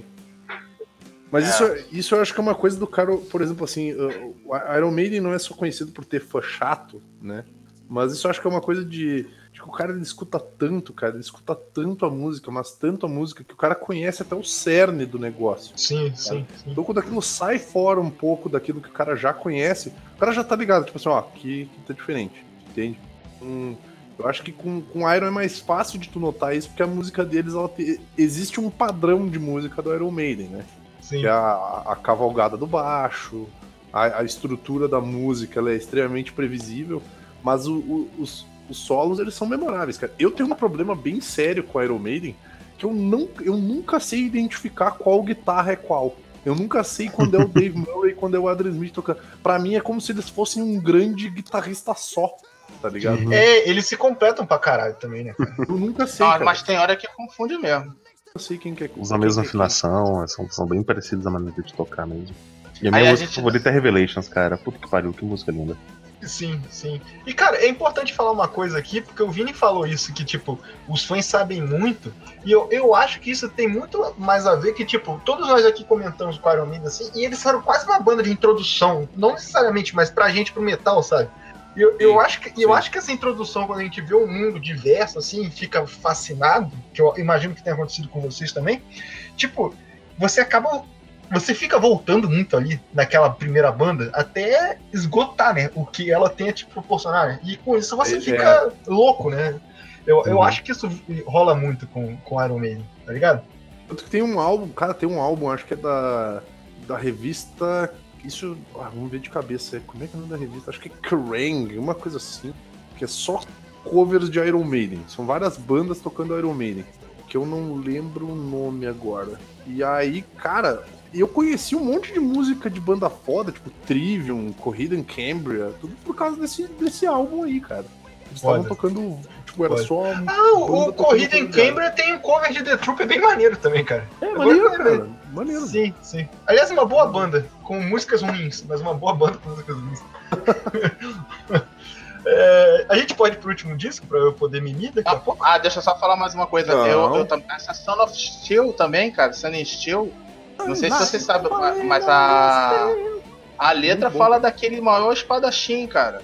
S3: Mas
S4: É.
S3: isso, isso eu acho que é uma coisa do cara, por exemplo, assim, o Iron Maiden não é só conhecido por ter fã chato, né? Mas isso eu acho que é uma coisa de, de que o cara ele escuta tanto, cara, ele escuta tanto a música, mas tanto a música, que o cara conhece até o cerne do negócio.
S1: Sim, sim, sim.
S3: Então quando aquilo sai fora um pouco daquilo que o cara já conhece, o cara já tá ligado, tipo assim, ó, aqui, aqui tá diferente, entende? Hum, eu acho que com, com Iron é mais fácil de tu notar isso, porque a música deles, ela te- existe um padrão de música do Iron Maiden, né?
S1: Sim.
S3: que é a, a cavalgada do baixo, a, a estrutura da música ela é extremamente previsível, mas o- o- os, os solos eles são memoráveis, cara. Eu tenho um problema bem sério com Iron Maiden, que eu, não, eu nunca sei identificar qual guitarra é qual. Eu nunca sei quando é o Dave Murray e quando é o Adrian Smith tocando. Pra mim é como se eles fossem um grande guitarrista só, tá ligado?
S1: É, eles se completam pra caralho também, né, cara?
S3: Eu nunca sei,
S4: Ah, mas tem hora que confunde mesmo.
S3: Eu sei quem que é
S2: Usam a mesma afinação, são, são bem parecidos a maneira de tocar mesmo. E a
S4: Aí
S2: minha
S4: a
S2: música
S4: gente-
S2: favorita é Revelations, cara. Puta que pariu, que música linda.
S1: Sim, sim. E, cara, é importante falar uma coisa aqui, porque o Vini falou isso, que, tipo, os fãs sabem muito, e eu, eu acho que isso tem muito mais a ver que, tipo, todos nós aqui comentamos com o Iron Maiden, assim, e eles foram quase uma banda de introdução, não necessariamente, mas pra gente, pro metal, sabe? E Eu, eu, acho que, eu acho que essa introdução, quando a gente vê o mundo diverso, assim, fica fascinado, que eu imagino que tenha acontecido com vocês também, tipo, você acaba. Você fica voltando muito ali naquela primeira banda até esgotar, né? O que ela tem a te proporcionar. né? E com isso você
S3: É,
S1: fica louco, né? Eu, eu
S2: Uhum.
S1: acho que isso rola muito com, com Iron Maiden, tá ligado?
S3: Tanto que tem um álbum, cara, tem um álbum, acho que é da, da revista. Isso. ah, vamos ver de cabeça. é- Como é que é o nome da revista? Acho que é Kerrang, uma coisa assim. Que é só covers de Iron Maiden. São várias bandas tocando Iron Maiden. Que eu não lembro o nome agora. E aí, cara, eu conheci um monte de música de banda foda, tipo Trivium, Corrida em Cambria, tudo por causa desse, desse álbum aí, cara. Eles estavam tocando. Tipo, era só.
S1: Ah, o, Corrida em. Cambria tem um cover de The Troop bem maneiro também, cara.
S3: É,
S1: Agora
S3: maneiro, cara. Maneiro.
S1: Sim, sim. Aliás, uma boa banda, com músicas ruins, mas uma boa banda com músicas ruins. É, a gente pode ir pro último disco pra eu poder mimir daqui a pouco?
S4: Ah, deixa eu só falar mais uma coisa.
S3: Não.
S4: Eu, eu também. Essa Son of Steel também, cara. Sun and Steel. Não sei se você sabe, ma- mas a. A letra fala daquele maior espadachim, cara.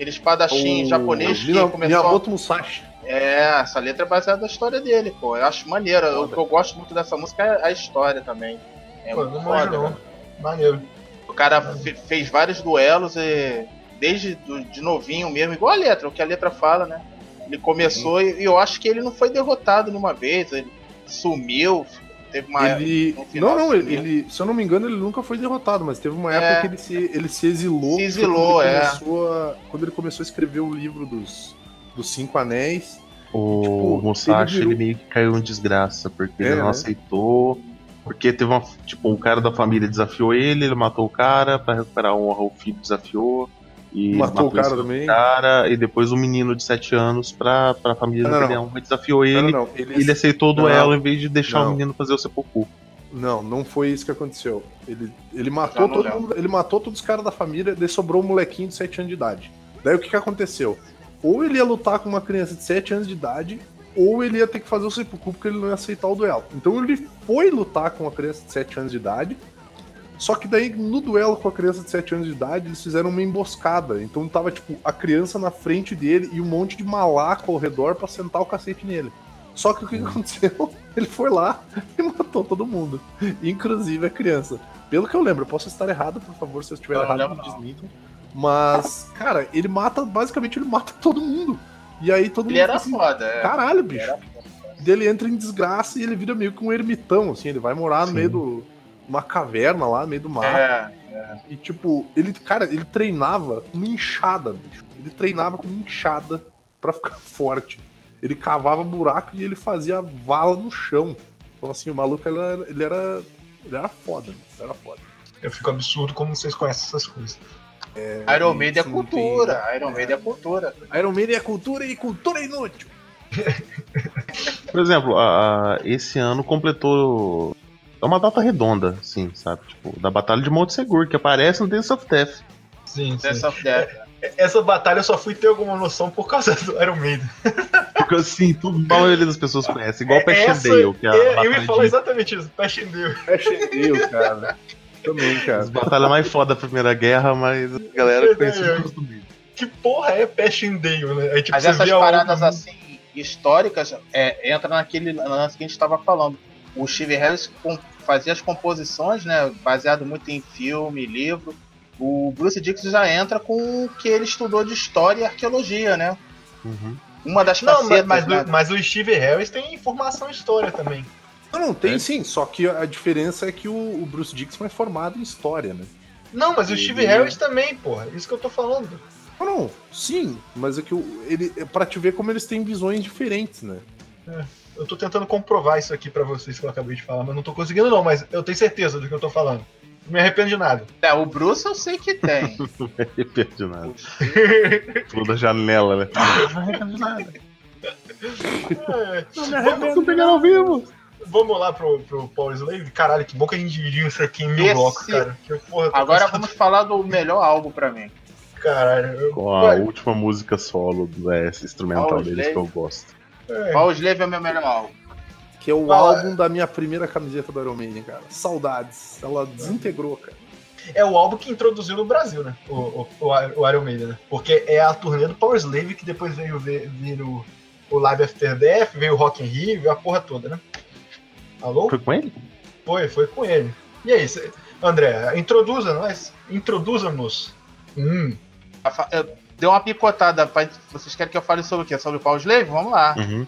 S4: Aquele espadachim
S3: O
S4: japonês que começou.
S3: Miyamoto Musashi.
S4: É, essa letra é baseada na história dele, pô. Eu acho maneiro. O que eu gosto muito dessa música é a história também. É
S1: Pô,
S4: muito foda,
S1: não.
S4: né?
S1: Maneiro.
S4: O cara fe- fez vários duelos e desde do- de novinho mesmo, igual a letra, o que a letra fala, né? Ele começou e, e eu acho que ele não foi derrotado nenhuma vez, ele sumiu, teve uma
S3: Ele. Não, não, ele, ele- se eu não me engano, ele nunca foi derrotado, mas teve uma
S4: É.
S3: época que ele se, ele se exilou.
S4: Se exilou,
S3: quando ele
S4: é.
S3: começou a- quando ele começou a escrever o livro dos, dos Cinco Anéis.
S2: O
S3: Tipo,
S2: Musashi,
S3: ele
S2: ele,
S3: virou-
S2: meio que caiu em desgraça, porque
S3: É,
S2: ele não
S3: né?
S2: aceitou. Porque teve uma. Tipo, o cara da família desafiou ele, ele matou o cara, pra recuperar a honra, o filho desafiou. E
S3: Matou o cara também.
S2: cara, e depois o menino de 7 anos pra, pra família
S3: Não, não,
S2: perder a honra, desafiou ele.
S3: Não, não, não. Ele,
S2: Ele aceitou o duelo em vez de deixar
S3: não.
S2: o menino fazer o sepulcro.
S3: não, não foi isso que aconteceu. Ele, ele matou
S4: não
S3: todo mundo, ele matou todos os caras da família, daí sobrou um molequinho de 7 anos de idade. Daí o que, que aconteceu? Ou ele ia lutar com uma criança de 7 anos de idade, ou ele ia ter que fazer o sepulcro porque ele não ia aceitar o duelo. Então ele foi lutar com uma criança de 7 anos de idade, só que daí no duelo com a criança de 7 anos de idade, eles fizeram uma emboscada. Então tava tipo a criança na frente dele e um monte de malaco ao redor pra sentar o cacete nele. Só que o que que aconteceu? Ele foi lá e matou todo mundo, inclusive a criança. Pelo que eu lembro, eu posso estar errado, por favor, se eu estiver
S4: Não, não
S3: errado, me
S4: não.
S3: desmintam. Mas, cara, ele mata, basicamente ele mata todo mundo. E aí todo
S4: Ele
S3: mundo
S4: era
S3: fica assim,
S4: foda, é.
S3: caralho, bicho.
S4: Era
S3: Daí ele entra em desgraça e ele vira meio que um ermitão, assim, ele vai morar no
S2: Sim.
S3: meio do uma caverna lá, no meio do mar.
S4: É,
S3: E tipo, ele, cara, ele treinava com enxada, bicho. Ele treinava com enxada pra ficar forte. Ele cavava buraco e ele fazia vala no chão. Então assim, o maluco ele era, ele era Ele era foda, ele era foda.
S1: Eu fico absurdo como vocês conhecem essas coisas.
S4: Iron Maiden é cultura. Iron Maiden é cultura.
S3: Iron Maiden é cultura e cultura é inútil.
S2: Por exemplo, a- a- esse ano completou. É uma data redonda, assim, sabe? Tipo, da Batalha de Monte Seguro, que aparece no Dance of Death.
S1: Sim, sim.
S4: Dessa Death.
S1: Essa batalha eu só fui ter alguma noção por causa do Iron Maiden.
S2: Porque assim, tudo, a maioria das pessoas conhece. Igual o Patch
S1: Essa-
S2: Dale, que é a
S1: É, eu
S2: batalha
S1: ia falar
S2: de-
S1: exatamente isso, Passchendaele.
S3: É cheio, cara. Também, cara.
S2: as batalhas mais foda da Primeira Guerra, mas a galera conhece
S1: É,
S2: o custo dele.
S1: Que porra é Passchendaele, né? Aí, tipo,
S4: Mas essas paradas
S1: obra-
S4: assim, históricas, é, entra naquele lance que a gente estava falando. O Steve Harris fazia as composições, né? Baseado muito em filme, livro. O Bruce Dixon já entra com o que ele estudou de história e arqueologia, né?
S2: Uhum.
S4: Uma das
S1: Não, mas,
S4: facetas,
S1: mas,
S4: né?
S1: o, mas o Steve Harris tem informação e história também.
S3: Não, não, tem
S2: É.
S3: sim, só que a diferença é que o, o Bruce Dixon é formado em história, né?
S1: Não, mas o Steve Harris também, porra. Isso que eu tô falando.
S3: Não, não, sim, mas é que o, ele é pra te ver como eles têm visões diferentes, né?
S1: Eu tô tentando comprovar isso aqui pra vocês que eu acabei de falar, mas não tô conseguindo não, mas eu tenho certeza do que eu tô falando. Não me arrependo de nada.
S4: É, o Bruce eu sei que tem.
S2: Não me arrependo de nada. Pulou da janela, né? Não me arrependo de nada.
S1: É,
S3: Não me
S1: arrependo
S2: Tô pegando ao vivo.
S1: vamos lá pro, pro Power Slave? Caralho, que bom que a gente dividiu isso aqui em mil
S4: Esse-
S1: blocos, cara. Que porra, tô
S4: Agora
S1: cansado.
S4: vamos falar do melhor álbum pra mim.
S1: Caralho. Eu...
S2: Com a
S1: Vai,
S2: última música solo do S instrumental
S4: Oh,
S2: deles
S4: gente.
S2: que eu gosto.
S1: É.
S4: Paul Slave é o meu melhor álbum.
S3: Que é o
S1: Fala.
S3: álbum da minha primeira camiseta do Iron Maiden, cara. Saudades. Ela desintegrou, cara.
S1: É o álbum que introduziu no Brasil, né? O, o, o, Iron Maiden, né? Porque é a turnê do Power Slave que depois veio ver, vir o, o Live After Death, veio o Rock in Rio, veio a porra toda, né? Alô?
S2: Foi com ele?
S1: Foi, foi com ele. E aí, cê- André, introduza nós. Introduza-nos. Hum,
S4: eu- Deu uma picotada. Pra... Vocês querem que eu fale sobre o quê? Sobre o Paul Slave? Vamos lá.
S2: Uhum.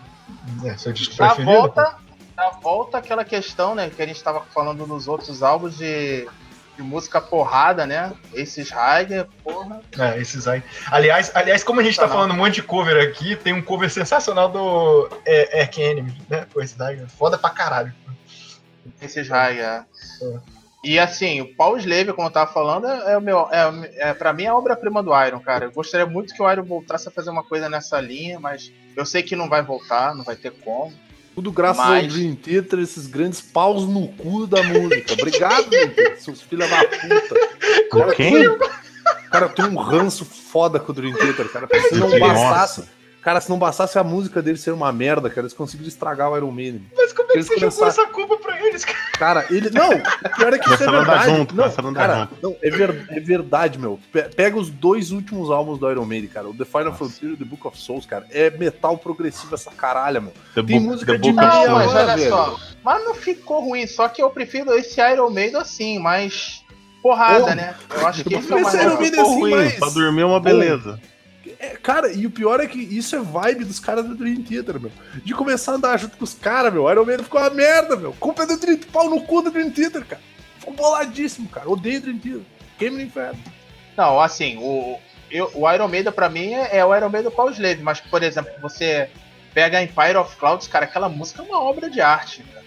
S1: é, seu disco
S4: Na
S1: preferido?
S4: volta, na volta aquela questão, né, que a gente estava falando nos outros álbuns de, de música porrada, né? Esses Rider, porra.
S1: É, esses aí. Aliás, aliás, como a gente tá
S4: Tá não.
S1: falando um monte de cover aqui, tem um cover sensacional do é, Ark Enemy, né? Pô, esse daí é foda pra caralho.
S4: Esses Rider.
S1: É.
S4: E assim, o Paul Slave, como eu tava falando, é, é o meu. É, é, pra mim é a obra-prima do Iron, cara. Eu gostaria muito que o Iron voltasse a fazer uma coisa nessa linha, mas eu sei que não vai voltar, não vai ter como.
S3: Tudo graças
S4: Mas-
S3: ao Dream Theater, esses grandes paus no cu da música. Obrigado, Dream Theater, seus filha da puta.
S2: Com
S3: Cara,
S2: quem?
S3: Cara, eu tenho um ranço foda com o Dream Theater, cara. Se não
S2: Nossa.
S3: Cara, se não bastasse a música dele ser uma merda, cara, eles conseguiram estragar o Iron Maiden.
S1: Mas como é que
S3: Eles
S1: você jogou
S3: começaram-
S1: essa culpa pra eles, cara?
S3: Cara, ele. Não, pior é que isso é verdade.
S2: junto,
S3: não, cara, não, é, ver- é verdade, meu. Pe- Pega os dois últimos álbuns do Iron Maiden, cara. O The Final
S2: Nossa.
S3: Frontier e The Book of Souls, cara. É metal progressivo essa caralha, meu.
S2: The
S3: Tem
S2: Book-
S3: música
S2: The
S3: de
S2: Book of
S3: meia
S2: Souls.
S4: mas olha
S3: velho.
S4: só. Mas não ficou ruim, só que eu prefiro esse Iron Maiden assim, mais porrada,
S3: Pô,
S4: né? Eu acho que esse é o mais
S3: Iron. Maiden assim,
S2: ruim,
S3: mas-
S2: Pra dormir é uma beleza.
S3: É, cara, e o pior é que isso é vibe dos caras do Dream Theater, meu. De começar a andar junto com os caras, meu. Iron Maiden ficou uma merda, meu. Culpa é do Dream Pau no cu do Dream Theater, cara. Ficou boladíssimo, cara. Odeio Dream Theater. Queime no inferno.
S4: Não, assim, o, eu- o Iron Maiden pra mim é, é o Iron Maiden Paul Slave, mas, por exemplo, você pega Empire of Clouds, cara, aquela música é uma obra de arte, cara.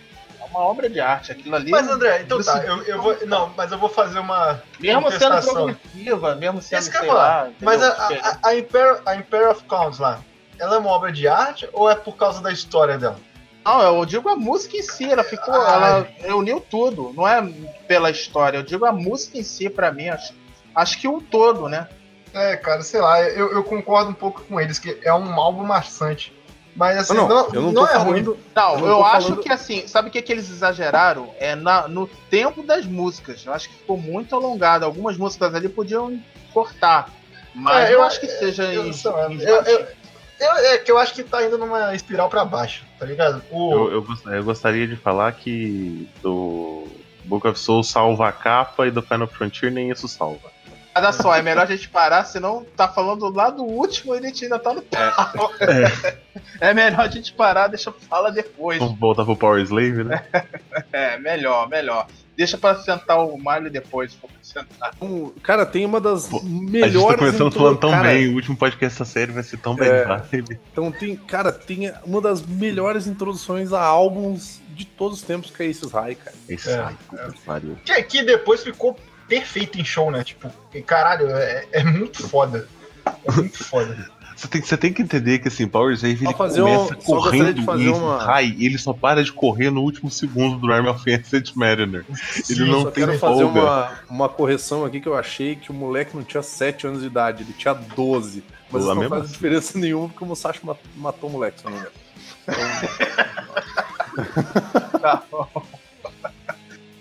S4: É uma obra de arte. Aquilo ali.
S1: Mas André, então tá, eu, eu vou. Não, mas eu vou fazer uma.
S4: mesmo sendo progressiva, mesmo sendo,
S1: Isso que
S4: sei lá.
S1: Mas a, a, a, Imperial, a Imperial of Clowns lá, ela é uma obra de arte ou é por causa da história dela?
S4: Não, eu digo a música em si, ela ficou. Ela reuniu tudo, não é pela história, eu digo a música em si, pra mim, acho, acho que o todo, né?
S1: É, cara, sei lá, eu, eu concordo um pouco com eles, que é um álbum maçante. Mas assim,
S3: não,
S1: não,
S3: eu não,
S1: não é ruim.
S4: Não,
S3: Eu
S4: eu, acho
S3: falando-
S4: que assim, sabe o que, que eles exageraram? É na, no tempo das músicas. Eu acho que ficou muito alongado. Algumas músicas ali podiam cortar. Mas
S1: É,
S4: eu
S1: eu-
S4: acho que seja
S1: eu- é que eu acho que tá indo numa espiral pra baixo, tá ligado? O,
S2: Eu, eu gostaria de falar que do Book of Souls salva a capa e do Final Frontier nem isso salva.
S4: Olha só, é melhor a gente parar, senão tá falando lá do último e a gente ainda tá no pau. É. melhor a gente parar, deixa eu falar depois.
S2: Vamos voltar pro Power Slave, né?
S4: É, melhor, melhor. Deixa pra sentar o Miley depois, se for sentar.
S3: Um- cara, tem uma das
S2: Pô,
S3: melhores.
S2: a gente tá começando
S3: intro-
S2: falando tão
S3: cara,
S2: bem, o último podcast dessa série vai ser tão bem
S3: É.
S2: vibe.
S3: Então tem, cara, tem uma das melhores introduções a álbuns de todos os tempos que é Aces High, cara.
S2: Esse
S1: É,
S2: ai, puta que pariu.
S1: Que, que depois ficou perfeito em show, né? Tipo, caralho, é, é muito foda. É muito foda.
S2: Você tem, você tem que entender que assim, Power Save
S3: Só
S2: ele
S3: fazer um-
S2: começa
S3: só gostaria
S2: correndo
S3: de fazer
S2: em
S3: uma-
S2: high e ele só para de correr no último segundo do Army of Ancient Mariner. Ele não
S3: Só
S2: tem
S3: quero fazer
S2: folga.
S3: uma, uma correção aqui que eu achei que o moleque não tinha 7 anos de idade, ele tinha 12. Mas isso não faz
S2: assim.
S3: diferença nenhuma porque o Musashi ma- matou o moleque, se eu não me engano.
S4: Tá bom.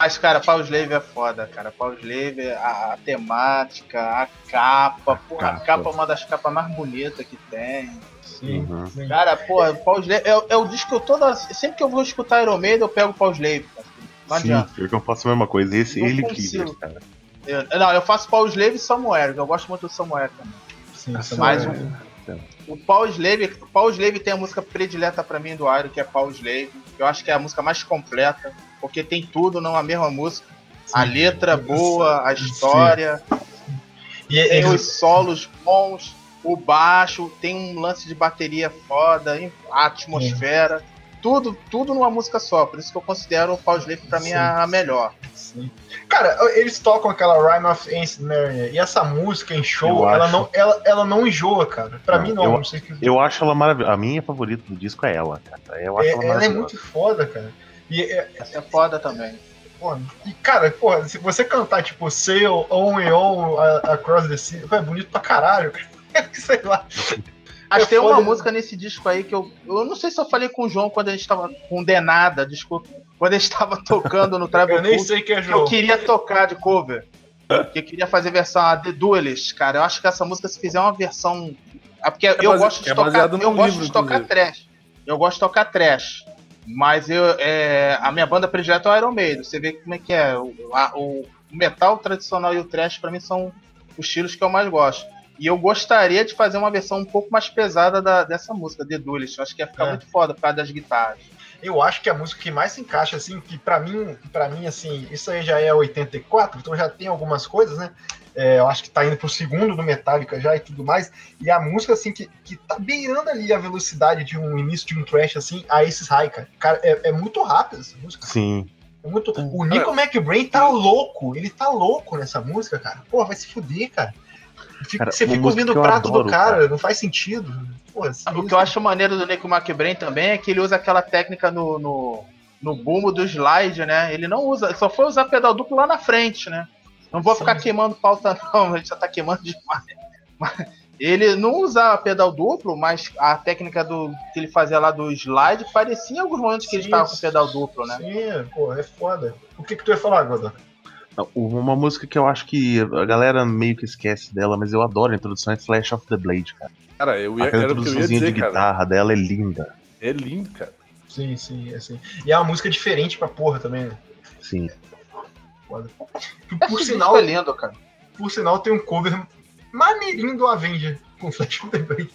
S4: Mas, cara, Paul Slave é foda, cara. Paul Slave, a, a temática, a capa. Porra, a
S2: Capa.
S4: capa é uma das capas mais bonitas que tem.
S1: Sim,
S2: Uhum.
S1: sim.
S4: Cara, porra, Paul Slave é, é o disco que eu toda. Sempre que eu vou escutar Iron Maiden, eu pego Paul Slave. Cara. Não
S2: Sim,
S4: adianta.
S2: que eu faço a mesma coisa. Esse
S4: Não
S2: ele
S4: consigo.
S2: Killers, cara.
S4: Eu- não, eu faço Paul Slave e Samuel. Eu gosto muito do Samuel também.
S1: sim, sim.
S4: Mais um. O Paul Slave, Paul Slave tem a música predileta pra mim do Iron, que é Paul Slave. Eu acho que é a música mais completa, porque tem tudo numa mesma música. A
S1: Sim.
S4: letra boa, a história,
S1: E
S4: tem
S1: eles,
S4: os solos bons, o baixo, tem um lance de bateria foda, a atmosfera. Tudo, tudo numa música só. Por isso que eu considero o Paul Slave pra mim
S1: Sim.
S4: a, a melhor.
S1: Sim. Cara, eles tocam aquela Rhyme of Ancient Mariner e essa música em show,
S2: Eu
S1: ela
S2: acho.
S1: não, ela, ela não enjoa, cara. Pra
S2: Não,
S1: mim não,
S2: eu-
S1: não sei que.
S2: Eu acho ela maravilhosa. A minha favorita do disco é ela, cara. Eu acho
S1: É-
S2: ela
S1: ela é muito foda, cara. E, é,
S4: Essa é foda também.
S1: porra, e, cara, porra, se você cantar tipo Sail On and On a- Across the Sea, é bonito pra caralho, cara. Sei lá.
S4: Acho
S1: É
S4: que tem uma música nesse disco aí que eu. Eu não sei se eu falei com o João quando a gente tava. Com o Denada, desculpa. Quando a gente tava tocando no Tribal
S1: Eu nem
S4: Cult,
S1: sei quem é
S4: que eu
S1: João.
S4: queria tocar de cover. Que eu queria fazer versão a The Duelist, cara. Eu acho que essa música, se fizer uma versão. É porque eu
S3: base-
S4: gosto de
S3: é
S4: tocar. Eu
S3: num
S4: gosto
S3: livro,
S4: de tocar
S3: inclusive.
S4: trash. Eu gosto de tocar trash. Mas eu, é, a minha banda predileta é o Iron Maiden. Você vê como é que é. O, a- o metal tradicional e o trash, pra mim, são os estilos que eu mais gosto. E eu gostaria de fazer uma versão um pouco mais pesada da- dessa música, The Duelist. Eu acho que ia ficar
S1: É.
S4: muito foda por causa das guitarras.
S1: Eu acho que a música que mais se encaixa, assim, que pra mim, para mim, assim, isso aí já é 84, então já tem algumas coisas, né? É, eu acho que tá indo pro segundo do Metallica já e tudo mais. E a música, assim, que, que tá beirando ali a velocidade de um início de um trash, assim, a esses high, cara. Cara, é, é muito rápido essa música.
S2: Sim.
S1: É muito... O Nico McBrain tá louco. Ele tá louco nessa música, cara. Pô, vai se fuder, cara. Fica-
S2: Cara,
S1: você fica ouvindo o prato
S2: adoro,
S1: do cara,
S2: cara.
S1: não faz sentido. Pô, essa
S4: O que eu acho maneiro do Nico McBrain também é que ele usa aquela técnica no, no, no bumbo do slide, né? Ele não usa, ele só foi usar pedal duplo lá na frente, né? Não vou
S1: Sim.
S4: ficar queimando pauta, não, a gente já tá queimando demais. Mas ele não usa pedal duplo, mas a técnica do que ele fazia lá do slide parecia em alguns momentos que ele
S1: Sim,
S4: estava com pedal duplo, né?
S1: Sim, pô, é foda. O que que tu ia falar?
S2: Não, Uma música que eu acho que a galera meio que esquece dela, mas eu adoro a introdução é Flash of the Blade, cara.
S3: Cara, eu ia,
S2: Aquela
S3: era o que eu ia
S2: introduçãozinha de
S3: dizer, cara.
S2: guitarra dela é linda.
S3: É lindo, cara.
S1: Sim, sim, é assim. E é uma música diferente pra porra também, né?
S2: Sim.
S1: Foda. Por sinal,
S4: é lindo, cara.
S1: por sinal, tem um cover maneirinho do Avenger com Flash of the Blade.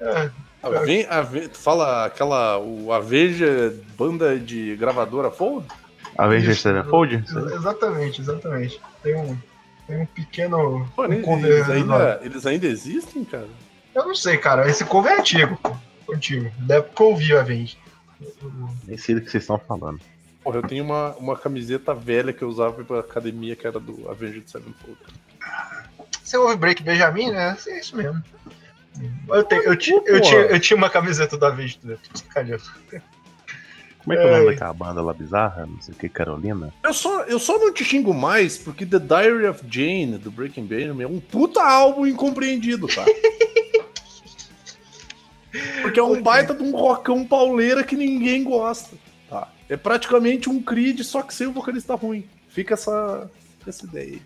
S1: É,
S3: A Ven- a Ven- tu fala aquela. O Avenger banda de gravadora Fold?
S2: Sevenfold?
S1: ex- exatamente, exatamente. Tem um, tem um pequeno
S3: Mano,
S1: um
S3: eles,
S1: cover.
S3: eles ainda, eles ainda existem, cara?
S1: Eu não sei, cara. Esse cover é antigo. pô. Antigo. Da época que eu ouvi o Avenger.
S2: Nem sei do que vocês estão falando.
S3: Porra, eu tenho uma, uma camiseta velha que eu usava pra academia, que era do Avenger Sevenfold.
S1: Você ouve Break Benjamin, né? É isso mesmo. Eu, tenho, eu, ti- eu, tinha, eu tinha uma camiseta da Avenger. né?
S2: Como é que é o nome daquela banda lá bizarra? Não sei o que, Carolina?
S3: Eu só, eu só não te xingo mais porque The Diary of Jane, do Breaking Benjamin, é um puta álbum incompreendido, tá? Porque é um baita de um rockão pauleira que ninguém gosta? É praticamente um Creed, só que sem o vocalista ruim. Fica essa, essa ideia aí.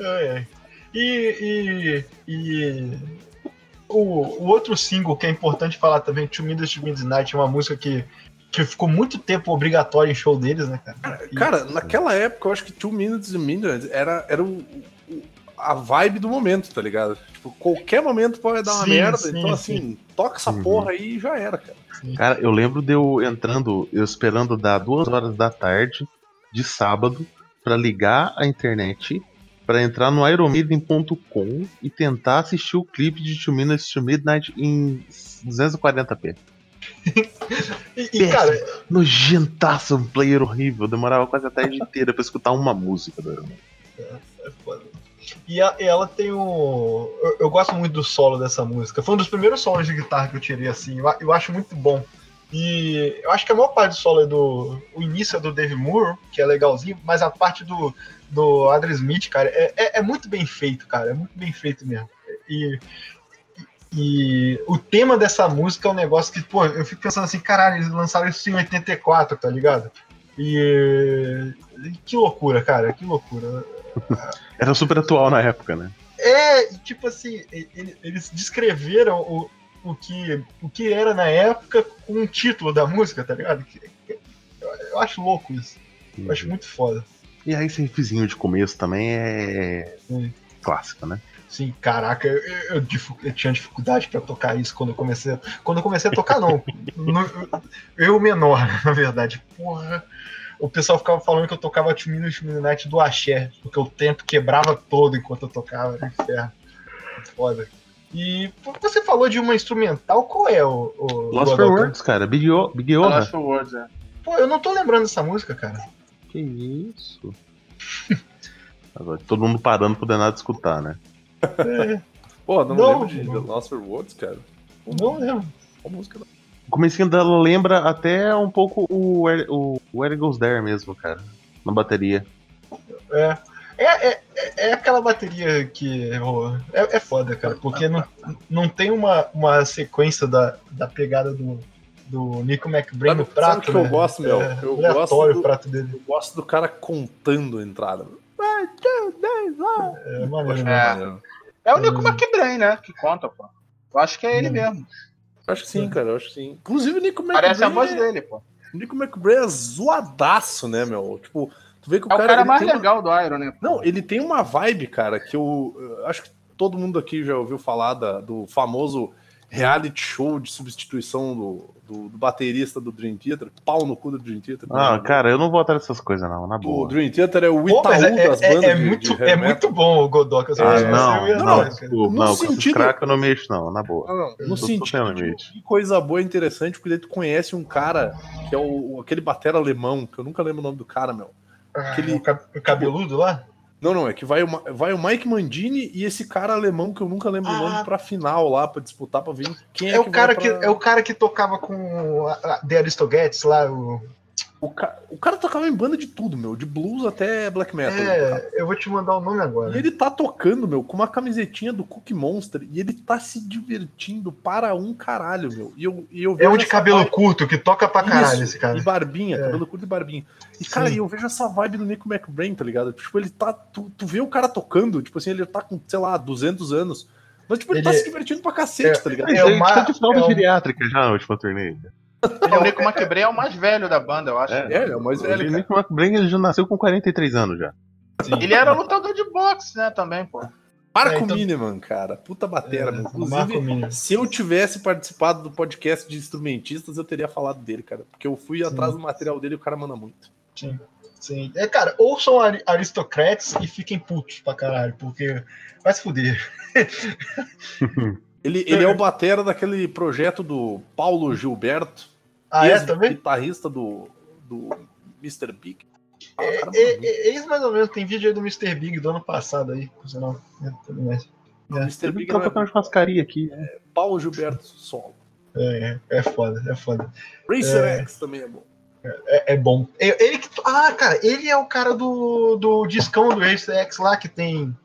S1: Ai, ai. E, e, e o, o outro single que é importante falar também, Two Minutes to Midnight, é uma música que, que ficou muito tempo obrigatória em show deles, né, cara? E-
S3: Cara, naquela época eu acho que Two Minutes and Minutes era, era o- a vibe do momento, tá ligado? Tipo, qualquer momento pode dar uma
S1: Sim,
S3: merda.
S1: sim,
S3: então, assim, toca essa
S2: Uhum.
S3: porra aí e já era, cara.
S2: Cara, eu lembro de eu entrando, eu esperando dar duas horas da tarde de sábado pra ligar a internet, pra entrar no ironmaiden.com e tentar assistir o clipe de Two Minutes to Midnight em 240p.
S1: E, e, cara,
S2: Nojentaço, um player horrível. Demorava quase a tarde inteira pra escutar uma música do Iron Maiden.
S1: é foda. E a- ela tem um. Eu, eu gosto muito do solo dessa música. Foi um dos primeiros solos de guitarra que eu tirei assim. Eu, eu acho muito bom. E eu acho que a maior parte do solo é do. O início é do Dave Moore, que é legalzinho, mas a parte do, do Adrian Smith, cara, é, é, é muito bem feito, cara. É muito bem feito mesmo. E, e o tema dessa música é um negócio que, pô, eu fico pensando assim, caralho, eles lançaram isso em 84, tá ligado? E. Que loucura, cara, que loucura.
S2: Era super atual na época, né?
S1: É, tipo assim, eles descreveram o, o, que, o que era na época com o título da música, tá ligado? Eu, acho louco isso. Eu acho muito foda.
S2: E aí esse riffzinho de começo também é
S1: Sim.
S2: clássico, né?
S1: Sim, caraca, eu, eu- eu tinha dificuldade pra tocar isso quando eu comecei. Quando eu comecei a tocar, não. No- eu menor, na verdade. Porra. O pessoal ficava falando que eu tocava Two Minutes to Midnight do Axé, porque o tempo quebrava todo enquanto eu tocava, um inferno. Foda. E você falou de uma instrumental, qual é o. o
S2: Lost for? Words, cara. Big, o, Big Oha.
S4: Lost for Words, é.
S1: Pô, eu não tô lembrando dessa música, cara.
S2: Que isso? Agora, todo mundo parando pro danado escutar, né?
S1: É,
S3: Pô, não,
S1: Não,
S3: lembro de
S1: não.
S3: The Lost for Words, cara.
S1: não lembro.
S3: Qual música da-
S2: O comecinho dela lembra até um pouco o Where, o Where Goes There mesmo, cara. Na bateria.
S1: É. É, é, é- aquela bateria que. É, é foda, cara, porque não, não tem uma, uma sequência da, da pegada do, do Nico McBrain
S3: Sabe-
S1: no prato.
S3: sabe que eu
S1: né?
S3: gosto, meu?
S1: É,
S3: Eu gosto do-
S1: o prato dele.
S3: Eu gosto do cara contando a entrada.
S1: É maneiro?
S4: É.
S3: maneiro.
S4: É o Nico
S1: Hum.
S4: McBrain, né? Que conta, pô. Eu acho que é ele
S1: Hum.
S4: mesmo.
S3: Acho que sim, cara, eu acho que sim. Inclusive o Nico McBrain.
S4: Parece a voz
S3: é-
S4: dele, pô.
S3: O Nico McBrain é zoadaço, né, meu? Tipo, tu vê que o
S4: É o
S3: cara.
S4: cara
S3: ele
S4: mais
S3: tem uma-
S4: legal do Iron, né? pô?
S3: Não, ele tem uma vibe, cara, que eu, eu acho que todo mundo aqui já ouviu falar da- do famoso reality show de substituição do, do- do baterista do Dream Theater. Pau no cu do Dream Theater.
S2: Ah,
S3: né?
S2: cara, eu não vou atrás dessas coisas, não, na
S3: O
S2: boa.
S3: Dream Theater é o
S1: Pô,
S3: Itaú
S1: mas é,
S3: das
S1: é-
S3: bandas
S1: é
S3: de-
S1: muito,
S3: de
S1: é muito bom o eu só
S2: Ah,
S1: acho que
S2: não,
S1: eu ia
S3: não, não.
S2: Não,
S3: No
S2: não, com esses
S3: sentido-
S2: crack eu não mexo, não, na boa.
S3: Não, não, no
S2: Eu tô
S3: sentido de que coisa boa e interessante, porque daí tu conhece um cara que é o, o- aquele batera alemão, que eu nunca lembro o nome do cara, meu.
S1: Ah,
S3: aquele-
S1: o ca- o cabeludo lá?
S3: Não, não, é que vai o, vai o Mike Mandini e esse cara alemão que eu nunca lembro o
S1: Ah.
S3: nome pra final lá, pra disputar, pra ver quem é,
S1: É o
S3: que
S1: cara
S3: vai
S1: que,
S3: pra-
S1: é o cara que tocava com a- a The Aristogates lá. O...
S3: O, ca... o cara tocava em banda de tudo, meu, de blues até black metal. cara.
S1: É, eu vou te mandar o nome agora.
S3: E ele tá tocando, meu, com uma camisetinha do Cookie Monster e ele tá se divertindo para um caralho, meu. E eu, e eu
S1: É um de cabelo
S3: vibe-
S1: curto, que toca pra caralho
S3: Isso,
S1: esse cara.
S3: E barbinha,
S1: É.
S3: cabelo curto e barbinha. E, cara,
S1: Sim.
S3: eu vejo essa vibe do Nico McBrain, tá ligado? Tipo, ele tá. Tu, tu vê o cara tocando, tipo assim, ele tá com, sei lá, 200 anos. Mas, tipo, ele,
S1: Ele-
S3: tá se divertindo pra cacete,
S1: É-
S3: tá ligado?
S2: Mas
S1: É
S2: ele
S1: uma-
S2: tá de fralda
S1: é um-
S2: geriátrica já na última turnê.
S4: É, o Nico McBrain é o mais velho da banda, eu acho.
S2: É.
S3: É, é o mais velho,
S2: o
S3: cara.
S2: Nick McBrain ele já nasceu com 43 anos já.
S1: Sim.
S4: Ele era lutador de boxe, né, também, pô.
S3: Marco
S1: É, então-
S3: Miniman, cara. Puta batera,
S1: É,
S3: meu.
S1: o Marco
S3: Inclusive,
S1: Miniman.
S3: se eu tivesse participado do podcast de instrumentistas, eu teria falado dele, cara. Porque eu fui
S1: Sim.
S3: atrás do material dele e o cara manda muito.
S1: Sim, sim. É, cara, ouçam ari- aristocratas e fiquem putos pra caralho, porque vai se fuder.
S3: Ele, ele é o batera daquele projeto do Paulo Gilberto,
S1: Ah, é
S3: ex-
S1: também?
S3: guitarrista do, do Mr. Big. Ah,
S1: É,
S3: cara manda
S1: é,
S3: muito.
S1: é, eis mais ou menos, tem vídeo aí do Mr. Big do ano passado aí, por sinal. É, tudo mais.
S3: O Mr.
S2: Ele
S3: Big
S2: tá
S3: não é
S2: tocando churrascaria aqui. né?
S3: Paulo Gilberto solo.
S1: É, é, é foda, é foda.
S3: Racer
S1: É.
S3: X também é bom.
S1: É, é bom. É- Ele que. Ah, cara, ele é o cara do, do discão do Race X lá que tem.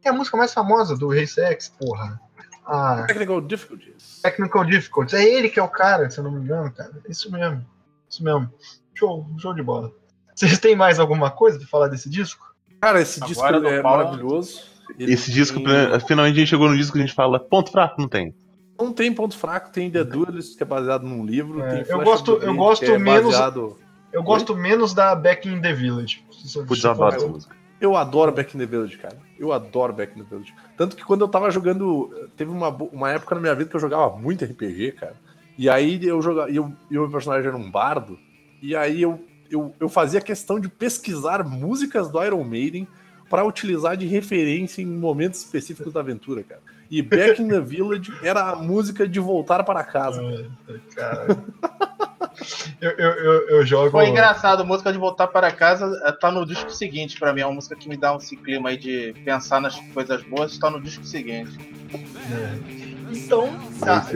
S1: Tem a música mais famosa do Race X, porra. Ah,
S3: Technical Difficulties.
S1: Technical Difficulties. É ele que é o cara, se eu não me engano, cara. Isso mesmo. Isso mesmo. Show, show de bola. Vocês têm mais alguma coisa pra falar desse disco?
S3: Cara, esse
S4: Agora
S3: disco
S4: do
S3: é
S4: Paulo-
S3: maravilhoso. Ele
S2: Esse disco,
S3: tem-
S2: finalmente a gente chegou no disco que a gente fala, ponto fraco, não tem.
S3: Não tem ponto fraco, tem The Duelist, que é baseado num livro.
S1: É,
S3: tem
S1: eu gosto- eu gosto
S3: é
S1: menos-
S3: baseado-
S1: Eu gosto menos da Back in the Village.
S2: Adoro
S1: for-
S2: essa música.
S3: Eu adoro Back in the Village, cara. Eu adoro Back in the Village. Tanto que quando eu tava jogando. Teve uma, uma época na minha vida que eu jogava muito RPG, cara. E aí eu jogava. E eu, e o meu personagem era um bardo. E aí eu, eu, eu fazia questão de pesquisar músicas do Iron Maiden para utilizar de referência em momentos específicos da aventura, cara. E Back in the Village era a música de voltar para casa.
S1: Cara. eu, eu, eu, eu jogo.
S4: Foi engraçado, música de voltar para casa eh, tá no disco seguinte pra mim. É uma música que me dá um clima aí de pensar nas coisas boas, tá no disco seguinte.
S1: É. Então, tá,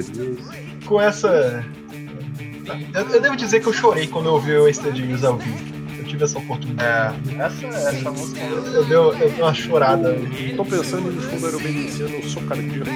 S1: com essa. Eu, eu, devo dizer que eu chorei quando eu ouvi o Years ao vivo. Eu tive essa oportunidade.
S4: É, essa, essa música.
S1: Eu, eu, deu, eu dei uma chorada.
S3: Tô pensando no fundo aerobendiciano, eu sou cardíaco.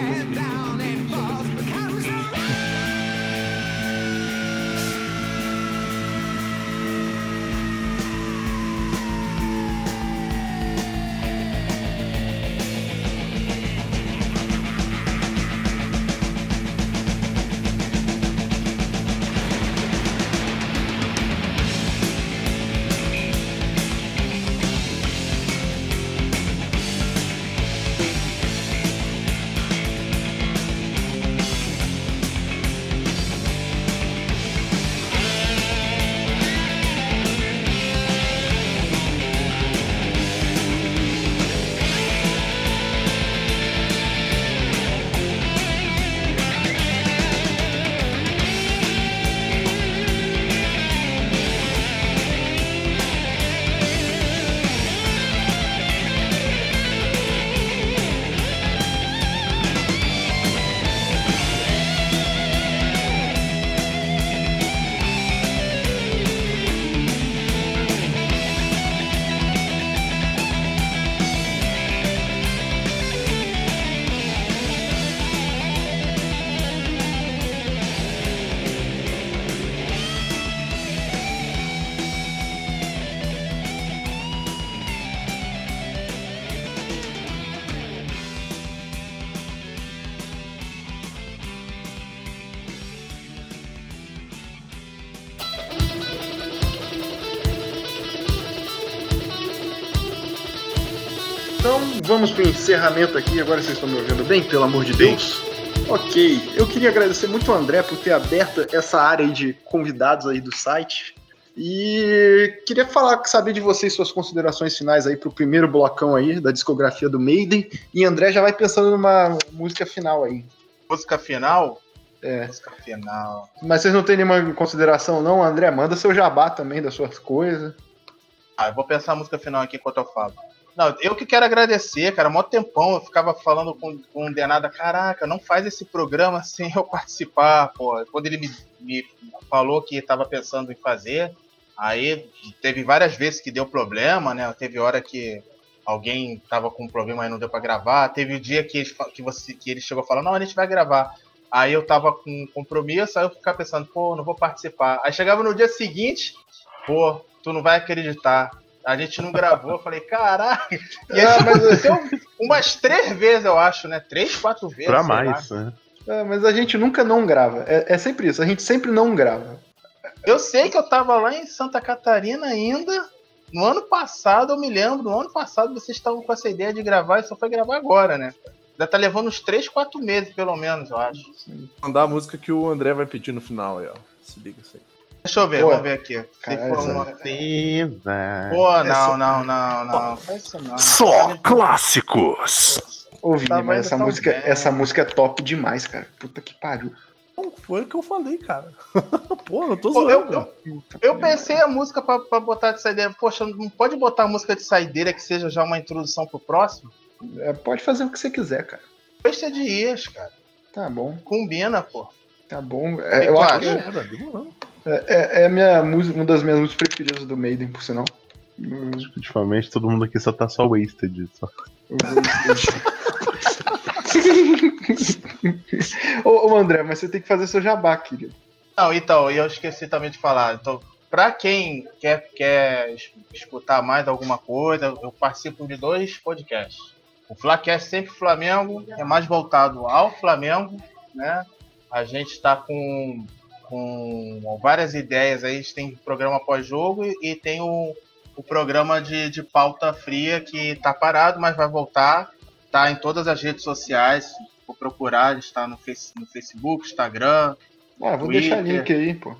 S1: Vamos para o encerramento aqui. Agora vocês estão me ouvindo bem, pelo amor de Deus? Ok, eu queria agradecer muito ao André por ter aberto essa área de convidados aí do site. E queria falar, saber de vocês suas considerações finais aí para o primeiro blocão aí da discografia do Maiden. E André já vai pensando numa música final aí.
S4: Música final?
S1: É.
S4: Música final.
S1: Mas vocês não têm nenhuma consideração, não? André, manda seu jabá também das suas coisas.
S4: Ah, eu vou pensar a música final aqui enquanto eu falo. Não, eu que quero agradecer, cara. Mó tempão eu ficava falando com, com o Denada, caraca, não faz esse programa sem eu participar, pô. Quando ele me, me falou que estava pensando em fazer, aí teve várias vezes que deu problema, né? Teve hora que alguém tava com um problema e não deu para gravar. Teve o dia que que, você, que ele chegou falando, não, a gente vai gravar. Aí eu tava com compromisso, aí eu ficava pensando, pô, não vou participar. Aí chegava no dia seguinte, pô, tu não vai acreditar a gente não gravou, eu falei, caralho. E é, mas aconteceu umas três vezes, eu acho, né? Três, quatro vezes.
S2: Pra mais, né?
S1: É, mas a gente nunca não grava. É, é, sempre isso, a gente sempre não grava.
S4: Eu sei que eu tava lá em Santa Catarina ainda. No ano passado, eu me lembro, no ano passado vocês estavam com essa ideia de gravar e só foi gravar agora, né? Já tá levando uns 3, 4 meses, pelo menos, eu acho.
S3: Mandar a música que o André vai pedir no final aí, ó. Se liga isso aí.
S4: Deixa eu ver, Pô, vamos ver aqui.
S2: Se uma...
S4: Pô, não, não, não, não.
S3: não. Só clássicos.
S1: Ô, Vini, tá mas essa música, essa música é top demais, cara. Puta que pariu.
S3: Não foi o que eu falei, cara. Pô, não tô zoando.
S4: Eu, eu, eu, pensei a música pra, pra botar de saideira. Poxa, não pode botar a música de saideira que seja já uma introdução pro próximo?
S1: É, pode fazer o que você quiser, cara.
S4: Festa de Ias, cara.
S1: Tá bom.
S4: Combina, pô.
S1: Tá bom. É, eu acho. É, é, é, é minha música, uma das minhas músicas preferidas do Maiden, por sinal.
S2: Ultimamente todo mundo aqui só tá só wasted. Só.
S1: ô, ô, André, mas você tem que fazer seu jabá, querido.
S4: Não, então, eu esqueci também de falar. Então, pra quem quer, quer escutar mais alguma coisa, eu participo de dois podcasts. O Flacast Sempre Flamengo é mais voltado ao Flamengo, né? A gente está com com várias ideias aí. A gente tem programa pós-jogo e, tem o, o programa de, de pauta fria que tá parado, mas vai voltar. Tá em todas as redes sociais. Vou procurar, está no, face, no Facebook, Instagram.
S5: Ah, vou
S4: Twitter.
S5: deixar link aí, pô.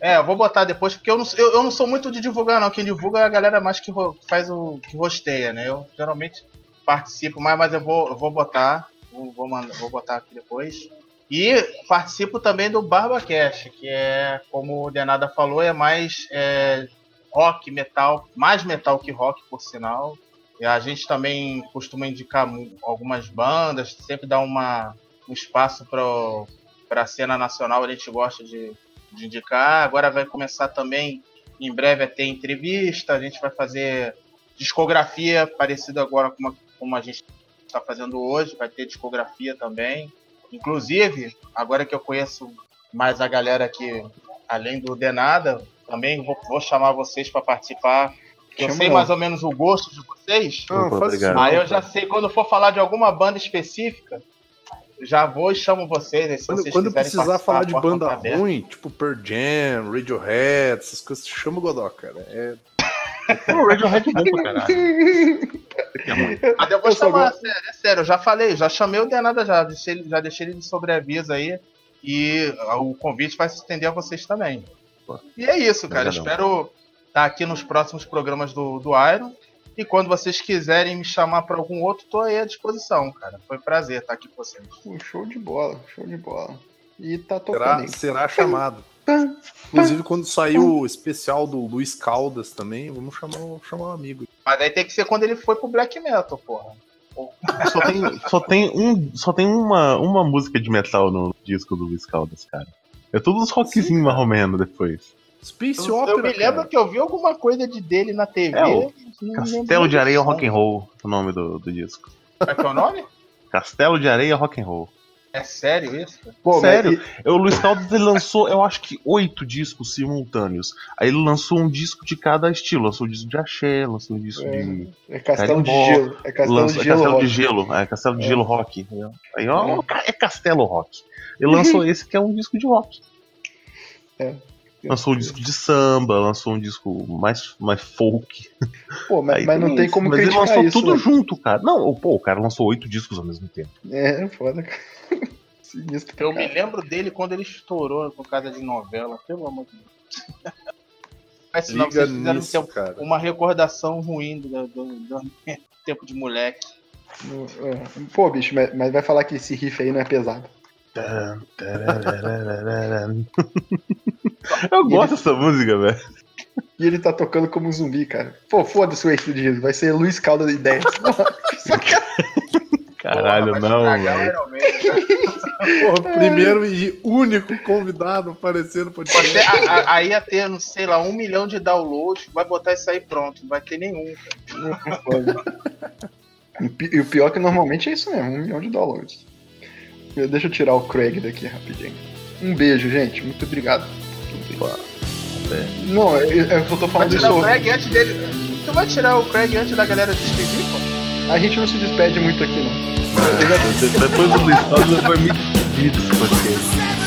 S4: É, eu vou botar depois, porque eu não, eu, eu não sou muito de divulgar, não. Quem divulga é a galera mais que ro- faz o. que rosteia, né? Eu geralmente participo mais, mas eu vou, eu vou botar. Vou, vou, mandar, vou botar aqui depois. E participo também do BarbaCast, que é, como o Denada falou, é mais é, rock, metal, mais metal que rock, por sinal. E a gente também costuma indicar algumas bandas, sempre dá uma, um espaço para a cena nacional, a gente gosta de, de indicar. Agora vai começar também, em breve, a ter entrevista, a gente vai fazer discografia, parecido agora com a, como a gente está fazendo hoje, vai ter discografia também. Inclusive, agora que eu conheço mais a galera aqui, além do Denada, também vou, vou chamar vocês para participar. Eu
S5: Chama
S4: sei
S5: não.
S4: mais ou menos o gosto de vocês.
S3: Não,
S2: obrigado.
S3: isso.
S4: Aí eu já sei, quando for falar de alguma banda específica, já vou e chamo vocês.
S3: Quando,
S4: vocês
S3: quando precisar falar de banda
S4: aberta.
S3: ruim, tipo Pearl Jam, Radiohead, essas coisas, chama o Godó, cara. É,
S2: O Radiohead é bom pra caralho.
S4: Mas eu vou
S5: Eu
S4: chamar, sério, é sério, eu já falei, já chamei o Denada já, deixei, ele- já deixei ele de sobreaviso aí. E ah, o convite vai se estender a vocês também. E é isso, cara.
S2: Obrigadão.
S4: Espero estar aqui nos próximos programas do, do Iron. E quando vocês quiserem me chamar para algum outro, tô aí à disposição, cara. Foi um prazer estar aqui com vocês.
S5: Show de bola, show de bola. E tá
S3: será,
S5: tocando aí.
S3: será chamado. Inclusive, quando saiu o especial do Luiz Caldas também, vamos chamar, o- chamar um amigo.
S4: Mas aí tem que ser quando ele foi pro Black Metal, porra.
S2: Só tem, só tem, um, só tem uma, uma música de metal no disco do Luiz Caldas, cara. É todos uns rockzinhos marromeno depois.
S3: Space
S4: Eu,
S3: Opera.
S4: eu me lembro
S3: cara.
S4: que eu vi alguma coisa de dele na TV.
S2: É, Castelo de Areia. Rock and Roll, o nome do, do disco.
S4: Como é que é o nome?
S2: Castelo de Areia Rock and Roll.
S4: É sério isso?
S5: Pô, mas
S2: Sério?
S5: e-
S2: O Luiz Caldas ele lançou, eu acho que oito discos simultâneos. Aí ele lançou um disco de cada estilo. Lançou um disco de axé, lançou um disco
S5: É.
S2: de.
S5: É castelo de
S2: Carimbó,
S5: gelo. É castelo
S2: lançou-
S5: de
S2: é
S5: gelo.
S2: Castelo
S5: rock.
S2: de Gelo. É Castelo de
S5: É.
S2: Gelo Rock. Aí, ó, é Castelo Rock. Ele lançou esse que é um disco de rock.
S5: É.
S2: Lançou um disco de samba, lançou um disco mais, mais folk.
S5: Pô, mas,
S2: Aí
S5: mas não tem
S2: isso.
S5: como
S2: Mas ele
S5: criticar
S2: lançou
S5: isso.
S2: tudo
S5: né?
S2: junto, cara. Não, pô, o cara lançou oito discos ao mesmo tempo.
S5: É, foda. cara. Sinistro.
S4: Eu me lembro dele quando ele estourou por causa de novela, pelo amor de Deus. Mas senão
S3: Liga
S4: vocês fizeram
S3: nisso,
S4: ter uma recordação ruim do, do- do tempo de moleque.
S5: É. Pô, bicho, mas, mas vai falar que esse riff aí não é pesado.
S2: Eu gosto dessa música, velho.
S5: E ele tá tocando como um zumbi, cara. Pô, foda-se o Ace de Vai ser Luiz Calda de 10.
S2: Caralho,
S4: Porra, vai
S2: não, velho.
S3: Porra, primeiro e único convidado aparecendo no podcast.
S4: a- a- aí ia ter, não sei lá, um milhão de downloads, vai botar isso aí pronto, não vai ter nenhum.
S5: E E o pior é que normalmente é isso mesmo, um milhão de downloads. Deixa eu tirar o Craig daqui rapidinho. Um beijo, gente. Muito obrigado. Não, eu, eu só tô
S4: Vai
S5: falando
S4: tirar o
S5: isso.
S4: Craig antes dele. Tu vai tirar o Craig antes da galera despedir, pô?
S5: A gente não se despede muito aqui, não. Eu
S2: Depois do Luiz Caldas vai me despedir desse podcast.